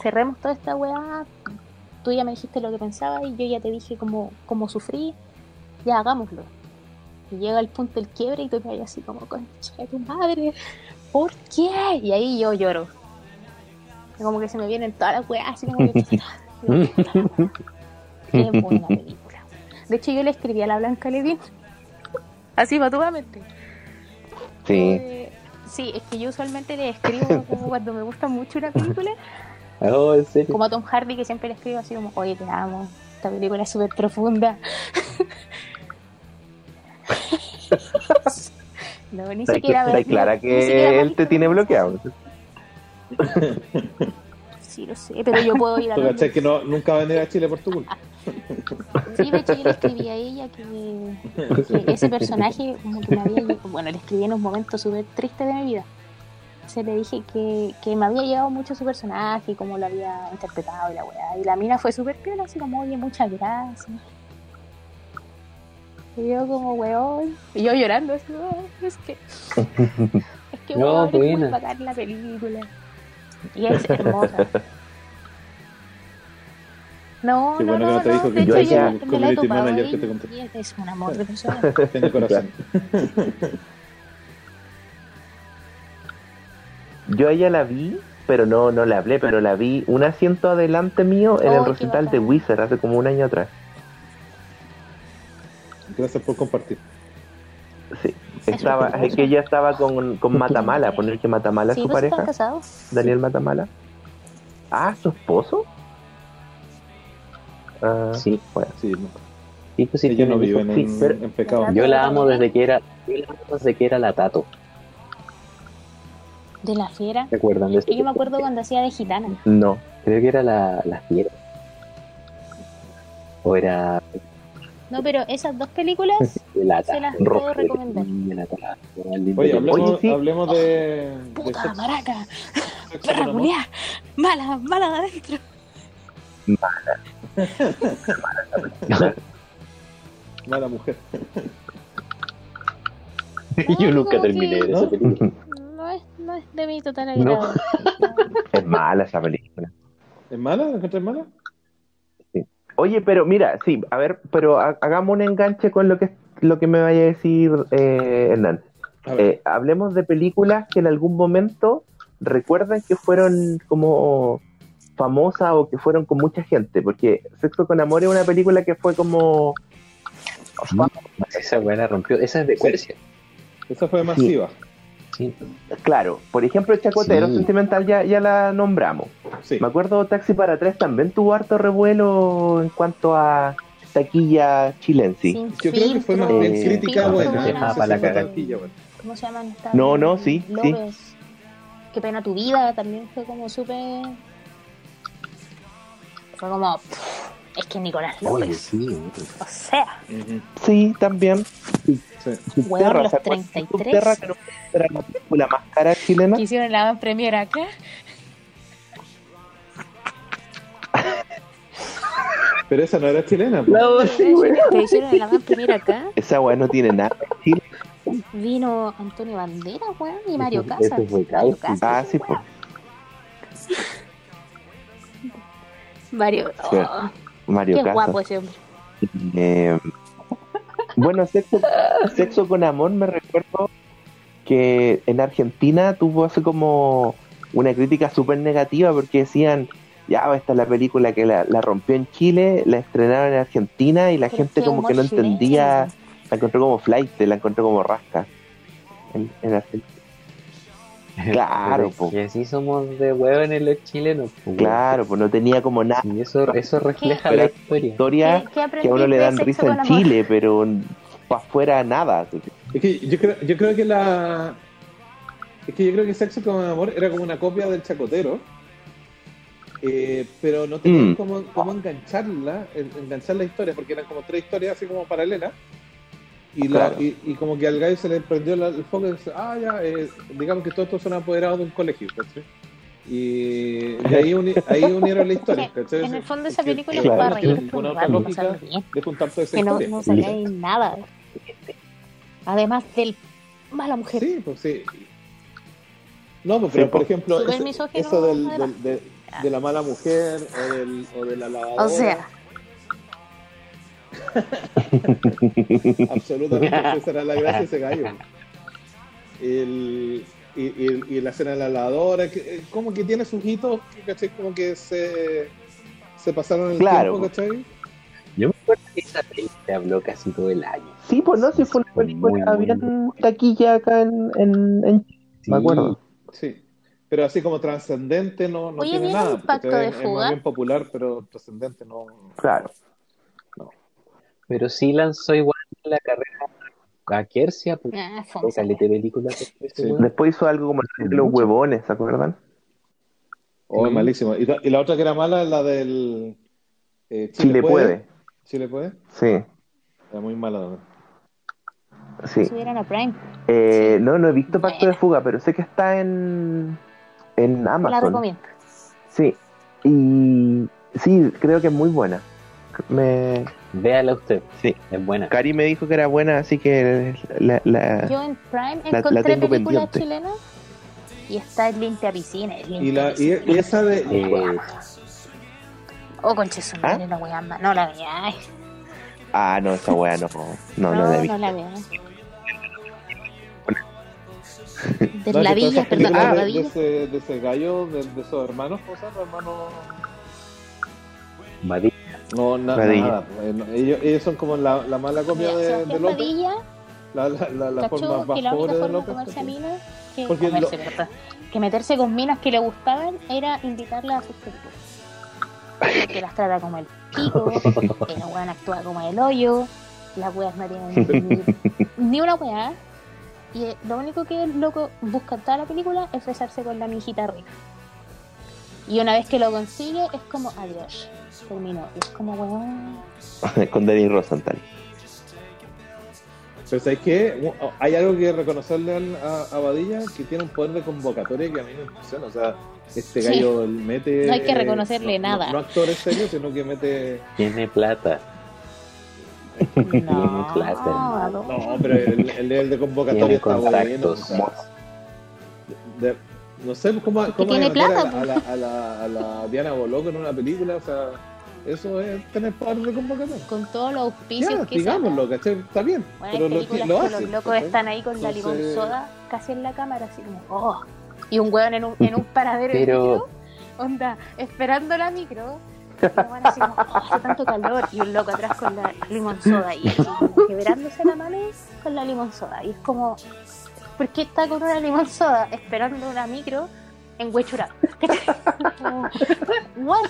Cerremos toda esta weá. Tú ya me dijiste lo que pensaba y yo ya te dije cómo, cómo sufrí. Ya hagámoslo. Y llega el punto del quiebre y tú vas así como, concha de tu madre, ¿por qué? Y ahí yo lloro. Y como que se me vienen todas las weas, así como que. Qué buena película. De hecho, yo le escribí a la Blanca Levin. Así, patudamente. Sí. Eh, sí, es que yo usualmente le escribo como cuando me gusta mucho una película. Oh, en serio. Como a Tom Hardy, que siempre le escribo así como, oye, te amo. Esta película es súper profunda. no, ni Está, siquiera está clara que él te tiene bloqueado. Sí, lo sé, pero yo puedo ir a ¿Tú los cachai que no, nunca va a venir a Chile por tu culpa? Sí, de hecho yo le escribí a ella que, que ese personaje como que me había lle- bueno, le escribí en un momento súper triste de mi vida. Se le dije que, que me había llegado mucho su personaje y cómo lo había interpretado y la weá. Y la mina fue súper piola, así como, oye, muchas gracias. Y yo como, weón, y yo llorando, así, "Oh, es que, es que, No, weón, es muy buena. bacán la película. Y es hermosa. No, Qué no, bueno que no, no te dijo que de yo hecho ya- yo me la he community manager que te es- es un amor de persona. Tiene corazón. Yo a ella la vi, pero no, no la hablé, pero la vi un asiento adelante mío en Oh, el qué recital de. Wizard hace como un año atrás. Gracias por compartir. Sí. Estaba, es que ella estaba con, con Matamala, poner que Matamala es Sí, su pues están pareja, casados. Daniel Matamala. Ah, su esposo. Ah, Sí, bueno. Sí, no. sí, pues sí, no Sí, en, en pecado. Yo la amo desde que era, yo la amo desde que era la Tato. De la fiera. ¿Se acuerdan de eso? Y yo me acuerdo cuando hacía de gitana. No. Creo que era la, la fiera. O era No, pero esas dos películas de lata. se las puedo roja, recomendar. el lindo Oye, hablemos, Oye, sí. hablemos de, Puta, maraca, perra culiá, mala, mala de adentro. Mala mujer. Yo nunca terminé de esa película. No es, de mi total No. agrado. Es mala esa película. ¿Es mala? ¿La encontrás mala? Oye, pero mira, sí, a ver, pero ha- hagamos un enganche con lo que lo que me vaya a decir eh, Hernán. A. Eh, hablemos de películas que en algún momento recuerdan que fueron como famosas o que fueron con mucha gente, porque Sexo con Amor es una película que fue como Esa la rompió. Esa es de Quercia. Esa fue masiva. Sí. Claro, por ejemplo, Chacotero Sí. Sentimental ya, ya la nombramos. Sí. Me acuerdo Taxi para tres también tuvo harto revuelo en cuanto a taquilla chilense. Sin Yo creo que fue más filtro, bien Eh, crítica buena. No Ah, para la taquilla. ¿Cómo se llaman? Esta- No, no, sí, sí. Qué pena tu vida también fue como súper. Fue como. pff, es que Nicolás Oye, López. sí. O sea, Sí, también. Sí. Weón, Subterra, los ¿se acuerdan de 33? Subterra, que no era la película más cara chilena? que hicieron la premier acá. Pero esa no era chilena. po. No, sí, que hicieron la van premier acá. Esa weá no tiene nada. Chile. Vino Antonio Banderas, weón, y Mario Casas. ese fue Mario. Casas. Ah, sí, pues. Mario. Sí. oh, Mario qué Casas. guapo ese hombre. Eh, bueno, sexo, sexo con amor me recuerdo que en Argentina tuvo así como una crítica súper negativa porque decían, ya esta es la película que la, la rompió en Chile, la estrenaron en Argentina y la Pero gente como que no chileno. entendía, la encontró como flight, la encontró como rasca en, en Argentina. Claro, Pero po. es que así somos de huevones los chilenos. po. Claro, pues no tenía como nada Y eso, eso refleja ¿Qué? la historia. historia ¿Qué- qué que a uno le dan risa en? Chile, pero para afuera nada. Es que yo creo, yo creo que la. Es que yo creo que Sexo con Amor era como una copia del Chacotero. eh, pero no tenían Mm. cómo, cómo engancharla, en- enganchar la historia, porque eran como tres historias así como paralelas. Y, la- Claro. y, y como que al gallo se le prendió la- el foco y dice, ah, ya, eh, digamos que todos estos son apoderados de un colegio, ¿cachai? Y de ahí, uni- ahí unieron la historia, ¿cachai? En el fondo esa película Claro. es para reír otra lógica de juntar toda esa Que no, historia. no sacáis nada. Además del mala mujer. Sí, pues sí. No, pues, pero Sí, por pues. ejemplo, eso, del, además. del- de, de la mala mujer o, del, o de la lavadora. O sea, Absolutamente, esa era la gracia de ese gallo. El, y, y- y la escena de la lavadora, que, eh, como que tiene sus hitos, ¿cachai? Como que se, se pasaron el Claro. tiempo, ¿cachai? Yo me acuerdo que esa película habló casi todo el año. Sí, pues no, si fue una película bien taquilla acá en, en, en Chile, Sí. me acuerdo. Sí. Pero así como trascendente no, no Oye, tiene ¿vieron nada. un pacto ¿cachai? de es, es fuga? más bien popular, pero trascendente no. Claro. Pero sí lanzó igual la carrera a Kersia, porque ah, películas Sí. Después hizo algo como el de los huevones, ¿se acuerdan? Oh, Mm. malísimo. Y, la- y la otra que era mala es la del. eh, Chile puede. Chile puede. Sí, Era muy mala también. sí. A Prime. Eh, no, no he visto Pacto de. Fuga, pero sé que está en, en La Amazon. recomiendo. Sí. Y sí, creo que es muy buena. Me... Véala usted, Sí. es buena. Cari me dijo que era buena, así que la, la- Yo en Prime la encontré tengo películas pendiente. chilenas y está el Limpia Piscina. El Y, limpia la, y, piscina. y esa de. Eh, Oh, conche su madre, ¿Ah? la. No la veáis. Ah, no, esa weá no. No, no, la he no, la veáis. De no, la villa, perdón, películas de la de, ese, de ese gallo, de, de esos hermanos, ¿cómo se llama? Hermanos. Badía. No, na- Padilla. nada. pues, ellos, ellos son como la, la mala copia de, de López. Padilla La, la, la, forma más que pobre de forma de López. comerse minas que Porque comerse, lo- perdón, que meterse con minas que le gustaban era invitarlas a sus películas. Porque las trata como el pico, que la weá actúa como el hoyo, las weas no tienen ni, ni una weá. Y eh, lo único que el loco busca en toda la película es besarse con la mijita rica. Y una vez que lo consigue, es como adiós. Terminó. Y es como weón. Con Danny Rosenthal. Pero ¿sabes qué? Hay algo que reconocerle a, a Badilla que tiene un poder de convocatoria que a mí me impresiona. O sea, este Sí. gallo mete. No hay que reconocerle no- nada. No, no actores serios, sino que mete. Tiene plata. No, plata, hermano. ¿a dónde? No, pero el, el nivel de convocatoria Tiene está bueno. contactos. o sea, de- no sé pues, cómo, cómo tiene van a meter plata, a, a la, a, la, a la Diana Boloco en una película, o sea, eso es tener poder de convocatoria. Con todos los auspicios Ya, que digámoslo, ¿cachai? Está bien, Bueno, pero lo, lo hacen. los locos ¿cachai? están ahí con la limón Entonces- soda casi en la cámara, así como, oh. Y un hueón en un, en un paradero de Pero- micro, onda, esperando la micro. Y la buena así como, oh, hace tanto calor. Y un loco atrás con la limón soda. Y así como quebrándose la mano con la limón soda. Y es como, ¿por qué está con una limón soda esperando una micro en Huechurá? Como, "What?".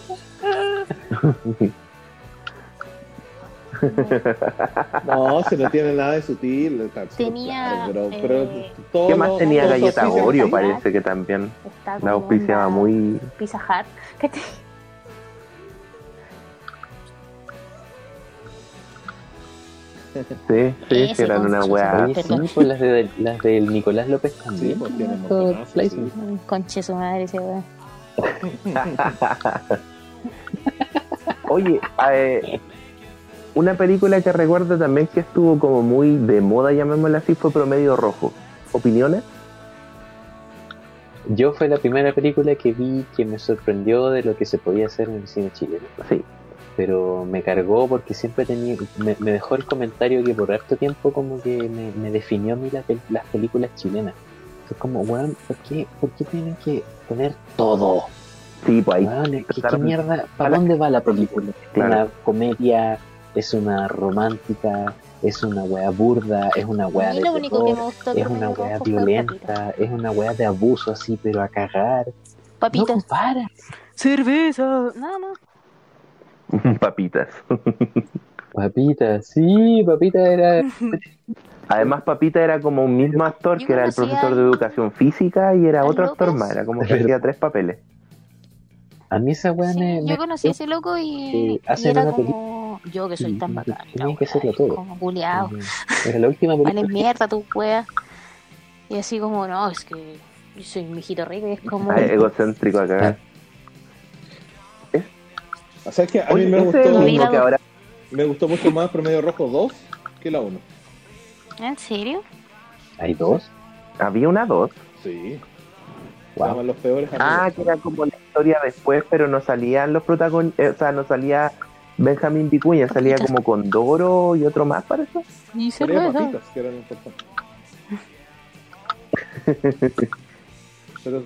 No, se no tiene nada de sutil. Tenía, claro, pero, eh, todo ¿Qué más lo- tenía galleta Oreo? Parece que también la auspiciaba muy... Pizza Hut. Sí, sí, sí, eran una weá. sí, pues las, de, las del Nicolás López Sí, también. pues sí. Un Conche su madre ese weón. Oye, eh, una película que recuerdo también que estuvo como muy de moda, llamémosla así, fue Promedio Rojo. ¿Opiniones? Yo fue la primera película que vi que me sorprendió de lo que se podía hacer en el cine chileno. Sí. Pero me cargó porque siempre tenía. Me, me dejó el comentario que por harto tiempo, como que me, me definió a mí las películas chilenas. Es como, weón, ¿por qué, ¿por qué tienen que tener todo? Sí, pues ahí. Weón, ¿qué, mierda? ¿Para dónde va la película? ¿Es Claro. una comedia? ¿Es una romántica? ¿Es una wea burda? ¿Es una mí de lo único que terror? me gustó Es una Papitas. violenta, es una wea de abuso así, pero a cagar. No Papitas. compara. Cerveza. Nada más. Papitas. Papita, sí, papita era. Además, Papita era como un mismo actor Yo que era el profesor de educación física y era otro actor más. Era como que hacía tres papeles. A mí esa wea Sí, me. yo conocí a ese loco y, era como yo que soy tan bacán. tenían la que y todo. Como buleado. Era la última película. Vale mierda tu wea. Y así como, no, es que yo soy un mijito rico y es como. Ah, egocéntrico acá. O sea, es que a mí Oye, me ese gustó, que ahora. me gustó mucho más Promedio Rojo 2 que la 1. ¿En serio? ¿Hay dos? Había una dos. Sí. Se Wow. los peores Ah, amigos. que era como la historia después, pero no salían los protagonistas. o sea, no salía Benjamín Vicuña, salía como Condoro y otro más, parece. Y Salía cerveza. papitas, que eran importantes. Pero,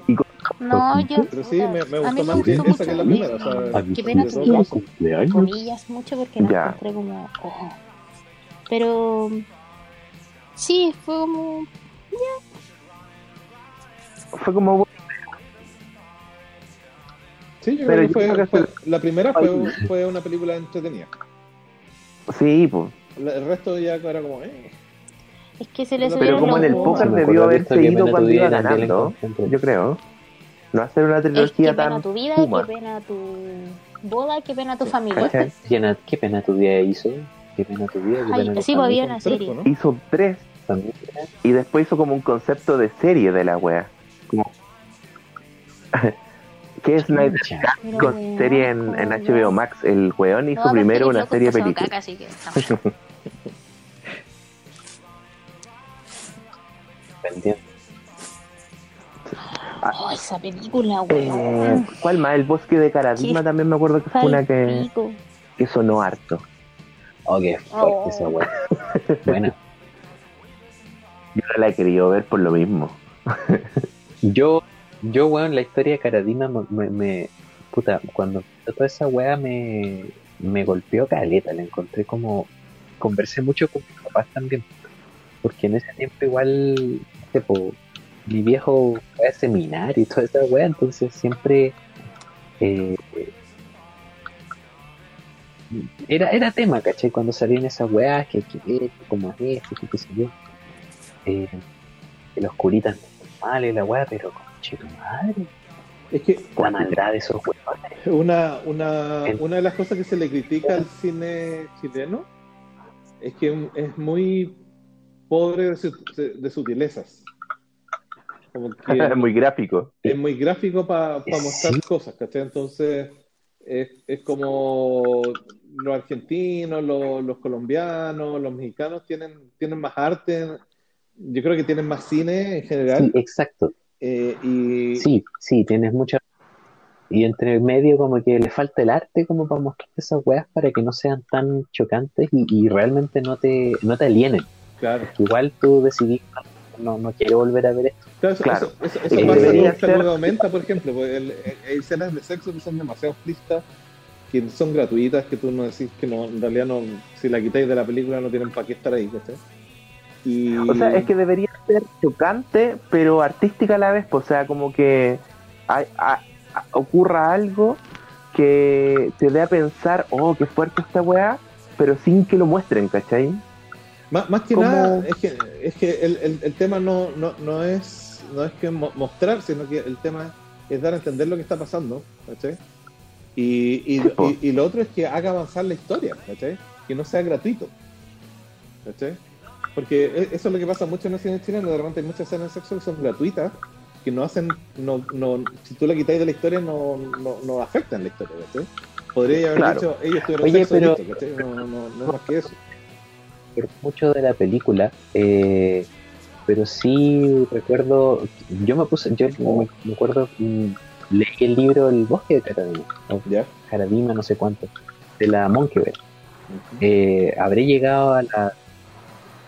No, yo. pero sí, me, me a mí gustó más que gustó esa que la mucho. primera. O sea, Qué pena cosas. comillas mucho porque Ya. encontré como oh. pero sí fue como Fue como. Sí, yo Pero creo yo que fue, creo que fue- fue- la primera fue, fue una película entretenida. Sí, pues. El resto ya era como, eh. Es que se le Pero como en el póker debió acuerdo de haberse esto, qué ido pena cuando iba ganando. Yo creo. No hacer una es que trilogía qué pena tan. tu vida qué pena tu boda qué pena tu familia. Qué pena, qué pena tu día hizo. Qué pena tu día. Qué Ay, pena tu sí, pues, había una Tres, serie. ¿no? Hizo tres y después hizo como un concepto de serie de la wea. Como... ¿Qué es. Pero, con serie en, en HBO Max? El weón hizo No, primero una serie película. caca, así que Entiendo. Oh, esa película Eh, weón ¿Cuál más? El bosque de Caradima también me acuerdo que fue una que, que sonó harto. Oh, qué fuerte Oh. esa wea. Bueno, Yo no la he querido ver por lo mismo. yo, yo, weón, la historia de Caradima me, me, me- puta, cuando toda esa wea me, me golpeó caleta, la encontré como, conversé mucho con mis papás también, porque en ese tiempo igual, tipo, mi viejo fue a seminario y toda esa wea, entonces siempre, eh, era, era tema, ¿cachai? Cuando salían esas weas, que, que, que como es esto, que qué sé yo, eh, que los curitas normales, la wea, pero conche tu madre, Es que la maldad de esos una, una, una de las cosas que se le critica al cine chileno es que es muy pobre de, su- de sutilezas. Como que Muy gráfico. es muy gráfico para mostrar cosas, ¿cachai? Entonces, es, es como los argentinos, los, los colombianos, los mexicanos tienen, tienen más arte, yo creo que tienen más cine en general. Sí, exacto. eh, y Sí, sí, tienes mucha. Y entre medio, como que le falta el arte, como para mostrar esas weas para que no sean tan chocantes y, y realmente no te, no te alienen. Claro, Igual tú decidís, no, no quiero volver a ver esto. claro, eso, Claro. eso, eso, eso Eh, pasa con aumenta, por ejemplo, pues, el- hay escenas de sexo que son demasiado explícitas, que son gratuitas, que tú no decís que no, en realidad no, si la quitáis de la película no tienen para qué estar ahí, ¿cachai? Y, O sea, es que debería ser chocante, pero artística a la vez. pues, O sea, como que hay- a- a- ocurra algo que te dé a pensar, oh, qué fuerte esta weá, pero sin que lo muestren, ¿cachai? Más, más que como- nada, es que, es que el, el- el tema no, no, no es no es que mo- mostrar, sino que el tema es dar a entender lo que está pasando, ¿cachai? Y, y, y- y lo otro es que haga avanzar la historia, ¿cachai? Que no sea gratuito, ¿cachai? Porque e- eso es lo que pasa mucho en el cine chileno, de repente hay muchas escenas de sexo que son gratuitas, que no hacen, no, no, si tú la quitáis de la historia no, no, no afectan la historia, ¿cachai? Podría haber Claro. dicho, ellos tuvieron Oye, sexo pero- no, no, no es más que eso. Por mucho de la película, eh, pero sí recuerdo, yo me puse, yo me, me acuerdo, mm, leí el libro El bosque de Caradima, ¿Ya? Caradima no sé cuánto, de la Monkey Eh, habré llegado a la...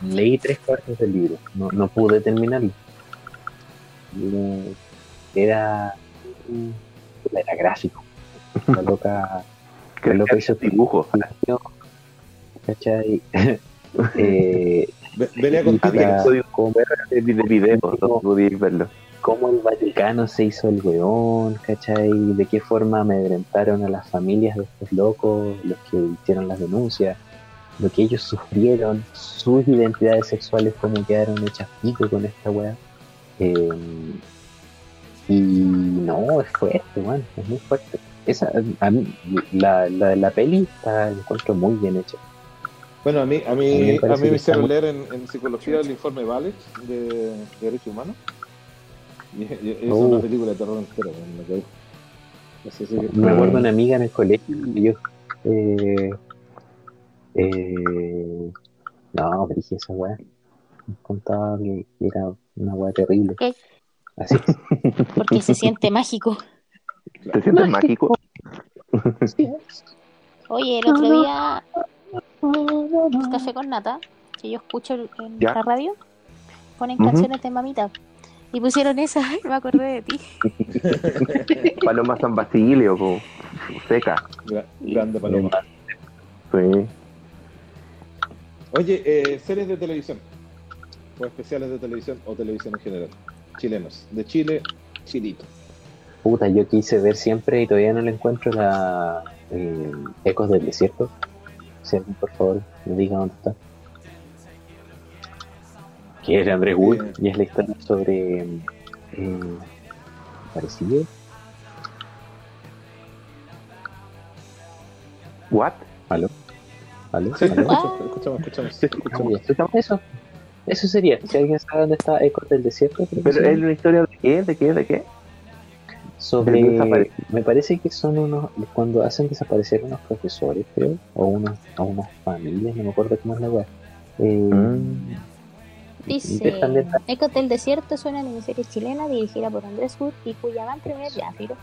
Leí tres cuartos del libro, no, no pude terminarlo. Era... Era gráfico. La loca... La loca hizo dibujo. ¿Cachai? Eh, Ve- Venía con como, de de videos, no podíais verlo. cómo el Vaticano se hizo el weón, ¿cachai? De qué forma amedrentaron a las familias de estos locos, los que hicieron las denuncias, lo que ellos sufrieron, sus identidades sexuales, cómo quedaron hechas pico con esta weá. Eh, y no, es fuerte, weón, es muy fuerte. Esa, a mí, la, la, la peli está, la encuentro muy bien hecha. Bueno, a mí, a mí a mí me hicieron muy- leer en, en psicología el informe Valex de, de Derechos Humanos. Y, y- y es Oh. una película de terror entera. me que- Me acuerdo de una amiga en el colegio y yo. Eh, eh, no, pero dije esa weá. Me contaba que era una weá terrible. ¿Qué? Así. Porque se siente mágico. ¿Te sientes mágico? Oye, el otro día, Café con Nata, que yo escucho en Ya. la radio, ponen canciones de mamita. Y pusieron esa, y me acordé de ti. Paloma San Basilio, po. seca. Gra- grande paloma. Sí. Oye, eh, series de televisión. O especiales de televisión o televisión en general. Chilenos. De Chile, Chilito. Puta, yo quise ver siempre y todavía no le encuentro la eh, Ecos del Desierto. Si alguien, por favor, me diga dónde está. Que es de Andrés Wood Eh. y es la historia sobre. Eh, ¿Parecido? ¿What? ¿Aló? ¿Aló? Sí, ¿Aló? escuchamos, escuchamos, escuchamos. escuchamos. Ya, escuchamos eso. Eso sería. Si alguien sabe dónde está Ecos del Desierto, ¿Pero es una historia de qué? ¿De qué? ¿De qué? Sobre. Me parece que son unos. Cuando hacen desaparecer unos profesores, creo, o unos, o unas familias, no me acuerdo cómo es la web. Eh, Mm. Dice, Ecos del Desierto es una miniserie chilena dirigida por Andrés Wood y cuya van primer Yáfiro,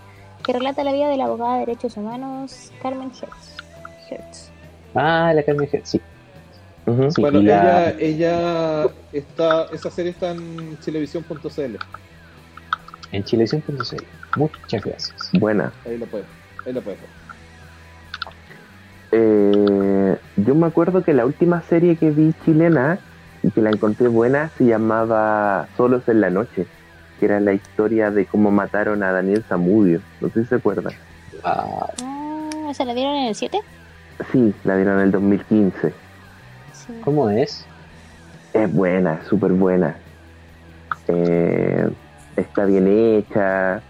que relata la vida de la abogada de derechos humanos Carmen Hertz. Hertz. Ah, la Carmen Hertz, sí. Sí, Bueno, la- ella, ella está, esa serie está en chilevisión.cl. En chilevisión.cl. Muchas gracias. Buena. Ahí lo puedes, ahí lo puedes ver. Eh, yo me acuerdo que la última serie que vi chilena y que la encontré buena se llamaba Solos en la Noche, que era la historia de cómo mataron a Daniel Zamudio. No sé si se acuerdan. Ah, Ah, ¿se la dieron en el 7? Sí, la dieron en el 2015. Sí. ¿Cómo es? Es buena, súper buena. Eh, está bien hecha,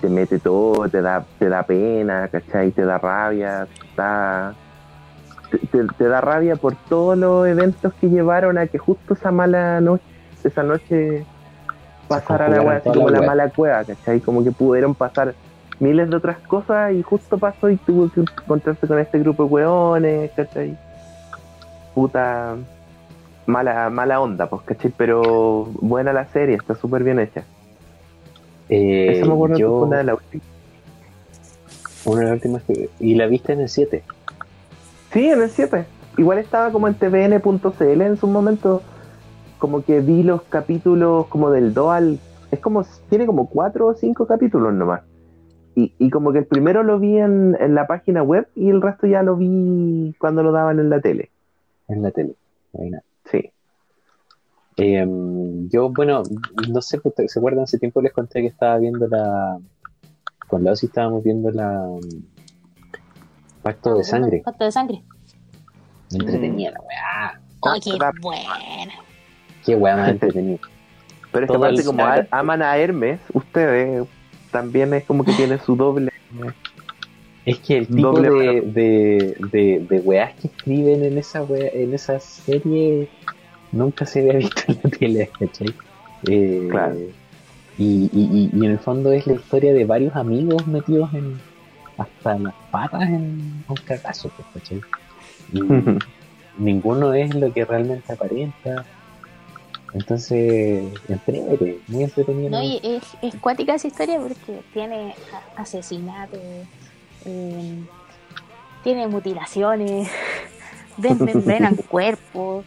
te mete todo, te da, te da pena, ¿cachai? Te da rabia, está... Te, te- te da rabia por todos los eventos que llevaron a que justo esa mala noche, esa noche pasara la wea, así como la mala cueva, ¿cachai? Como que pudieron pasar miles de otras cosas y justo pasó y tuvo que encontrarse con este grupo de hueones, ¿cachai? Puta mala, mala onda, pues, ¿cachai? Pero buena la serie, está súper bien hecha. Eh, Esa me acuerdo que yo, fue una de las últimas. una de las últimas que- ¿Y la viste en el 7? Sí, en el 7. Igual estaba como en tvn.cl en su momento. Como que vi los capítulos como del 2 al. Es como. Tiene como 4 o 5 capítulos nomás. Y, y como que el primero lo vi en, en la página web y el resto ya lo vi cuando lo daban en la tele. En la tele. Sí. Eh, yo, bueno, no sé, ¿ustedes ¿se acuerdan? Hace tiempo les conté que estaba viendo la. Con la Osi estábamos viendo la. mm, Pacto de Sangre. Pacto de sangre. Me entretenía la weá. Oh, qué buena. Qué weá más entretenida. Pero es que Todo aparte, el como a- aman a Hermes, ustedes también es como que tiene su doble. Es que el tipo Doble de, de, de, de weás que escriben en esa wea- en esa serie nunca se había visto en la tele, ¿cachai? Eh, Claro. Y, y, y, y en el fondo es la historia de varios amigos metidos en hasta las patas en un cagazo, pues, ¿cachai? Y ninguno es lo que realmente aparenta. Entonces, entrete, muy entretenido. No, y es, es cuática esa historia porque tiene asesinatos, eh, tiene mutilaciones, desmembrenan cuerpos.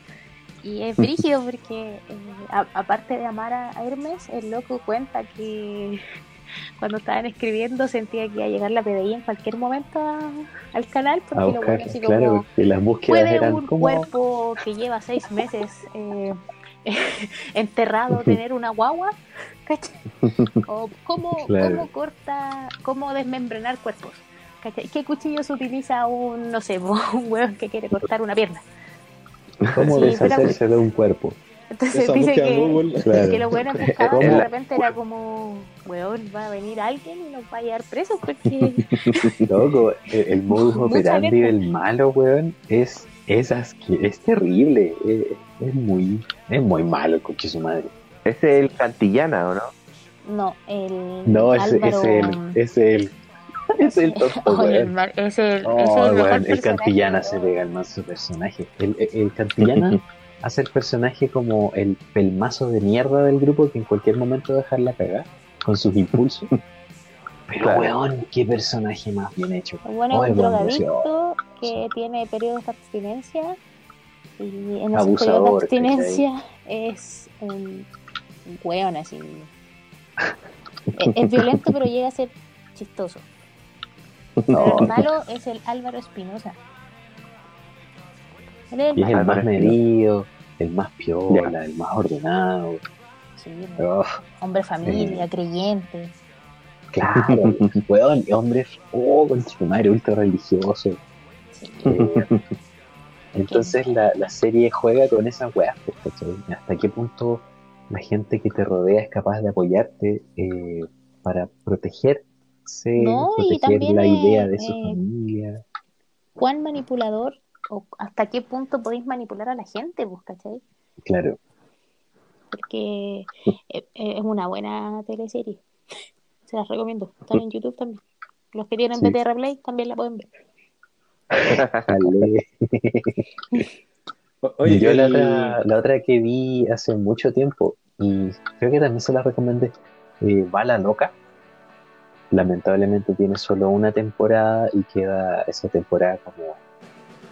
Y es brígido porque, eh, a- aparte de amar a Hermes, el loco cuenta que cuando estaban escribiendo sentía que iba a llegar la PDI en cualquier momento a- al canal porque lo bueno así como claro, porque las búsquedas ¿Puede eran un como cuerpo que lleva seis meses eh, enterrado tener una guagua? ¿Cachai? ¿O cómo, Claro. cómo corta, cómo desmembrenar cuerpos? ¿Cachai? ¿Qué cuchillos utiliza un, no sé, un hueón que quiere cortar una pierna? Cómo Sí, deshacerse de un cuerpo. Entonces Esa dice que. Claro. que los de repente era como, weón, va a venir alguien y nos va a llevar presos porque... Loco, el, el modus operandi del malo, weón, es, es, asque- es terrible. Es, es muy, es muy malo el coche su madre. Ese es el Cantillana, ¿o no? No, el No, es, Álvaro... es el, es el, es el Oye, el mar- es el, Oh, es el mejor Cantillana se pega el manso personaje. El, el, el Cantillana hace el personaje como el pelmazo de mierda del grupo que en cualquier momento va a dejarla cagar con sus impulsos. Pero, Claro. weón, qué personaje más bien hecho. Bueno, Ay, un drogadicto que tiene periodos de abstinencia y en esos Abusador, periodos de abstinencia es un weón así. es, es violento pero llega a ser chistoso. El malo es el Álvaro Espinosa. Él es el Y es el malo. más medido, el más piola, el más ordenado. Sí, Oh, hombre familia, Eh. creyente. claro, weón, hombre, oh, con su madre ultra religioso. Sí. Eh, entonces la, la serie juega con esas weas, pues. Hasta qué punto la gente que te rodea es capaz de apoyarte eh, para protegerse, No, y también, la idea de su eh, familia. ¿Cuán manipulador o hasta qué punto podéis manipular a la gente, pues, cachai? Claro, porque eh, eh, es una buena teleserie. Se las recomiendo. Están en YouTube también. Los que tienen Sí. BTR Play también la pueden ver. Oye, yo la, otra, la otra que vi hace mucho tiempo y creo que también se la recomendé, eh, Bala Loca. Lamentablemente tiene solo una temporada y queda esa temporada como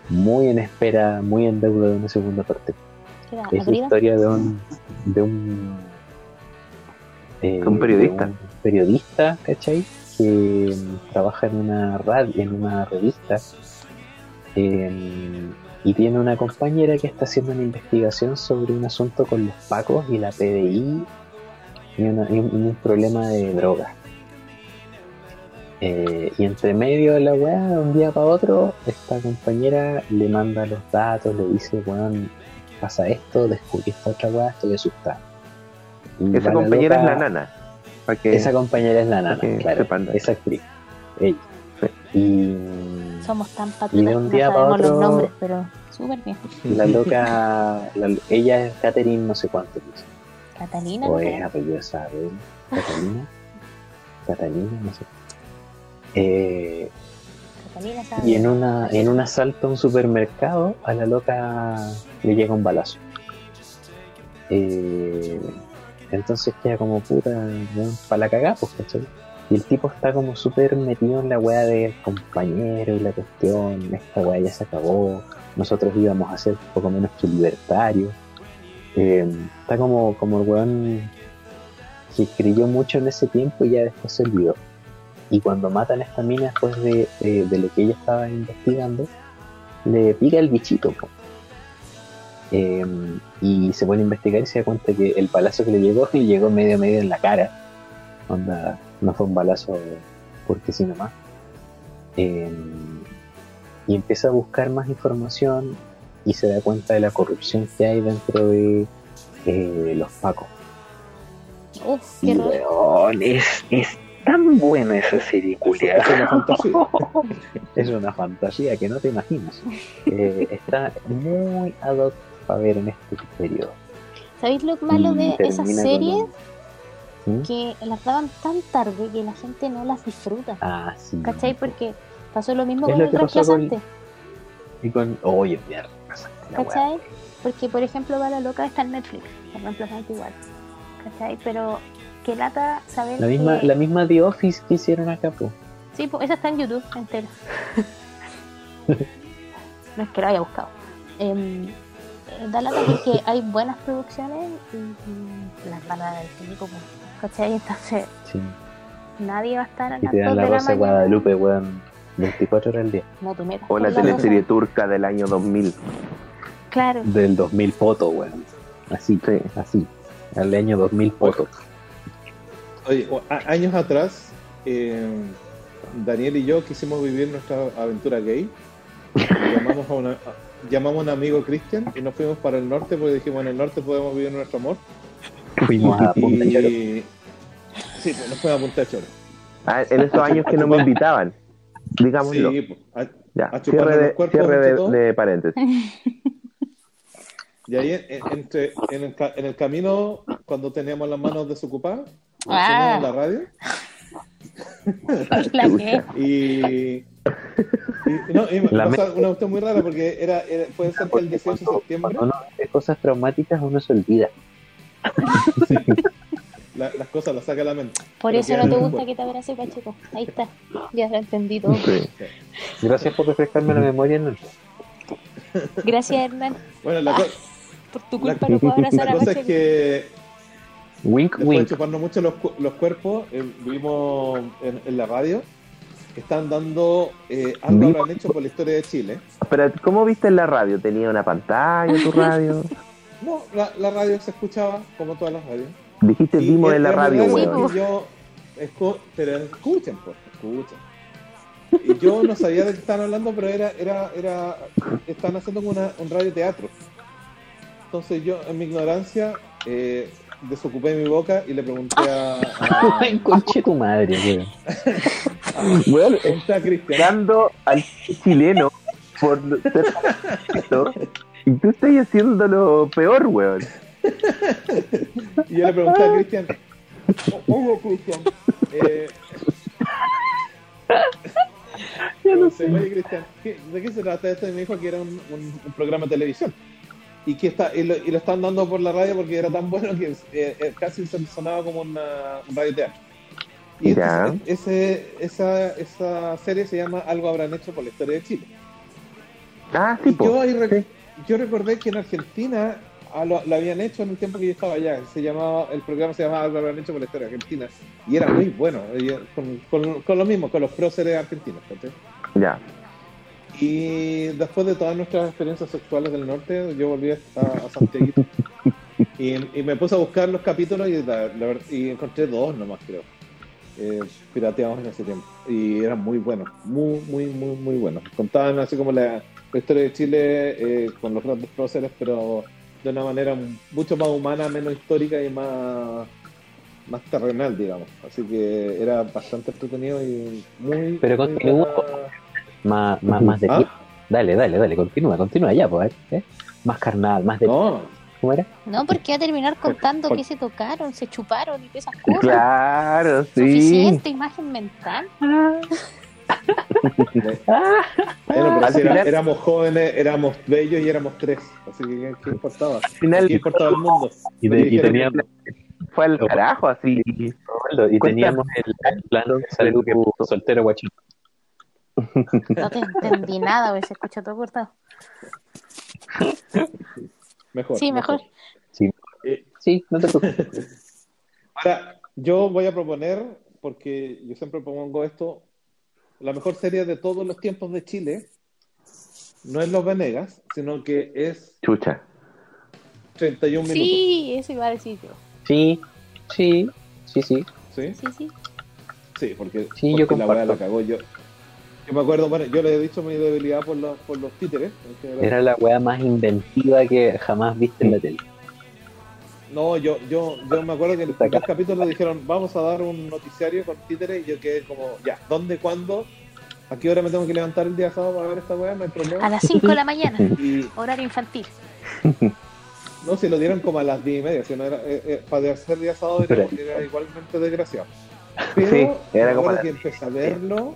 muy en espera, muy en deuda de una segunda parte. Queda Es la historia de un de un, eh, Un periodista. de un periodista, ¿cachai? Que trabaja en una radio, en una revista eh, y tiene una compañera que está haciendo una investigación sobre un asunto con los pacos y la PDI y, una- y un, y un problema de drogas. Eh, y entre medio de la weá, de un día para otro, esta compañera le manda los datos, le dice, weón, pasa esto, descubrí esta otra weá, estoy asustada. Y Esa compañera loca- es la nana. Esa compañera es la nana, claro, sepan. esa actriz, ella. Y Somos tan un que día no sabemos los otro- nombres, pero súper bien. la loca, la- ella es Catherine no sé cuánto, dice. Catalina, o es apellido Catalina, Catalina, no sé. Y en una en un asalto a un supermercado, a la loca le llega un balazo. Eh, entonces queda como puta, para la cagada, pues, ¿cachai? Y el tipo está como súper metido en la weá del compañero y la cuestión, esta weá ya se acabó, nosotros íbamos a ser poco menos que libertarios. Eh, está como, como el weón que creyó mucho en ese tiempo y ya después se olvidó. Y cuando matan a esta mina después de, de- de lo que ella estaba investigando, le pica el bichito. Eh, y se pone a investigar y se da cuenta que el balazo que le llegó le llegó medio medio en la cara. Onda, no fue un balazo porque sí nomás. Eh, y empieza a buscar más información y se da cuenta de la corrupción que hay dentro de eh, los pacos. Uf, qué Y weón, es, es tan buena esa serie, culiao. Es una fantasía. Es una fantasía que no te imaginas. Eh, está muy ad hoc para ver en este periodo. ¿Sabéis lo malo de esas series? con ¿Mm? Que las daban tan tarde que la gente no las disfruta. Ah, sí. ¿Cachai? Porque pasó lo mismo Es con lo el con- trasplazante. Y con. Oye, mierda. la weá. ¿Cachai? Porque, por ejemplo, va la loca está en Netflix, el reemplazante igual. ¿Cachai? Pero que lata saber La misma, que... la misma The Office que hicieron acá, po. Sí, pues esa está en YouTube entera. no es que lo haya buscado. Em, eh, da lata porque hay buenas producciones y, y las van a dar el público, pues, ¿cachai? Entonces Sí. nadie va a estar a Y te dan 2 la la Rosa de. Guadalupe, weón. 24 horas al día. No te metas O la la teleserie Rosa. turca del año 2000. Claro. Del 2000 foto, weón. Así, Sí. así. Al año 2000 foto. Oye, años atrás, eh, Daniel y yo quisimos vivir nuestra aventura gay. Llamamos a, una, a- llamamos a un amigo Cristian y nos fuimos para el norte porque dijimos en el norte podemos vivir nuestro amor. Fuimos a Punta Y, Choro. sí, pues nos fuimos a Punta Choro. Ah, en esos años que no me invitaban. Digámoslo. Sí, pues, a- ya, a cierre, de, cuerpos cierre de, de paréntesis. y ahí en, en- entre, en, el, en el camino, cuando teníamos las manos desocupadas, Ah. la radio La que- y, y, no, y La pasa una cuestión muy rara porque era, era puede ser que el 18 de septiembre Cuando uno ve cosas traumáticas, uno se olvida. la- las cosas las saca a la mente. Por Pero eso no te gusta cuerpo. que te abrace Pacheco. Ahí está. Ya lo entendí todo. Sí. Gracias por refrescarme la memoria, Hernán. Gracias, Hernán. Bueno, la, co- Por tu La- culpa no puedo abrazar la a cosa es que Wink, después de wink. chuparnos mucho los, los cuerpos, eh, vimos en, en la radio que están dando eh, algo Vi- habrán hecho por la historia de Chile. Pero, ¿cómo viste en la radio? ¿Tenía una pantalla tu radio? No, la, la radio se escuchaba como todas las radios. Dijiste Y vimos en la radio, weón. yo escu- pero escuchen, pues, escuchen. Y yo no sabía de qué estaban hablando, pero era, era, era, estaban haciendo como una, un radioteatro. Entonces yo, en mi ignorancia, eh, desocupé mi boca y le pregunté a, a, conche tu madre, weón. A Cristian. dando al chileno por ser esto, y tú estás haciendo lo peor, weón. Y yo le pregunté a Cristian, "O- oye Cristian, eh, no sé, oye Cristian, ¿qué- ¿de qué se trata esto? Y me dijo que era un, un- un programa de televisión. Y que está, y lo, y lo están dando por la radio porque era tan bueno que eh, eh, casi se sonaba como una, un radioteatro. Y entonces, ese, esa, esa serie se llama Algo habrán hecho por la historia de Chile. Ah, sí, yo, ahí Sí. yo recordé que en Argentina ah, lo, lo habían hecho en el tiempo que yo estaba allá. Se llamaba, el programa se llamaba Algo habrán hecho por la historia de Argentina. Y era muy bueno. eh, con, con- con lo mismo, con los próceres argentinos. ¿cachai? Ya. Y después de todas nuestras experiencias sexuales del norte, yo volví a, a Santiago. y, y me puse a buscar los capítulos y, la- la y encontré dos nomás, creo. Eh, pirateados en ese tiempo. Y eran muy buenos. Muy, muy, muy, muy buenos. Contaban así como la, la historia de Chile eh, con los grandes próceres, pero de una manera mucho más humana, menos histórica y más más terrenal, digamos. Así que era bastante entretenido y muy... Pero muy continúa. Más, más, más de ¿Ah? Dale, dale, dale, continúa, continúa ya, pues. ¿eh? Más carnal, más de No, ¿Cómo era? No, porque va a terminar contando que se tocaron, se chuparon y esas cosas. Claro, sí. Suficiente imagen mental. Bueno, pero si era- éramos jóvenes, éramos bellos y éramos tres. Así que, ¿qué, importaba? final- ¿Qué importaba el mundo? Y, de- y teníamos, Fue al carajo, así. y Cuéntame. teníamos el, el plan de puso soltero guachín. No te entendí nada, güey, se escucha todo cortado. Mejor. Sí, mejor. Sí, Eh, sí, no te preocupes. Ahora, yo voy a proponer, porque yo siempre propongo esto, la mejor serie de todos los tiempos de Chile no es Los Venegas, sino que es Chucha. 31 minutos. Sí, eso iba a decir yo. Sí, sí, sí, sí. ¿Sí? Sí, sí. Sí, porque, Sí, porque yo la weá la cagó. Yo, yo me acuerdo, bueno, yo le he dicho mi debilidad por los, por los títeres. Era la weá más inventiva que jamás viste en la tele. No, yo, yo, yo me acuerdo que en el capítulo dijeron, vamos a dar un noticiario con títeres, y yo quedé como, ya, ¿dónde, cuándo? ¿A qué hora me tengo que levantar el día sábado para ver esta weá? No hay A las 5 de la mañana, Y horario infantil. no, si lo dieron como a las 10 y media, si no era, eh, eh, para hacer día sábado era, era igualmente desgraciado. Pero Sí, era como que empecé a verlo,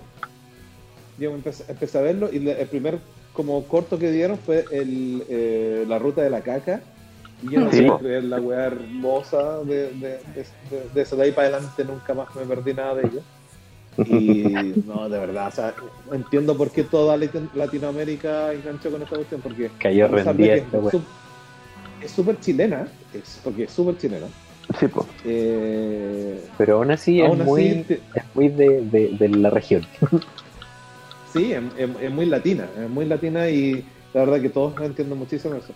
yo empecé, empecé a verlo, y le- el primer como corto que dieron fue el, eh, la ruta de la caca. Y yo no Sí, creer la weá hermosa de, de, de, ahí para adelante, nunca más me perdí nada de ello. Y no, de verdad, o sea, entiendo por qué toda Lat- Latinoamérica enganchó con esta cuestión, porque Cayó rendida es súper chilena, es, porque es súper chilena. Sí, po. Eh, Pero aún así aún es así, muy, te- es muy de la región. sí, es, es- es muy latina, es muy latina y la verdad que todos entienden muchísimo eso.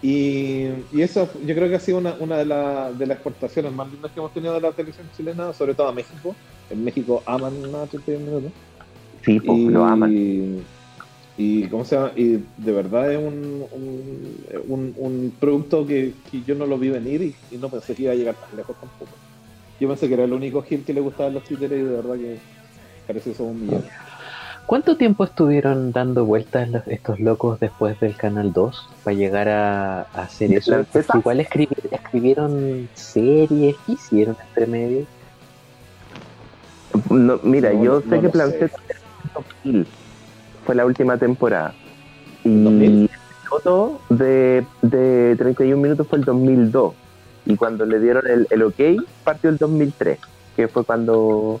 Y, y eso yo creo que ha sido una, una de, la- de las exportaciones más lindas que hemos tenido de la televisión chilena, sobre todo a México. En México aman a 31 minutos. Sí, y, lo aman. Y, ¿cómo se llama? Y de verdad es un, un, un- un producto que, que yo no lo vi venir y, y no pensé que iba a llegar tan lejos tampoco. Yo pensé que era el único Gil que le gustaban los títeres y de verdad que parece que somos un millón. ¿Cuánto tiempo estuvieron dando vueltas los- estos locos después del Canal 2 para llegar a, a hacer eso? Igual escribi- escribieron series, ¿qué hicieron entre medio? No, mira, No, yo no sé que sé. Planchet fue la última temporada. Y 2000. el piloto de, de 31 minutos fue el 2002. Y cuando le dieron el, el ok, partió el 2003, que fue cuando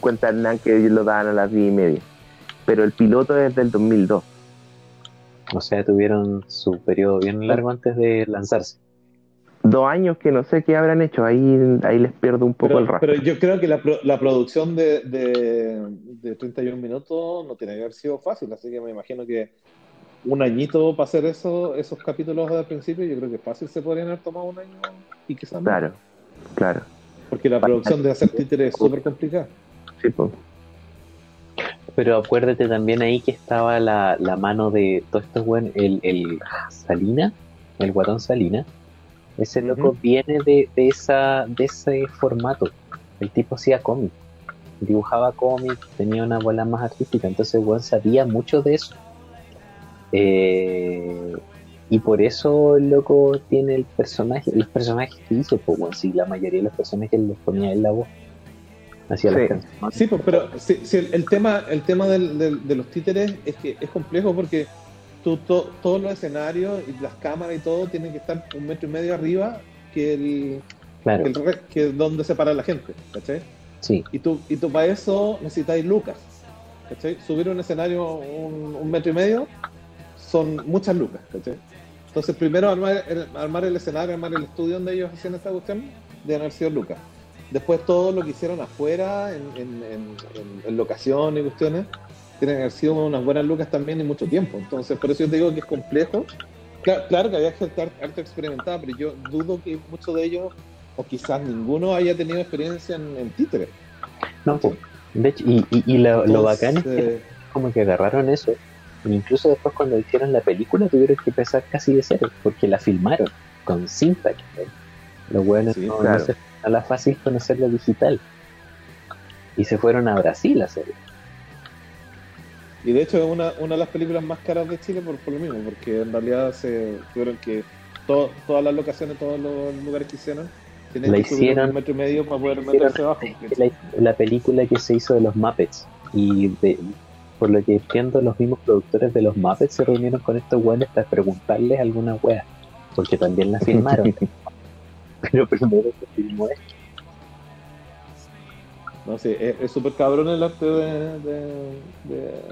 cuenta Hernán que ellos lo daban a las 10 y media. Pero el piloto es del 2002. O sea, tuvieron su periodo bien largo antes de lanzarse. Dos años que no sé qué habrán hecho, ahí, ahí les pierdo un poco Pero, el rastro. pero yo creo que la, pro- la producción de, de, de 31 minutos no tiene que haber sido fácil, así que me imagino que un añito para hacer eso, esos capítulos al principio, yo creo que fácil se podrían haber tomado un año y quizás más. Claro, claro. Porque la producción de hacer títeres es súper complicada. Sí, po. Pero acuérdate también ahí que estaba la, la mano de todo esto, bueno, el, el Salina, el guatón Salina. Ese loco viene de, de, esa, de ese formato. El tipo hacía cómic, dibujaba cómic, tenía una bola más artística, entonces el weón sabía mucho de eso. Eh, y por eso el loco tiene el personaje, los personajes que hizo, pues bueno, si la mayoría de los personajes los ponía en la voz. Hacía las Sí. canciones. Sí, pues, pero sí, sí, el, el tema, el tema del- del- de los títeres es que es complejo porque tú, to- todos los escenarios y las cámaras y todo tienen que estar un metro y medio arriba que el, Claro, que el que donde se para la gente, ¿cachai? sí. Y tú, y tú para eso necesitáis lucas. ¿cachai? Subir un escenario un, un metro y medio son muchas lucas. ¿cachai? Entonces, primero armar el, armar el escenario, armar el estudio donde ellos hacían esta cuestión, deben haber sido lucas. Después, todo lo que hicieron afuera, en, en, en- en- en locación y cuestiones, tienen que haber sido unas buenas lucas también y mucho tiempo. Entonces, por eso yo te digo que es complejo. Claro, claro que había gente harto experimentada, pero yo dudo que muchos de ellos, o quizás ninguno, haya tenido experiencia en, en títeres. No, pues, de hecho, y, y, y lo, lo bacán es que Entonces, como que agarraron eso, e incluso después cuando hicieron la película tuvieron que empezar casi de cero, porque la filmaron con cinta. Los buenos Sí, no, claro. no se no la fácil conocerlo digital. Y se fueron a Brasil a hacerlo. Y de hecho es una, una de las películas más caras de Chile por, por lo mismo, porque en realidad se tuvieron que to- todas las locaciones, todos los lugares que hicieron, tienen La que hicieron- un metro y medio para poder hicieron- meterse abajo. La, la película que se hizo de los Muppets, Y de- por lo que entiendo, los mismos productores de los Muppets se reunieron con estos weones para preguntarles alguna wea. Porque también la filmaron. Pero primero se filmó esto. No sé, es es súper cabrón el arte de, de, de-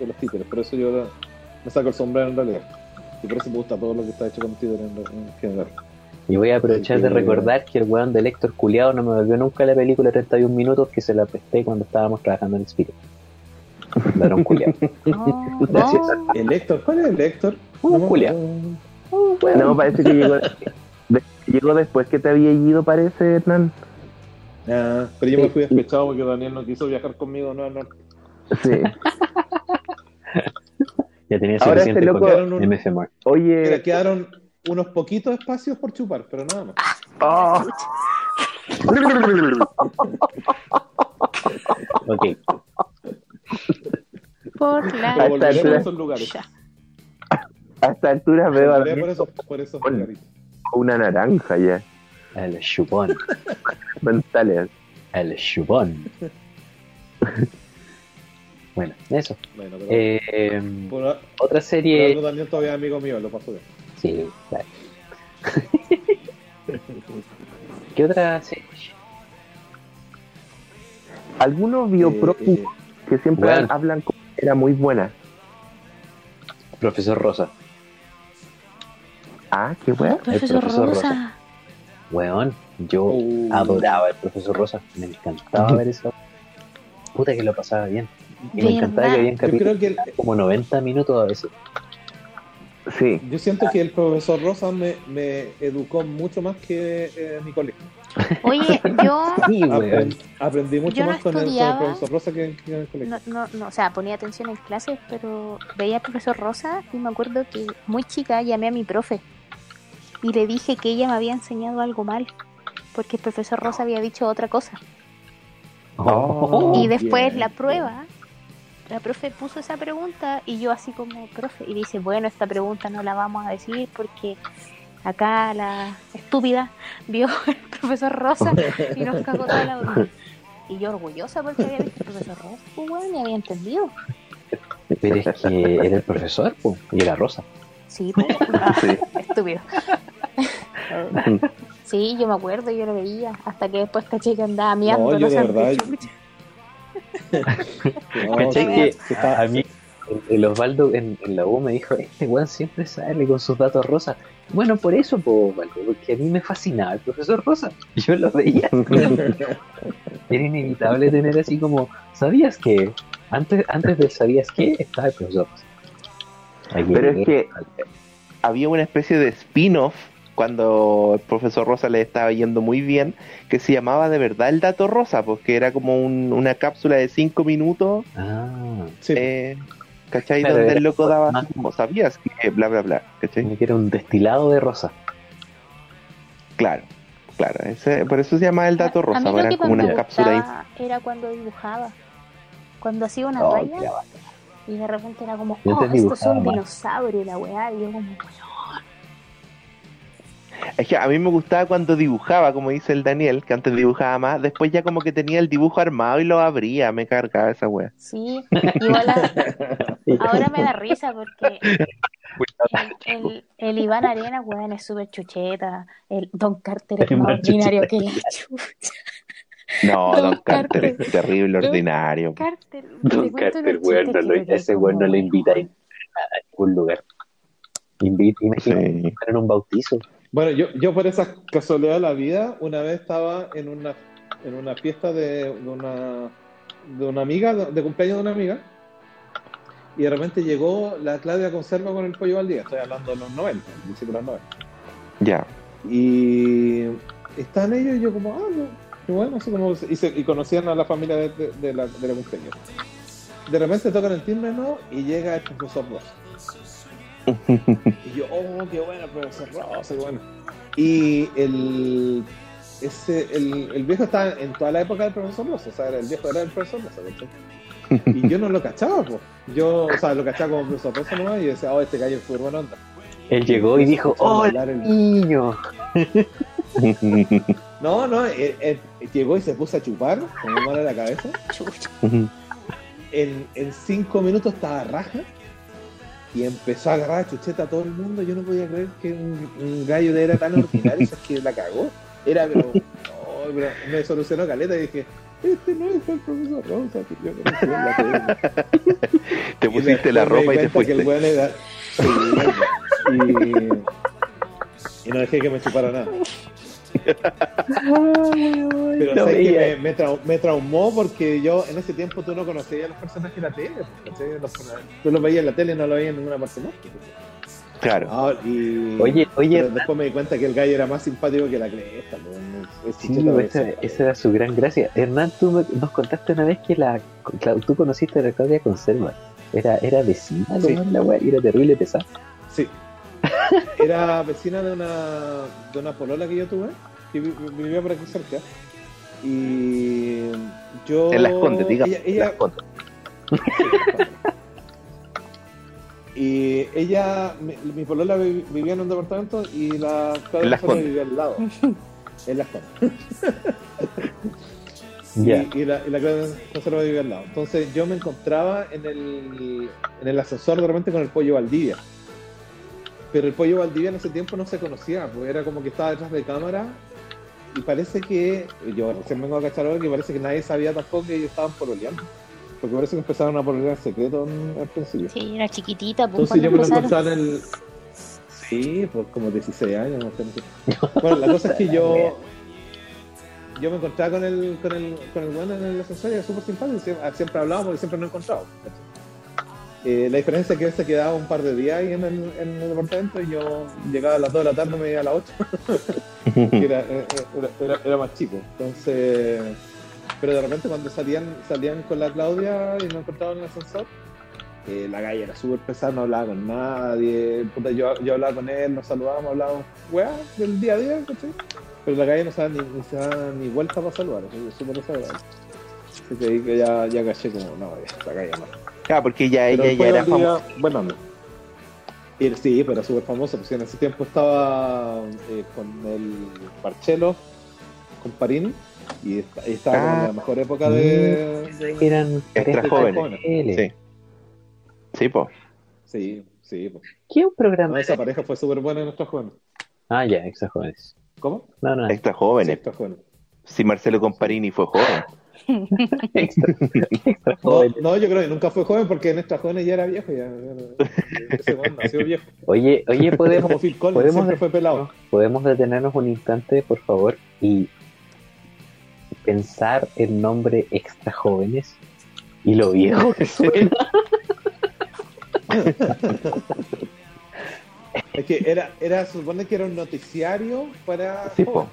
de los títeres. Por eso yo me saco el sombrero en realidad. Y por eso me gusta todo lo que está hecho con títeres en, en general. Y voy a aprovechar de que- recordar que el weón de Héctor Culeado no me volvió nunca la película 31 minutos que se la presté cuando estábamos trabajando en Spirit. Ladrón culiado. No, Gracias. no. ¿El Héctor? ¿Cuál es el Héctor? Un. No, parece que llegó, llegó después que te había ido, parece, Hernán. Ah, pero yo me fui despechado porque Daniel no quiso viajar conmigo, no, no. Sí. Ya tenía Ahora suficiente este loco- un- MC Moore. Oye, Mira, quedaron unos poquitos espacios por chupar, pero nada más. oh. Ok, Por la volveré por altura- veo a Volveré por Daniel esos, por esos Lugares. una naranja ya. el chupón. Mentales. El chupón. bueno, eso. Bueno, pero Eh, por, otra serie. algo Daniel todavía es amigo mío, lo paso bien. Sí, claro. ¿Qué otra serie? Algunos bioprófugos Eh, que siempre Bueno. hablan como que era muy buena. Profesor Rosa. Ah, qué weá. Profesor, profesor Rosa. Weón, yo Uh. adoraba al profesor Rosa. Me encantaba ver eso. Puta que lo pasaba bien. Y me encantaba que creo capítulos que el- como 90 minutos a veces. Sí. yo siento que el profesor Rosa me, me educó mucho más que eh, mi colegio. Oye, yo Sí, weón. Aprendí, aprendí mucho Yo no más con el, con el profesor Rosa que, que en el colegio. no, no, no, o sea, ponía atención en clases, pero veía al profesor Rosa y me acuerdo que muy chica llamé a mi profe y le dije que ella me había enseñado algo mal, porque el profesor Rosa había dicho otra cosa. Oh, y después bien. la prueba, la profe puso esa pregunta y yo así como profe, y dice, bueno, esta pregunta no la vamos a decir porque acá la estúpida vio el profesor Rosa y nos cagó toda la onda. Y yo orgullosa porque había visto al profesor Rosa, pues bueno, y había entendido. Pero es que era el profesor, po, y era Rosa. Sí, pues, ah, Sí. estúpido. Sí, yo me acuerdo, yo lo veía, hasta que después caché que andaba miando yo los de verdad. No, ¿Cachai sí, que a mí el, Osvaldo en, en la U me dijo, este weón siempre sale con sus datos rosas. Bueno, por eso, po, Osvaldo, porque a mí me fascinaba el profesor Rosa. Yo lo veía. Era inevitable tener así como, ¿sabías que? Antes, antes de ¿sabías que? Estaba el profesor Rosa. Aquí- Pero es que había una especie de spin-off cuando el profesor Rosa le estaba yendo muy bien, que se llamaba de verdad el dato rosa, porque era como un- una cápsula de cinco minutos, Ah, sí, eh, ¿cachai? Donde el loco daba más- como, ¿sabías que? Bla, bla, bla, ¿cachai? que era un destilado de rosa. Claro, claro, ese, por eso se llama el dato A rosa, mí lo era que como me una cápsula ahí. era cuando dibujaba. Cuando hacía una Oh, raya y de repente era como, Yo oh, esto es un dinosaurio la weá. Y yo como, Es que a mí me gustaba cuando dibujaba, como dice el Daniel, que antes dibujaba más, después ya como que tenía el dibujo armado y lo abría, me cargaba esa wea. sí, igual a- ahora me da risa porque el, el, el Iván Arena, weón, es súper chucheta. El Don Carter es Es más ordinario chucheta que la chucha. No, Don Don Carter Carter. es terrible, Don ordinario. Carter, Don Carter, weón, no lo- ese weón no le invita a a ningún lugar. Invita, imagínate Sí. en un bautizo. Bueno, yo, yo por esa casualidad de la vida, una vez estaba en una, en una fiesta de, de una, de una amiga, de, de cumpleaños de una amiga, y de repente llegó la Claudia Conserva con el pollo al día, estoy hablando de los 90, principio de los 90. Ya. Y están ellos y yo como, ah, no, bueno, así como, y, se- y conocían a la familia de, de- de la, de la cumpleaños. De repente tocan el timbre, ¿no? Y llega el profesor Ross. Y yo, oh, qué bueno, profesor Ross, qué bueno. Y el, ese, el, el viejo estaba en toda la época del profesor Ross, o sea, era el viejo era el profesor Ross. Y yo no lo cachaba, pues. Yo, o sea, lo cachaba como profesor Ross nomás y decía, oh, este gallo súper buena onda. Él llegó y dijo, ¡Oh, el- niño! No, no, él, él llegó y se puso a chupar, como mal a la cabeza. en, en cinco minutos estaba raja y empezó a agarrar a chucheta a todo el mundo. Yo no podía creer que un, un gallo de era tan ordinario, es que la cagó. Era, pero, no, pero me solucionó caleta y dije, este no es el profesor Rosa que yo conocí en la. Te pusiste la ropa y te cuenta que el fuiste. weón era- Sí, y, y no dejé que me chupara nada. Pero No sé que me, me, trau- me traumó porque yo en ese tiempo tú no conocías a los personajes de la tele. Los tú los veías en la tele y no lo veías en ninguna parte más. Claro. Ah, y, Oye, oye, pero después me di cuenta que el gallo era más simpático que la cresta. pues, es Sí, esa, era su gran gracia. Hernán, tú me- nos contaste una vez que la, Cla- tú conociste a la Claudia Conserva. Era, era vecina, Sí. la wea, y era terrible pesada. Sí. Era vecina de una, de una polola que yo tuve, que vi- vivía por aquí cerca. Y yo. En las condes, digamos. Ella, ella- Las Condes. y ella, mi, mi polola vi- vivía en un departamento y la Claudia vivía al lado. En las condes. Ya. Y, y la, y la Claudia vivía al lado. Entonces yo me encontraba en el, en el ascensor de repente con el pollo Valdivia. Pero el pollo Valdivia en ese tiempo no se conocía, pues era como que estaba detrás de cámara y parece que, yo recién vengo a cachar ahora que parece que nadie sabía tampoco que ellos estaban pololeando. Porque parece que empezaron a pololear en secreto en- al principio. Sí, era chiquitita, pues Entonces cuando yo me lo empezaron. encontraba en el... Sí, pues como 16 años. no sé. Bueno, la cosa es que yo... Yo me encontraba con el, con el, con el bueno en el ascensor y era súper simpático. Siempre, siempre hablábamos y siempre nos encontrábamos. Eh, la diferencia es que él se quedaba un par de días ahí en el, en el departamento y yo llegaba a las 2 de la tarde, me iba a las 8. que era, era, era- era más chico. Entonces, pero de repente cuando salían salían con la Claudia y nos encontraban en el ascensor, eh, la calle era súper pesada, no hablaba con nadie. Puta, yo, yo hablaba con él, nos saludábamos, hablábamos, weá, del día a día. Pero la calle no se da ni, ni se da ni vuelta para saludar, es súper desagradable. Así que ya, ya caché como, no, ya, la calle no. Claro, porque ya ella ya era día, famosa. Bueno, sí, pero súper famoso, porque en ese tiempo estaba eh, con el Marcelo, con Parini, y, esta- y estaba como en Ah. la mejor época de... Eran Extra jóvenes. Sí. Sí, po. Sí, sí. pues. ¿Qué un programa? No, esa pareja fue súper buena en nuestros jóvenes. Ah, ya, extra jóvenes. ¿Cómo? No, no, Extra Sí, jóvenes. extra jóvenes. Si Marcelo Comparini fue joven. Extra, extra No, yo creo que nunca fue joven porque en nuestras jóvenes ya era viejo. Ya, ya- weón nació viejo. Oye, oye, podemos, como Phil Collins, podemos- siempre fue pelado. podemos detenernos un instante, por favor, y pensar el nombre extra jóvenes y lo viejo que suena. Es que era, era, supone que era un noticiario para Sí, po.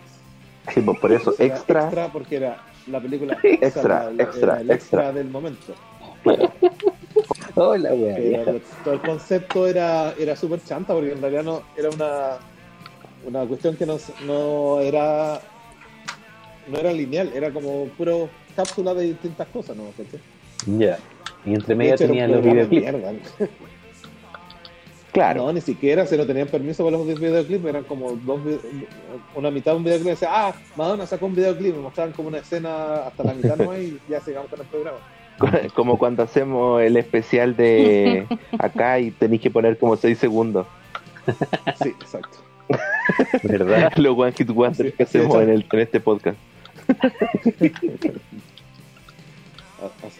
Sí, po, por eso, Era extra. porque era la película Extra, la- extra, era el extra, extra. del momento. Hola, wea. Era- todo el concepto era, era súper chanta porque en realidad no era una, una cuestión que no, no era no era lineal, era como puro cápsula de distintas cosas, ¿no? Ya. Y entre medio tenían los videoclips. Claro. No, ni siquiera se no tenían permiso para los videoclips, eran como dos una mitad de un videoclip, decía, ah, Madonna sacó un videoclip, me mostraban como una escena hasta la mitad nomás y ya sigamos con el programa. Como cuando hacemos el especial de acá y tenéis que poner como 6 segundos. Sí, exacto. ¿Verdad? Los One Hit Wonders Sí, que hacemos sí. en, el, en este podcast.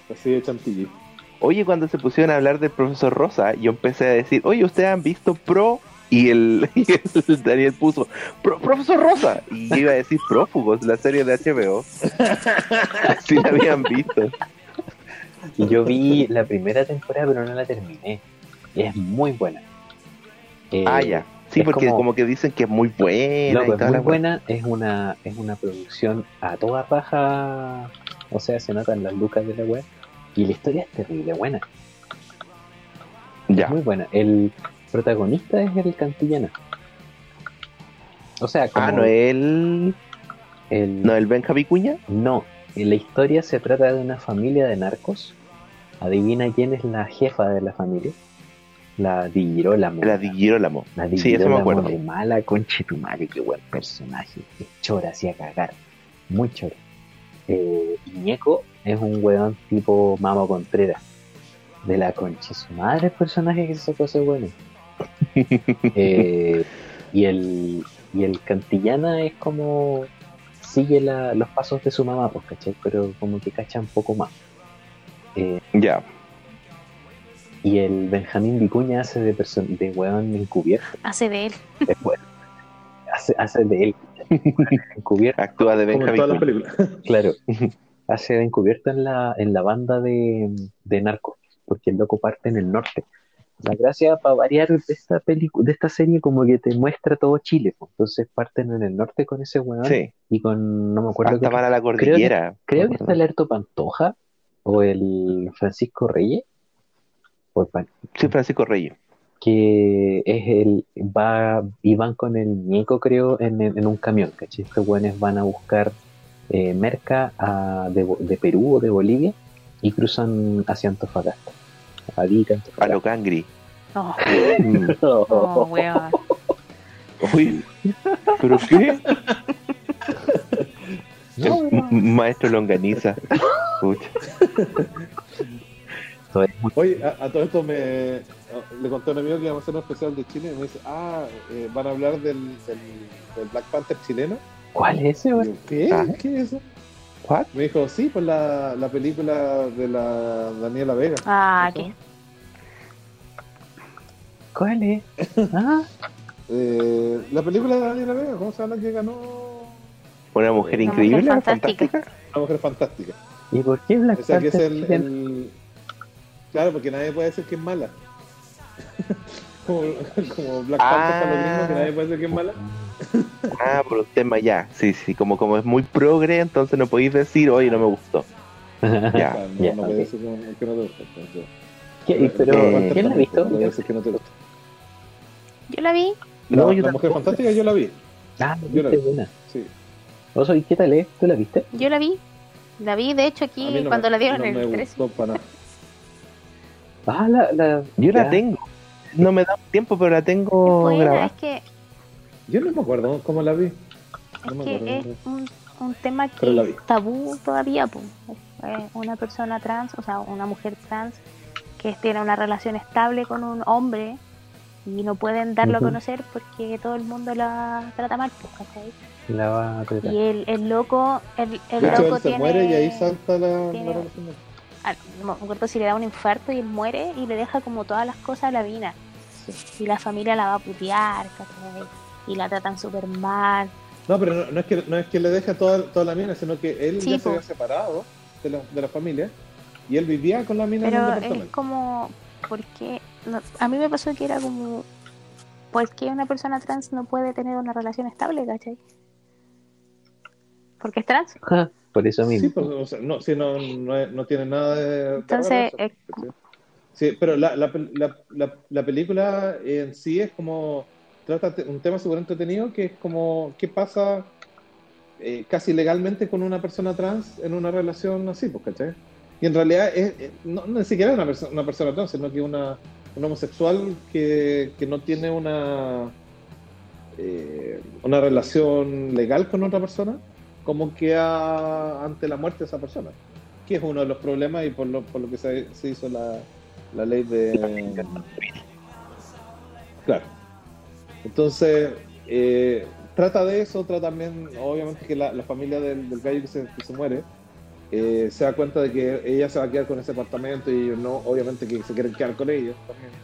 Así de chantilly. Oye, cuando se pusieron a hablar del profesor Rosa, yo empecé a decir, oye, ¿ustedes han visto Pro? Y el, y el Daniel puso, "Pro- profesor Rosa. Y yo iba a decir Prófugos, la serie de HBO. Si la habían visto. Yo vi la primera temporada, pero no la terminé. Y es muy buena. Eh, Ah, ya. Sí, porque como- como... que dicen que es muy buena. Loco, y es muy buena, es una, es una producción a toda paja, o sea, se notan las lucas de la web, y la historia es terrible, buena, Ya. es muy buena. El protagonista es el Cantillana. O sea, como Ah, no el. el, No, el Benja Vicuña. no, la historia se trata de una familia de narcos. Adivina quién es la jefa de la familia. La Di Girolamo. La de Girolamo. La Di Sí, eso me acuerdo. de mala conche tu madre, qué buen personaje. Es chora, hacía cagar. Muy chora. Eh, Iñeco es un weón tipo Mamo Contreras. de la concha su madre el personaje que se sacó ese bueno. Eh, y el y el Cantillana es como sigue la- los pasos de su mamá, pues, ¿cachai? Pero como que cacha un poco más. Eh, Ya. y el Benjamín Vicuña hace de, de weón encubierto. Hace de él. Es bueno. Hace, hace de él. weón encubierto. Actúa de Como en Benjamin. todas las Button. películas. Claro. Hace de encubierto en la, en la banda de, de narcos. Porque el loco parte en el norte. La gracia para variar de esta película, de esta serie, como que te muestra todo Chile. pues. Entonces parten en el norte con ese weón Sí. y con, no me acuerdo Hasta qué- para la cordillera. Creo que está el Erto Pantoja o el Francisco Reyes, o el Pan- Sí, Francisco Reyes. que es el, va, y van con el Ñeco, creo, en, en un camión, ¿cachai? Estos buenos van a buscar eh, merca a- de, de Perú o de Bolivia y cruzan hacia Antofagasta. A Arica, A Antofagasta. lo cangri. No, Mm. no, weón. Uy, ¿pero qué? No, Maestro Longaniza. Oye, a, a todo esto me le conté a un amigo que íbamos a hacer un especial de Chile y me dice, ah, eh, van a hablar del, del, del Black Panther chileno. ¿Cuál es ese, Y weón? yo, ¿Qué? Ah. ¿Qué es eso? ¿What? Me dijo, sí, pues la, la película de la Daniela Vega. Ah, que ¿Cuál es? Ah, Eh, la película de Daniela Vega, ¿cómo se llama que ganó? Una mujer Una increíble, mujer fantástica. fantástica. Una mujer fantástica. ¿y por qué Black O sea, que es Panther el, Claro, porque nadie puede decir que es mala. como, como Black Panther para los gringos, que nadie puede decir que es mala. Ah, por un tema ya. Sí, sí, como, como es muy progre, entonces no podéis decir, oye, no me gustó. Ya. No, ya, no ok. puede decir que, no te gusta. entonces. ¿Qué- pero, Eh, ¿quién la ha visto? No decir que no te gusta. yo la vi. No, la, yo la Mujer. Fantástica yo la vi. Ah, Yo la vi. buena. Sí. Oso, ¿y qué tal es? ¿Tú la viste? Yo la vi. La vi, de hecho, aquí no cuando me- la dieron no en me el 13. gustó para nada. Ah, la, la, Yo la ya. tengo. No me da tiempo, pero la Es tengo buena, grabada. es que, Yo no me acuerdo cómo la vi. es, me que acuerdo. es un, un tema que es tabú todavía. po. Eh, Una persona trans, o sea, una mujer trans que tiene una relación estable con un hombre y no pueden darlo a conocer porque todo el mundo la trata mal. pues, ¿cachai? La va a tratar. Y el, el loco, el, el loco él se tiene... muere y ahí salta la, tiene- la ah, no me acuerdo si le da un infarto y él muere y le deja como todas las cosas a la mina. Y la familia la va a putear, ¿cachai? Y la tratan súper mal. No, pero no, no es que, no es que le deje toda, toda la mina, sino que él Sí, ya se había separado de la, de la familia y él vivía con la mina en un Pero es departamento. como, porque no, a mí me pasó que era como, ¿por qué una persona trans no puede tener una relación estable, cachai? Porque es trans. Por eso mismo. Sí, pues, o sea, no, sí, no, no, tiene nada de. Entonces, eh. Sí, pero la, la, la, la, la película en sí es como. Trata un tema súper entretenido que es como. ¿Qué pasa eh, casi legalmente con una persona trans en una relación así, pues, ¿cachai? Y en realidad es, es- no, no ni siquiera una, perso- una persona trans, sino que una, un homosexual que, que no tiene una. eh, una relación legal con otra persona, como queda ante la muerte de esa persona que es uno de los problemas y por lo, por lo que se, se hizo la, la ley de... Claro. Entonces, eh, trata de eso, trata también, obviamente, que la, la familia del, del gallo que se, que se muere eh, se da cuenta de que ella se va a quedar con ese apartamento y ellos no, obviamente, que se quieren quedar con ellos también.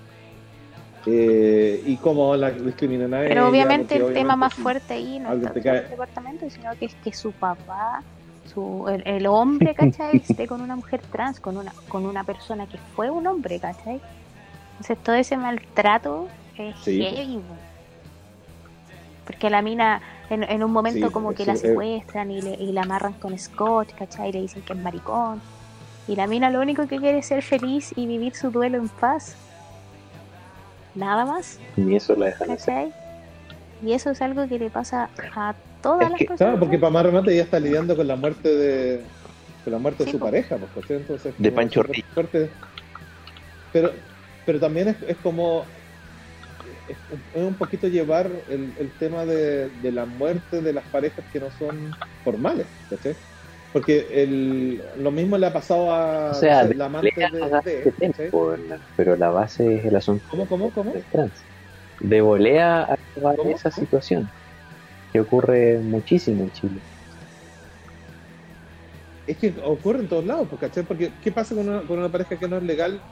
Eh, y cómo la discriminan a ella. Pero obviamente porque el tema obviamente más sí. fuerte ahí no alguien es te tanto cae. el departamento, sino que es que su papá, su, el, el hombre, ¿cachai? esté con una mujer trans, con una, con una persona que fue un hombre, ¿cachai? Entonces todo ese maltrato es Sí, heavy. Porque la mina en, en un momento Sí, como que la es- secuestran y, le, y la amarran con scotch, ¿cachai? Y le dicen que es maricón. Y la mina lo único que quiere es ser feliz y vivir su duelo en paz. Nada más. Y eso la dejan hacer. ¿cachai? Y eso es algo que le pasa a todas Es las que, personas. Claro, porque para más remate ella está lidiando con la muerte de con la muerte Sí, de su po. pareja, pues, ¿cachai? Entonces, De Pancho. Pero, pero también es, es como es, un- es un poquito llevar el, el tema de, de la muerte de las parejas que no son formales, ¿cachai? Porque el, lo mismo le ha pasado a O sea, amante de, de- tiempo, pero la base es el asunto ¿Cómo, cómo, cómo? del trans. De volea a ¿Cómo? esa situación que ocurre muchísimo en Chile. Es que ocurre en todos lados, pues, ¿cachai? Porque ¿qué pasa con una, con una pareja que no es legal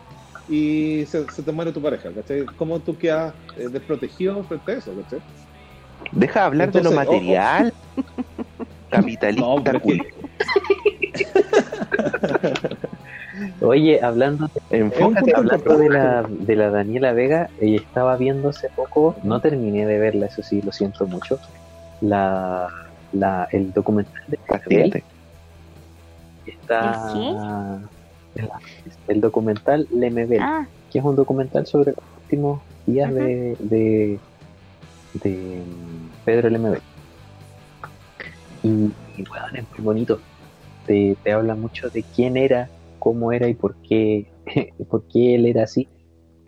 y se, se te muere tu pareja, ¿cachai? ¿Cómo tú quedas eh, desprotegido frente a eso, ¿cachai? Deja de hablar de lo Entonces, oh, material. Capitalista. No. Oye, hablando Enfócate hablando de la, de la Daniela Vega, ella estaba viendo hace poco, no terminé de verla, eso sí, lo siento mucho, la, la, el documental de Castígate. está el documental Lemebel, Ah, que es un documental sobre los últimos días de, de, de Pedro Lemebel. Y, y bueno, es muy bonito. Te, te habla mucho de quién era, cómo era y por qué, por qué él era así.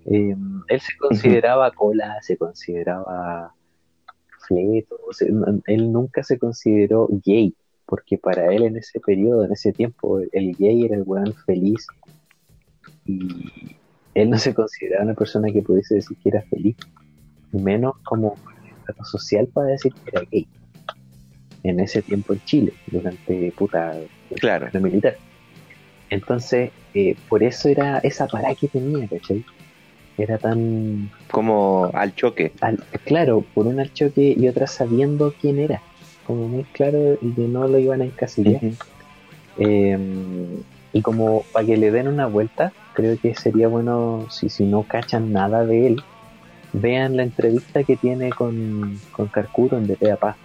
Eh, él se consideraba cola, se consideraba fleto, o sea, n- él nunca se consideró gay, porque para él en ese periodo, en ese tiempo, el gay era el weón feliz y él no se consideraba una persona que pudiese decir que era feliz, menos como estatus social para decir que era gay. En ese tiempo en Chile, durante puta Claro. la militar. Entonces, eh, por eso era esa parada que tenía, ¿cachai? Era tan Como al choque. al- claro, por una al choque y otra sabiendo quién era. Como muy claro y que no lo iban a encasillar. Eh, y como para que le den una vuelta, creo que sería bueno, si, si no cachan nada de él, vean la entrevista que tiene con, con Carcuro en DPA Paz.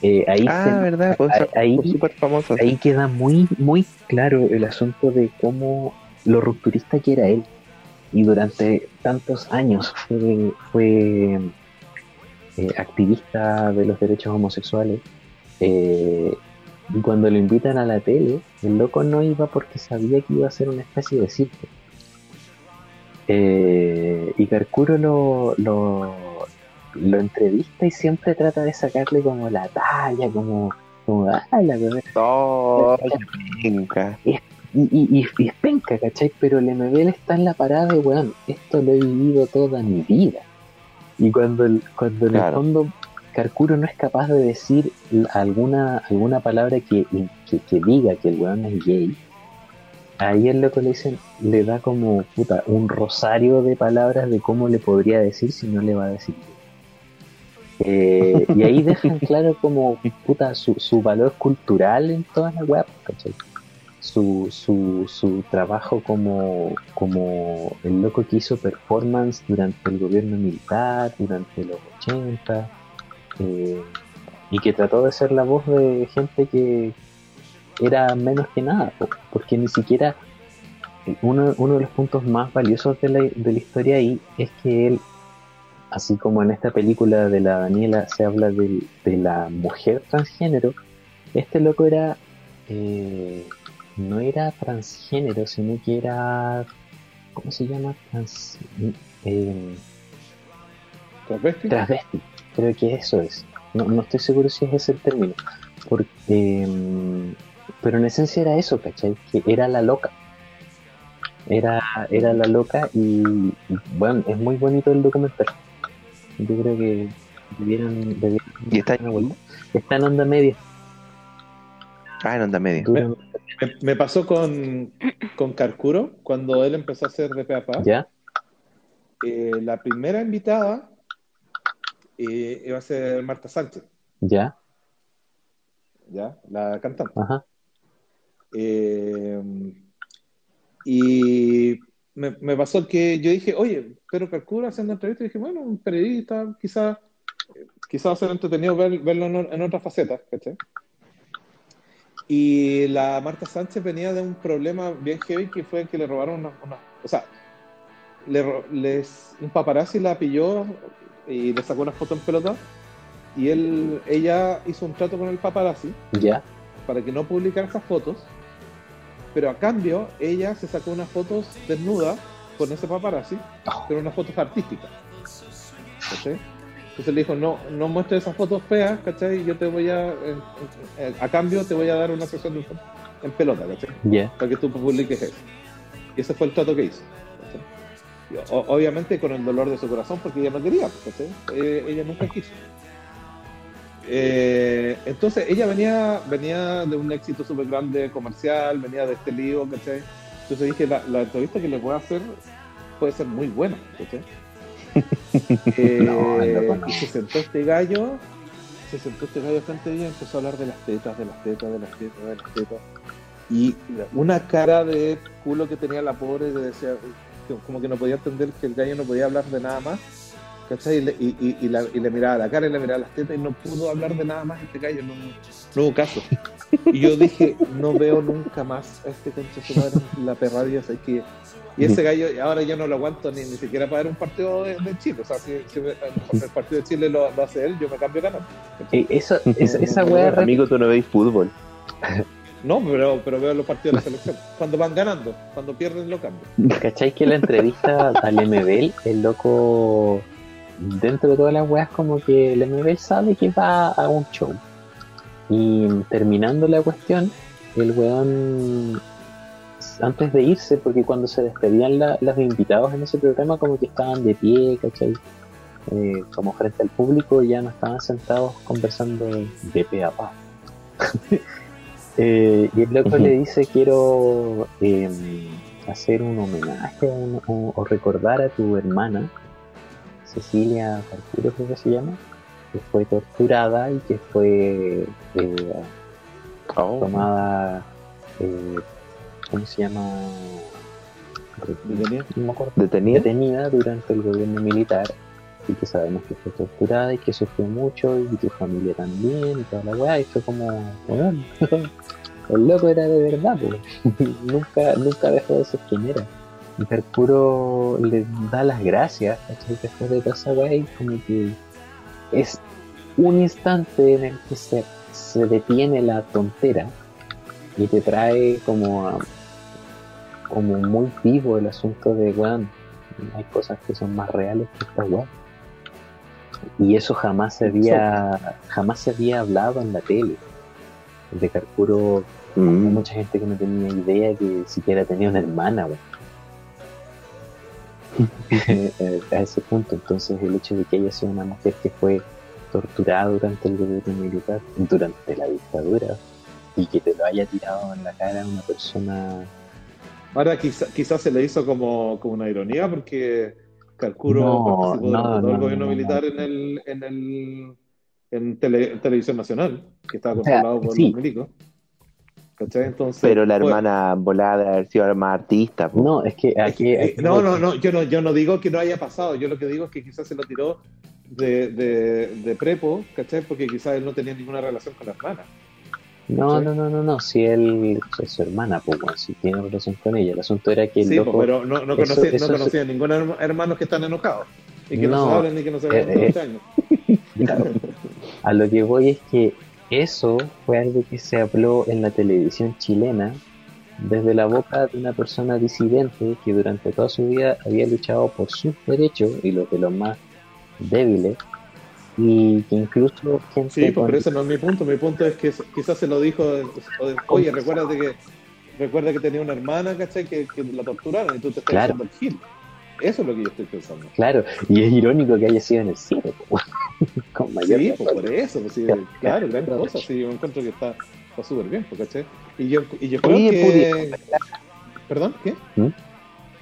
Eh, ahí, Ah, se- verdad. Pues, famoso. ahí queda muy, muy claro el asunto de cómo lo rupturista que era él. Y durante tantos años fue, fue eh, activista de los derechos homosexuales. Eh, y cuando lo invitan a la tele, el loco no iba porque sabía que iba a ser una especie de circo. Eh, y Carcuro lo, lo, lo entrevista y siempre trata de sacarle como la talla, como, como ah, la verdad. Oh, venga. Y, y, y, y es penca, ¿cachai? Pero el MBL está en la parada de, weón, esto lo he vivido toda mi vida. Y cuando, el- cuando en el fondo Carcuro no es capaz de decir alguna, alguna palabra que, que, que diga que el weón es gay, ahí el loco le dicen, le da como puta, un rosario de palabras de cómo le podría decir si no le va a decir. Eh, y ahí dejan claro como puta su, su valor cultural en toda la web, ¿cachai? Su, su, su trabajo como, como el loco que hizo performance durante el gobierno militar, durante los 80, eh, y que trató de ser la voz de gente que era menos que nada, po, porque ni siquiera uno, uno de los puntos más valiosos de la, de la historia ahí es que él, así como en esta película de la Daniela se habla del- de, la mujer transgénero, este loco era, eh, no era transgénero, sino que era, ¿cómo se llama? Trans, eh, ¿Travesti? Transvesti, creo que eso es. No, no estoy seguro si es ese el término. Porque, mm, pero en esencia era eso, ¿cachai? Que era la loca. Era, era la loca y, bueno, es muy bonito el documental. Yo creo que debieran, debieran ¿Y está vuelta. Está en onda media. Ah, en onda media. Me, me pasó con, con Carcuro cuando él empezó a hacer de Peapa. ¿Ya? Eh, la primera invitada eh, iba a ser Marta Sánchez, ¿Ya? ¿ya? La cantante. Ajá. Eh, y me, me pasó que yo dije, oye, pero Carcuro haciendo entrevista, y dije, bueno, un periodista, quizás quizá va a ser entretenido ver- verlo en, en otras facetas, ¿cachai? Y la Marta Sánchez venía de un problema bien heavy que fue que le robaron una, una- o sea, le, ro- les, un paparazzi la pilló y le sacó una foto en pelota y él, ella hizo un trato con el paparazzi ¿Ya? para que no publicara esas fotos, pero a cambio ella se sacó unas fotos desnuda con ese paparazzi, Oh. pero unas fotos artísticas. ¿cachai? Entonces le dijo, no, no muestres esas fotos feas, ¿cachai? Yo te voy a, eh, eh, a cambio te voy a dar una sesión de fotos en pelota, ¿cachai? Para que tú publiques eso. Y ese fue el trato que hizo. obviamente con el dolor de su corazón, porque ella no quería, ¿cachai? Eh, ella nunca quiso. Eh, entonces ella venía venía de un éxito súper grande comercial, venía de este lío, ¿cachai? Entonces dije, la, la entrevista que le voy a hacer puede ser muy buena, ¿cachai? Eh, No, no. Y se sentó este gallo, se sentó este gallo frente a ella y empezó a hablar de las tetas, de las tetas, de las tetas, de las tetas. Y una cara de culo que tenía la pobre, de decía, como que no podía entender que el gallo no podía hablar de nada más. ¿cachai? Y le, y, y- la- y le miraba la cara y le miraba las tetas y no pudo hablar de nada más este gallo, no, no hubo caso. Y yo dije, no veo nunca más a este concha en la perradia, o sea, que y ese gallo, ahora ya no lo aguanto ni, ni siquiera para ver un partido de, de Chile. O sea, si, si me- el partido de Chile lo, lo hace él, yo me cambio canal. Eh, eso, esa, esa weá Amigo, tú no veis fútbol. No, pero, pero veo los partidos de la selección. Cuando van ganando, cuando pierden, lo cambio. ¿Cachai que la entrevista al MBL, el loco, dentro de todas las weas, como que el MBL sabe que va a un show. Y terminando la cuestión, el weón, antes de irse, porque cuando se despedían la- los invitados en ese programa, como que estaban de pie, ¿cachai? Eh, como frente al público, ya no estaban sentados conversando de pe a pa. Eh, y el loco le dice, quiero eh, hacer un homenaje un- o, o recordar a tu hermana, Cecilia Carturo creo que se llama, que fue torturada y que fue eh, Oh. tomada, eh, ¿cómo se llama? ¿Detenida? No me acuerdo. ¿Detenida? Detenida durante el gobierno militar y que sabemos que fue torturada y que sufrió mucho y tu familia también y toda la weá y fue como, weón, el loco era de verdad, pues. nunca, nunca dejó de ser quien era. Y Mercuro le da las gracias ¿cachai? después de toda esa weá y como que es un instante en el que se, se detiene la tontera y te trae como a- como muy vivo el asunto de weón hay cosas que son más reales que esta weá y eso jamás se había jamás se había hablado en la tele de Carcuro Mm. mucha gente que no tenía idea que siquiera tenía una hermana weón. A ese punto entonces el hecho de que haya sido una mujer que fue torturada durante el gobierno militar durante la dictadura y que te lo haya tirado en la cara una persona Ahora quizá- quizás se le hizo como, como una ironía porque Carcuro No, participó durante no, todo el no, gobierno no, no. militar en el en el en tele- televisión nacional, que estaba O sea, controlado por sí. los milicos. ¿Cachai? Entonces, Pero la pues, hermana volada de haber sido más artista. no es que aquí, eh, aquí- no, no, no, yo no, yo no digo que no haya pasado, yo lo que digo es que quizás se lo tiró de, de, de prepo, ¿cachai? Porque quizás él no tenía ninguna relación con la hermana. No, no, no, no, no, si él es su hermana, pues bueno, si tiene relación con ella. El asunto era que el Sí, loco, pues, pero no, no eso- conocía, eso no conocía ningún herma- hermano que están enojados. Y que no, No, se hablan ni que no se vean eh, eh. 12 años. Claro. A lo que voy es que eso fue algo que se habló en la televisión chilena desde la boca de una persona disidente que durante toda su vida había luchado por sus derechos y los de los más débiles y que incluso gente Sí, pues, pero ese no es mi punto. Mi punto es que quizás se lo dijo, oye, recuérdate que recuerda que tenía una hermana, ¿cachai? Que, que la torturaron y tú te estás Claro. el gil. Eso es lo que yo estoy pensando. Claro, y es irónico que haya sido en el cine, po, con mayor Sí, pues por eso, pues, sí, Claro. claro, gran Claro. cosa. Sí, yo encuentro que está está súper bien, pues, ¿cachai? Y yo, y yo creo Oye, que... ¿Perdón? ¿Qué?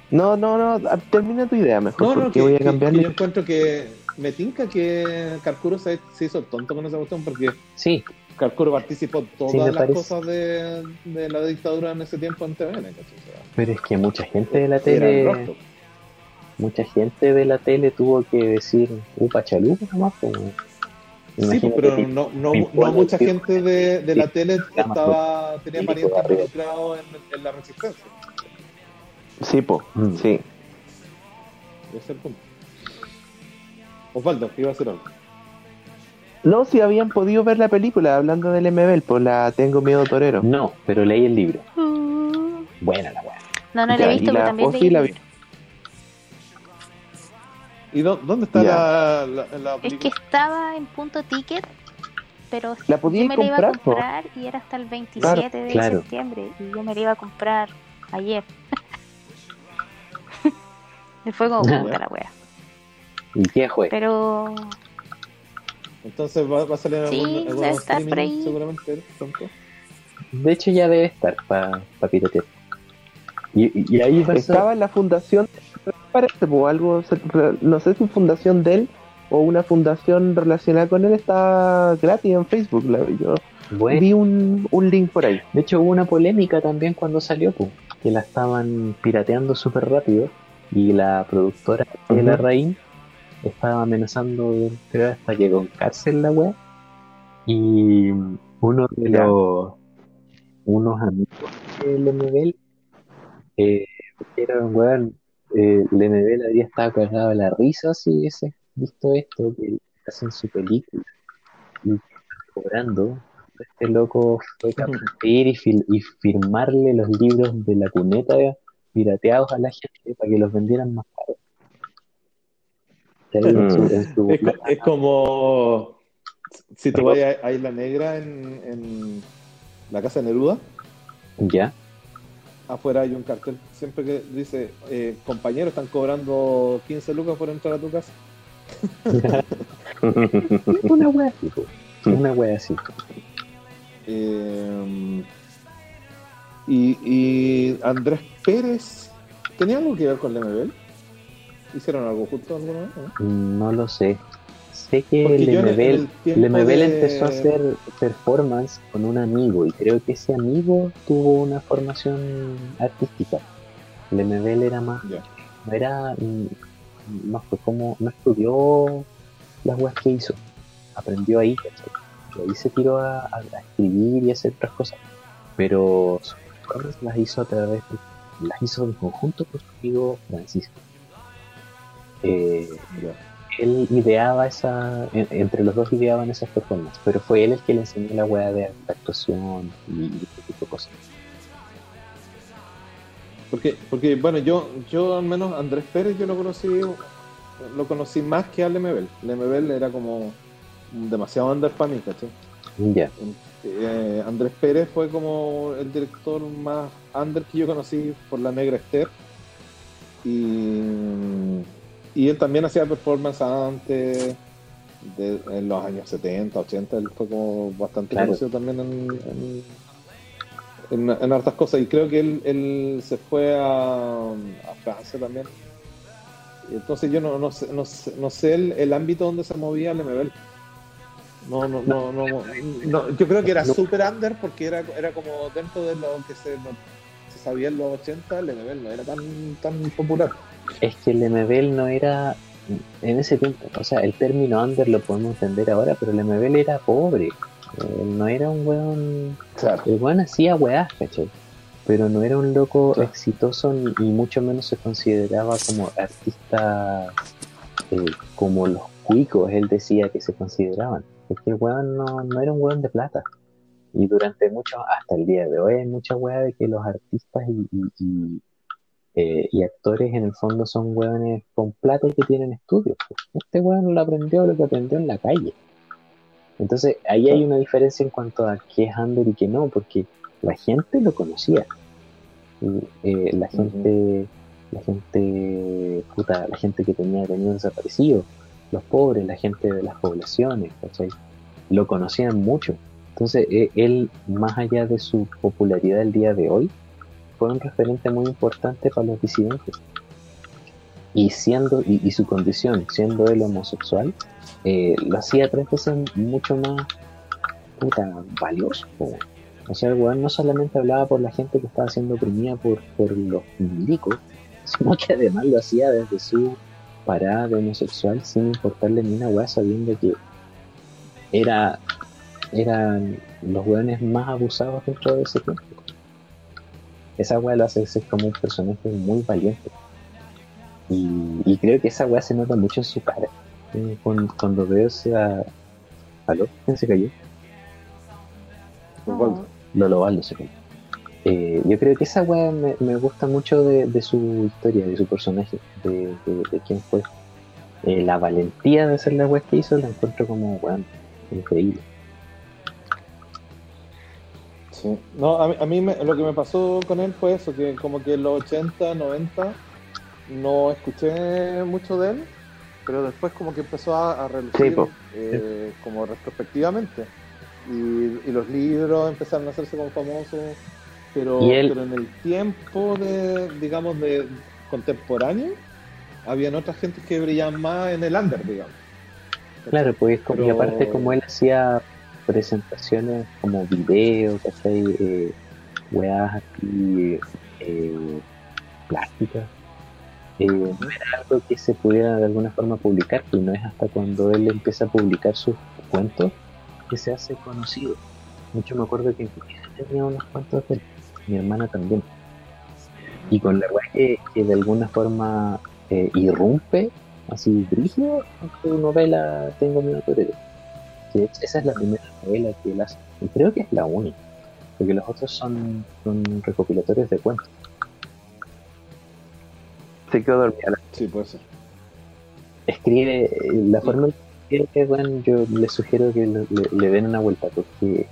No, no, no. a- Termina tu idea mejor. No, no, porque que, voy a que yo encuentro que me tinca que Carcuro se, se hizo tonto con esa cuestión porque Sí, Carcuro participó en todas Sí, las parece. cosas de, de la dictadura en ese tiempo en TVN, ¿cachai? Pero es que mucha gente de la tele, mucha gente de la tele tuvo que decir upa chalupa nomás, pues. Sí, pero no, no, no mucha gente de, de la tele estaba tenía parientes involucrados en, en la resistencia. Sí, po. Mm. Sí. Ese es el punto. Osvaldo, iba a hacer algo. No, si habían podido ver la película hablando del MBL, pues la Tengo Miedo Torero. No, pero leí el libro. Mm. Buena la weá. No, no la he y visto, pero también Posi leí. la vi. ¿Y dó- dónde está la, Es que estaba en punto ticket, pero La podía yo me la iba a comprar, comprar y era hasta el 27 de claro. septiembre y yo me la iba a comprar ayer. y fue como puta la wea. ¿Y qué fue? Pero Entonces va, va a salir Sí, algún, estar por ahí. seguramente pronto. De hecho, ya debe estar para pa piratear. Y, y, ahí Estaba en la fundación, parece, o algo, no sé si fundación de él o una fundación relacionada con él está gratis en Facebook. La, yo Bueno, vi un, un link por ahí. de hecho, hubo una polémica también cuando salió, pues, que la estaban pirateando súper rápido y la productora de Ujú. la Rain estaba amenazando, creo, hasta que con cárcel la wea. Y uno de los unos amigos de Lemebel eh, dijeron, weón, eh, habría estado cagado de la risa si hubiese visto esto, que hacen su película y cobrando. Este loco fue capaz de ir y, fil- y firmarle los libros de la cuneta pirateados a la gente para que los vendieran más caros. Que ahí en su- en su- Es, co- es como si tú vas a, a Isla Negra en, en la casa de Neruda, ¿Ya? afuera hay un cartel siempre que dice, eh, compañeros, están cobrando 15 lucas por entrar a tu casa. Una wea así. Una wea así. Eh, y, y Andrés Pérez, ¿tenía algo que ver con Lemebel? ¿Hicieron algo juntos alguna vez? no? No lo sé. Sé que Lemebel, Lemebel de- empezó a hacer performance con un amigo y creo que ese amigo tuvo una formación artística. Lemebel era más, no era, mm, no fue como, no estudió las weas que hizo, aprendió ahí. Y ahí se tiró a, a- escribir y hacer otras cosas. Pero sus performances las hizo a través, las hizo en conjunto con su amigo Francisco. Eh, él ideaba esa, en- entre los dos ideaban esas performances, pero fue él el que le enseñó la weá de actuación y, y ese tipo de cosas. Porque, porque bueno, yo, yo al menos Andrés Pérez yo lo conocí, lo conocí más que a Lemebel. Lemebel era como demasiado under para mí, ¿cachai? Ya, Eh, Andrés Pérez fue como el director más under que yo conocí por la Negra Esther. Y, y él también hacía performance antes, de, en los años 70, 80. Él fue como bastante Claro. conocido también en, en, en- en hartas cosas. Y creo que él, él se fue a, a Francia también. Entonces yo no, no sé, no sé, no sé el, el ámbito donde se movía Lemebel. No, no, no, no, no, yo creo que era super under porque era, era como dentro de lo que se, se sabía en los 80, Lemebel no era tan, tan popular. Es que el MBL no era en ese tiempo, o sea, el término under lo podemos entender ahora, pero el MBL era pobre, Él no era un weón, Claro. el weón hacía weás, ¿cachai? Pero no era un loco Claro. exitoso ni, y mucho menos se consideraba como artista eh, como los cuicos, él decía que se consideraban. Porque el weón no, no era un weón de plata. Y durante mucho, hasta el día de hoy, hay mucha weá de que los artistas y, y- y, eh, y actores en el fondo son weones con plata y que tienen estudios. Este weón lo aprendió lo que aprendió en la calle. Entonces ahí hay una diferencia en cuanto a qué es under y qué no, porque la gente lo conocía. Y, eh, la gente, la gente, puta, la gente que tenía tenido desaparecido, los pobres, la gente de las poblaciones, ¿cachai? Lo conocían mucho. Entonces, eh, él, más allá de su popularidad el día de hoy, fue un referente muy importante para los disidentes. Y siendo, y, su condición, siendo él homosexual, eh, lo hacía tres veces mucho más puta, valioso. O sea, el weón no solamente hablaba por la gente que estaba siendo oprimida por, por los milicos, sino que además lo hacía desde su parada de homosexual sin importarle ni una weá, sabiendo que era eran los weones más abusados dentro de ese tiempo. Esa weá lo hace ser como un personaje muy valiente. Y, y creo que esa weá se nota mucho en su cara. Eh, cuando, cuando veo esa. ¿Aló? ¿Quién se cayó? Osvaldo. Lolo Baldo se cayó. Eh, yo creo que esa weá me, me gusta mucho de, de su historia, de su personaje, de, de, de quién fue. eh, la valentía de hacer la web que hizo la encuentro como, weón, increíble. Sí. No, a mí, a mí me- lo que me pasó con él fue eso, que como que en los 80, 90 no escuché mucho de él, pero después como que empezó a, a relucir Sí, po. eh, como retrospectivamente. Y, y los libros empezaron a hacerse como famosos, pero, pero en el tiempo de, digamos, de contemporáneo, habían otras gentes que brillaban más en el under, digamos. Claro, pues como, y aparte como él hacía presentaciones como video, ¿cachai? Eh, weas así eh, plásticas. Eh, no era algo que se pudiera de alguna forma publicar, pues no es hasta cuando él empieza a publicar sus cuentos que se hace conocido. Mucho me acuerdo que tenía unos cuentos de mi hermana también. Y con la wea que, de alguna forma eh, irrumpe así brígido en tu novela Tengo miedo torero. Que esa es la primera novela que él hace. Y creo que es la única. Porque los otros son, son recopilatorios de cuentos. Se quedó dormida. Sí, puede ser. Escribe, eh, la forma en que escribe, bueno, yo les sugiero que le, le- le den una vuelta porque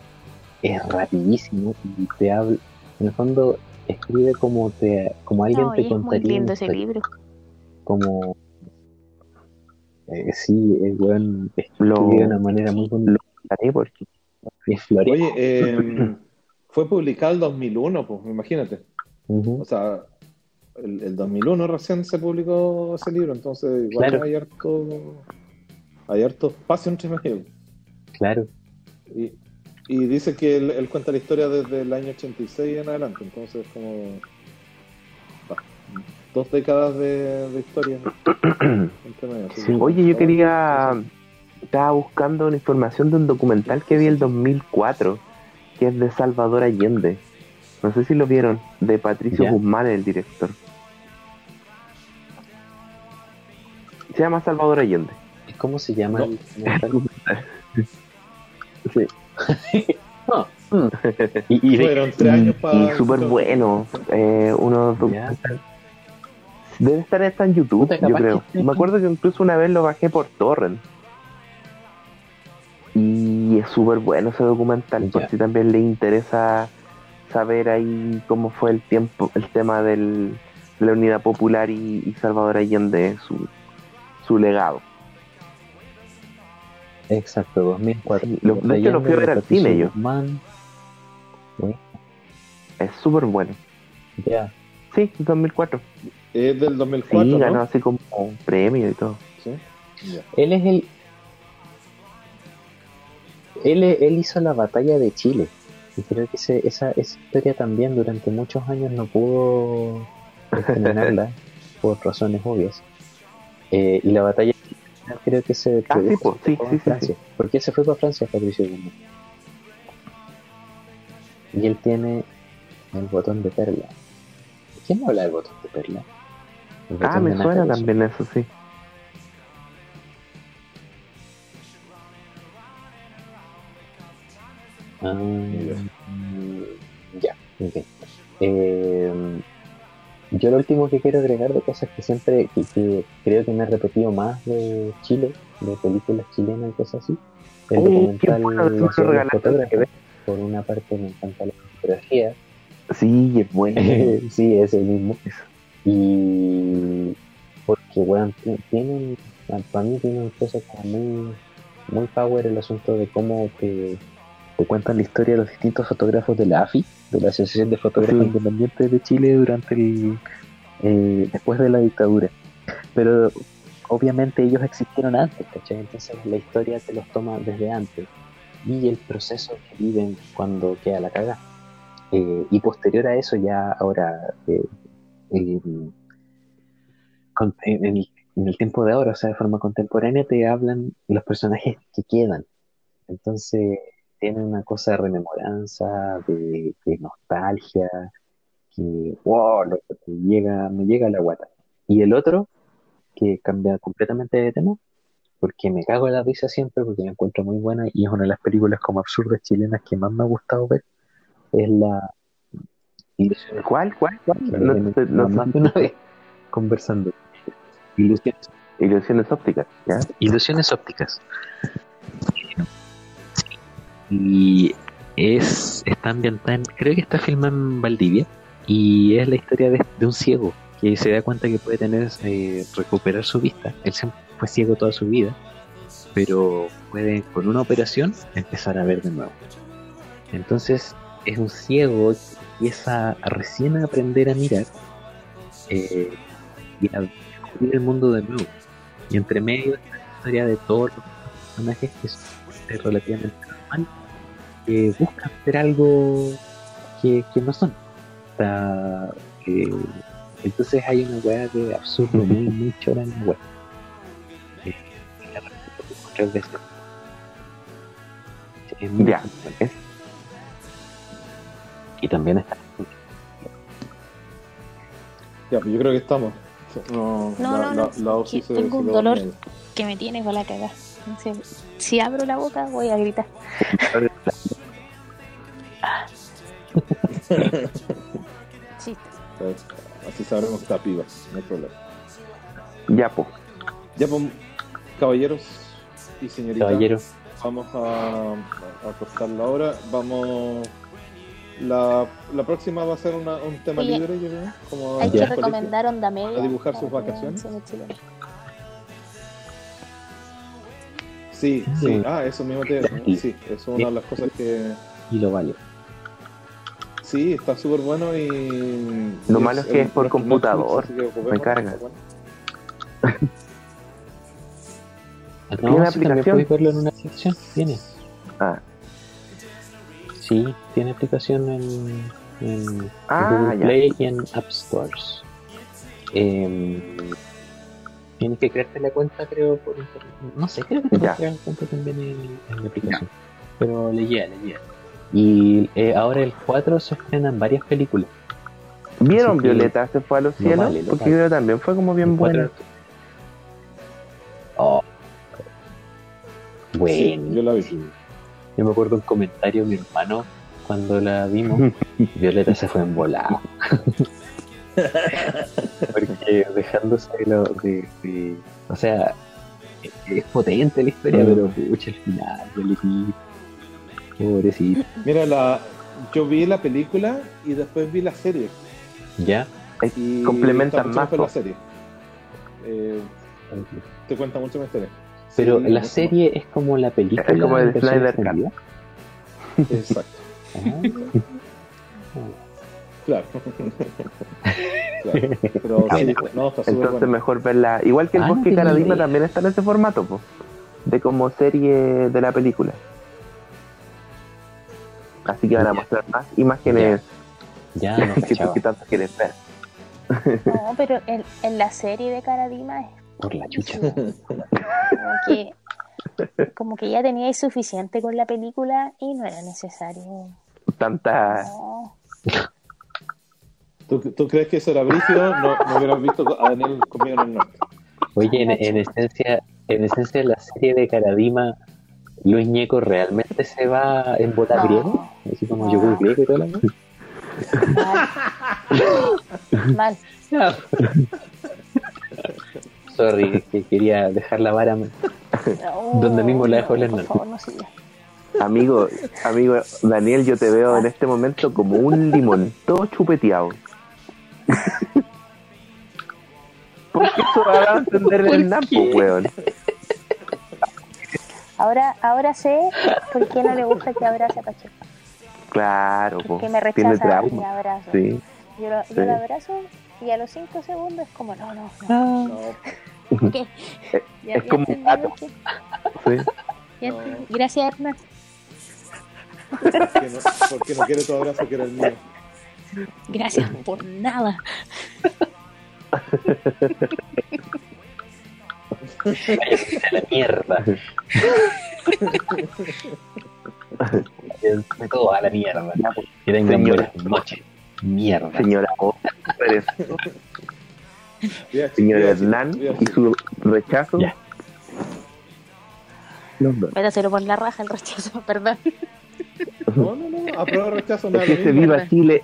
es rapidísimo y te habla, en el fondo escribe como te como alguien No, te y es muy contaría lindo ese libro. como eh, sí, es buen escribe Lo de una manera muy bonita porque florido. Oye, eh, fue publicado el 2001, pues imagínate. O sea, el, el 2001 recién se publicó ese libro, entonces igual Claro. hay harto, hay harto espacio entre medio. Claro, Y, y dice que él, él cuenta la historia desde el año 86 en adelante, entonces como bah, dos décadas de, de historia Sí. Oye, yo quería. Estaba buscando una información de un documental que vi el 2004, que es de Salvador Allende. No sé si lo vieron, de Patricio Ya. Guzmán, el director. Se llama Salvador Allende. ¿cómo se llama No. el documental? Sí. Ah, mm. y, y- Fueron tres años Y, para... súper bueno. Eh, uno Ya. Debe estar está en YouTube, Puta, yo creo. que- Me acuerdo que incluso una vez lo bajé por torrent. Y es súper bueno ese documental, por si también le interesa saber ahí cómo fue el tiempo, el tema del, de la unidad popular y, y Salvador Allende, su, su legado. Exacto, 2004. Sí, lo- de hecho, lo fui a ver al cine yo. Guzmán. Es súper bueno. Ya, Sí, 2004. Es del Sí, 2004, ganó ¿no? así como un premio y todo. Sí. Ya. Él es el. Él, él hizo la batalla de Chile. Y creo que ese- esa, esa historia también durante muchos años no pudo estrenarla por razones obvias. Eh, y la batalla creo que se Ah, sí, pues, sí, sí, sí, Francia. ¿Por qué se fue para Francia Patricio Guzmán? Y él tiene el botón de perla. ¿Quién habla del botón de perla? Ah, me de suena también eso, sí. Ah, ya, ok. Eh, yo lo último que quiero agregar de cosas que siempre, que, que creo que me he repetido más de Chile, de películas chilenas y cosas así, el qué documental me La que. Por una parte me encanta la fotografía, Sí, es bueno. sí, es el mismo. Y porque, ti- tienen, para mí tienen cosas como muy, muy power el asunto de cómo te, te cuentan la historia de los distintos fotógrafos de la AFI, de la Asociación de Fotógrafos Sí. Independientes de Chile durante el, eh, después de la dictadura. Pero obviamente ellos existieron antes, ¿cachai? Entonces la historia te los toma desde antes y el proceso que viven cuando queda la caga. Eh, y posterior a eso ya ahora eh, en, el, tiempo de ahora, o sea, de forma contemporánea, te hablan los personajes que quedan. Entonces tiene una cosa de rememoranza, de, nostalgia, que wow, lo que llega, me llega la guata. Y el otro, que cambia completamente de tema, porque me cago en la risa siempre, porque me encuentro muy buena y es una de las películas como absurdas chilenas que más me ha gustado ver, es la ¿Cuál? ¿Cuál? ¿Cuál? No, sé- no una vez conversando. Ilusiones, Ilusiones ópticas, ¿ya? Ilusiones ópticas. Y es está ambientada en, creo que está filmada en Valdivia y es la historia de, de un ciego que se da cuenta que puede tener eh, recuperar su vista. Él siempre fue ciego toda su vida, pero puede con una operación empezar a ver de nuevo. Entonces es un ciego que empieza a recién a aprender a mirar eh, y a descubrir el mundo de nuevo. Y entre medio está la historia de todos los personajes que son relativamente normal, que buscan ser algo que, que no son. Está, eh, entonces hay una weá de absurdo muy, muy chora en la weá. Eh, tres veces. Es muy Ya. buena. Es- Y también está Ya, pues yo creo que estamos. No, No, la, no, la- no. la OSI Que se- tengo un lo dolor. Que me tiene con la cagada. Si abro la boca, voy a gritar. Sí. ¿sabes? Así sabremos que está piba, no hay problema. Ya, pues. Ya, pues, caballeros y señoritas, caballero. vamos a, a cortar la hora. Vamos. La, la próxima va a ser una- un tema Oye, libre, yo creo. Como Hay que recomendar Onda Media. A dibujar para sus vacaciones. Sí, sí. Sí. Ah, eso mismo te Sí. Sí, eso es una de las cosas que. Y lo vale. Sí, está súper bueno y. Lo y malo es que es por computador. Me carga. bueno. ¿Tiene también aplicación? puedes verlo en una sección. Tiene. Ah, Sí, tiene aplicación en, en Ah, Google ya. Play y en App Stores. Em, tienes que crearte la cuenta, creo, por internet. No sé, creo que te Ya. puedes crear la cuenta también en, en la aplicación. Pero leía, leía. Y eh, ahora el 4 se estrenan varias películas. ¿Vieron Así que- Violeta se fue a los Lo cielos? vale, lo Porque vale. creo que también fue como bien buena. Oh. Sí, Bueno. yo la vi. Yo me acuerdo un comentario de mi hermano cuando la vimos. Violeta se fue en volada. Porque dejándose lo de, de- O sea, es, potente la historia, Mm. pero pucha, el final, Violetita. Pobrecito. Mira, la, yo vi la película y después vi la serie. ¿Ya? Y Complementan más, mejor la serie. Eh, te cuenta mucho más historia. Pero Sí, la serie es como la película. Es como el Snyder Cut. Exacto. Ah. Claro. Claro. Pero Ah, sí, no, está Entonces bueno. mejor verla. Igual que el Ah, no Bosque tenía Caradima también está en ese formato, po, de como serie de la película. Así que van a mostrar más imágenes Ya no que tanto quieres ver. No, pero en, en la serie de Caradima es Por la chucha. como que, como que ya teníais suficiente con la película y no era necesario. Tanta. No. ¿Tú, tú crees que eso era brígido? No, no hubieras visto a Daniel conmigo en el norte. Oye, en, en esencia, en esencia la serie de Caradima, Luis Ñeco realmente se va en bola No. griego, así como yogur griego y todo lo Mal. Mal. Sorry, que quería dejar la vara. No, Donde mismo la no. Por favor, no. Amigo, amigo Daniel, yo te veo en este momento como un limón, todo chupeteado. Porque eso va a entender ¿Por el napo, qué? weón. Ahora, ahora sé por qué no le gusta que abrace a Pacheco. Claro, po. Que me tiene rechaza mi abrazo. Sí. Yo, lo, yo Sí. lo abrazo y a los 5 segundos es como, no, no, no. No, ¿Por qué? Ya- es ya como un gato. qué. sí. Ya No. Gracias, Hernán. porque no, porque no quiere tu abrazo que era el mío. Gracias por nada. A la mierda. De todo a la mierda. Que Señora. noches. Mierda. Señora Señor Hernán y su rechazo. Ya. No, no. Métaselo por la raja el rechazo, perdón. No, no, no, aprueba rechazo, me da Que se viva Chile.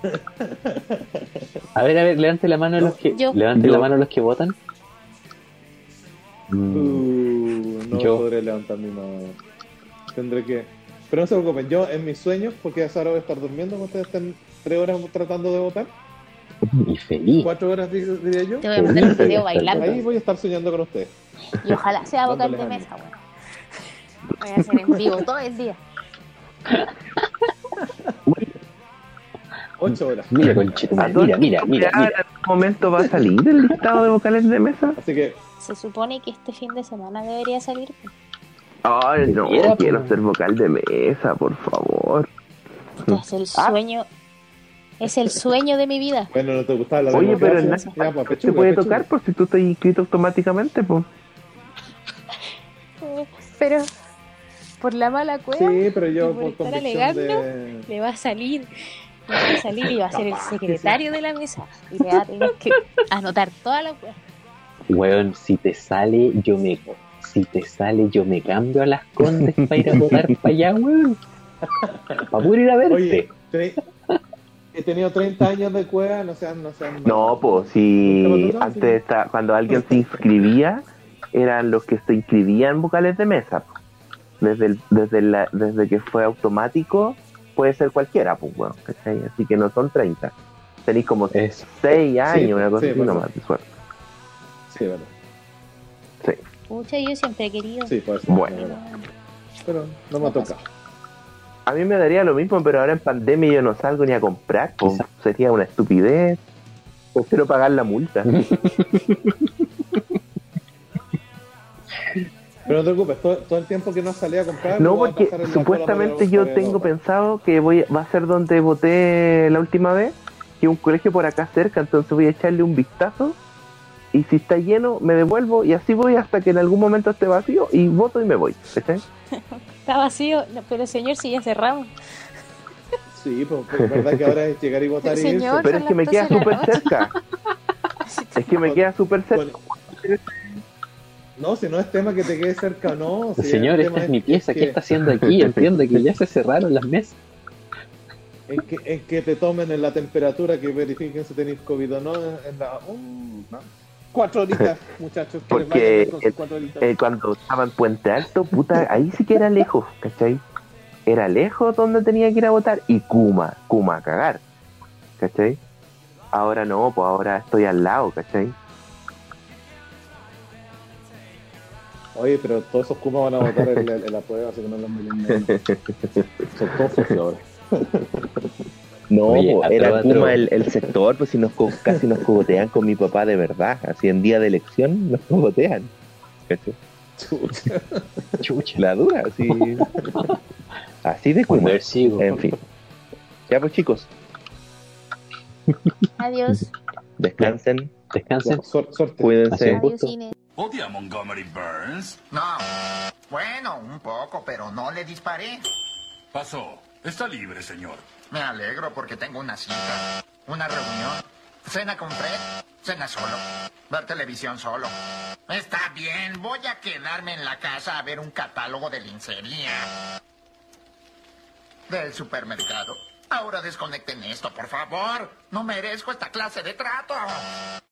A ver, a ver, levante la mano los que Yo. levante Yo. la mano los que votan. Mm, Uh, no Yo. podré levantar mi mano. Tendré que. Pero no se preocupen, yo en mis sueños, porque a esa hora voy a estar durmiendo cuando ustedes estén tres horas tratando de votar, y feliz. cuatro horas di- diría yo. Te voy a mandar un video bailando. Ahí voy a estar soñando con ustedes. Y ojalá sea vocal de mesa, bueno. Voy a hacer en vivo todo el día. Ocho horas. Mira, conchetumare, mira, mira, mira, ¿En mira. algún momento va a salir el listado de vocales de mesa? Así que, Se supone que este fin de semana debería salir. pues. Ay, no, quiero pues. ser vocal de mesa, por favor. Este es el Ah. sueño. Es el sueño de mi vida. bueno, no te gustaba la Oye, pero en Ya, pues, te puede pechuga. tocar por si tú estás inscrito automáticamente, pues. Pero por la mala cueva Sí, pero yo por por estar alegando, de... le va a salir. Le va a salir y va a ser el secretario de la mesa. Y le va a tener que anotar toda la cueva. Weón, si te sale, yo me. Si te sale, yo me cambio a las condes para ir a votar para allá, weón. Para poder ir a verte. Oye, he tenido 30 años de cueva, no sean, no sean... No, pues si antes está, cuando alguien se inscribía, eran los que se inscribían vocales de mesa. po. Desde, el, desde, la, desde que fue automático, puede ser cualquiera, pues, bueno, ¿cachai? Así que no son 30. Tenéis como Eso. 6 años, una cosa sí, así pues. nomás de suerte. Sí, verdad. Sí. Pucha, yo siempre he querido. Sí, puede ser. Bueno. Pero no me ha tocado. A mí me daría lo mismo, pero ahora en pandemia yo no salgo ni a comprar, pues, sería una estupidez. Prefiero pagar la multa. Pero no te preocupes, todo, todo el tiempo que no salí a comprar... No, porque supuestamente yo tengo pensado que voy va a ser donde voté la última vez, que un colegio por acá cerca, entonces voy a echarle un vistazo y si está lleno me devuelvo y así voy hasta que en algún momento esté vacío y voto y me voy. Está vacío. Pero señor, si ya cerramos. Sí, pues es verdad que ahora es llegar y votar y. Señor. Pero es que me queda 12 de la súper cerca. Es que me queda súper cerca. No, si no es tema que te quede cerca o no. si Señor, esta es mi pieza. que- ¿Qué está haciendo aquí? Entiendo que ya se cerraron las mesas. En que, en que te tomen en la temperatura, que verifiquen si tenéis COVID o no. En la, uh, ¿no? Cuatro horitas, muchachos. Que les Porque bien con sus el- cuatro horitas. Eh, cuando estaba en Puente Alto, puta, ahí sí que era lejos, ¿cachai? Era lejos donde tenía que ir a votar y Kuma, Kuma a cagar, ¿cachai? Ahora no, pues ahora estoy al lado, ¿cachai? Oye, pero todos esos Kumas van a votar en la, en la prueba, así que no los miren. Son todos flojos. No, Oye, po, a era Kuma el, el sector, pues si nos co- casi nos cogotean con mi papá de verdad, así en día de elección nos cogotean. Chucha. Chucha. La dura, así, así de Kuma, en fin. Ya pues chicos, Adiós. descansen, Descansen. Suer- suerte. cuídense. Odia a Montgomery Burns. No. Bueno, un poco, pero no le disparé. Pasó. Está libre, señor. Me alegro porque tengo una cita, una reunión, cena con Fred, cena solo, ver televisión solo. Está bien, voy a quedarme en la casa a ver un catálogo de lencería. Del supermercado. Ahora desconecten esto, por favor. No merezco esta clase de trato.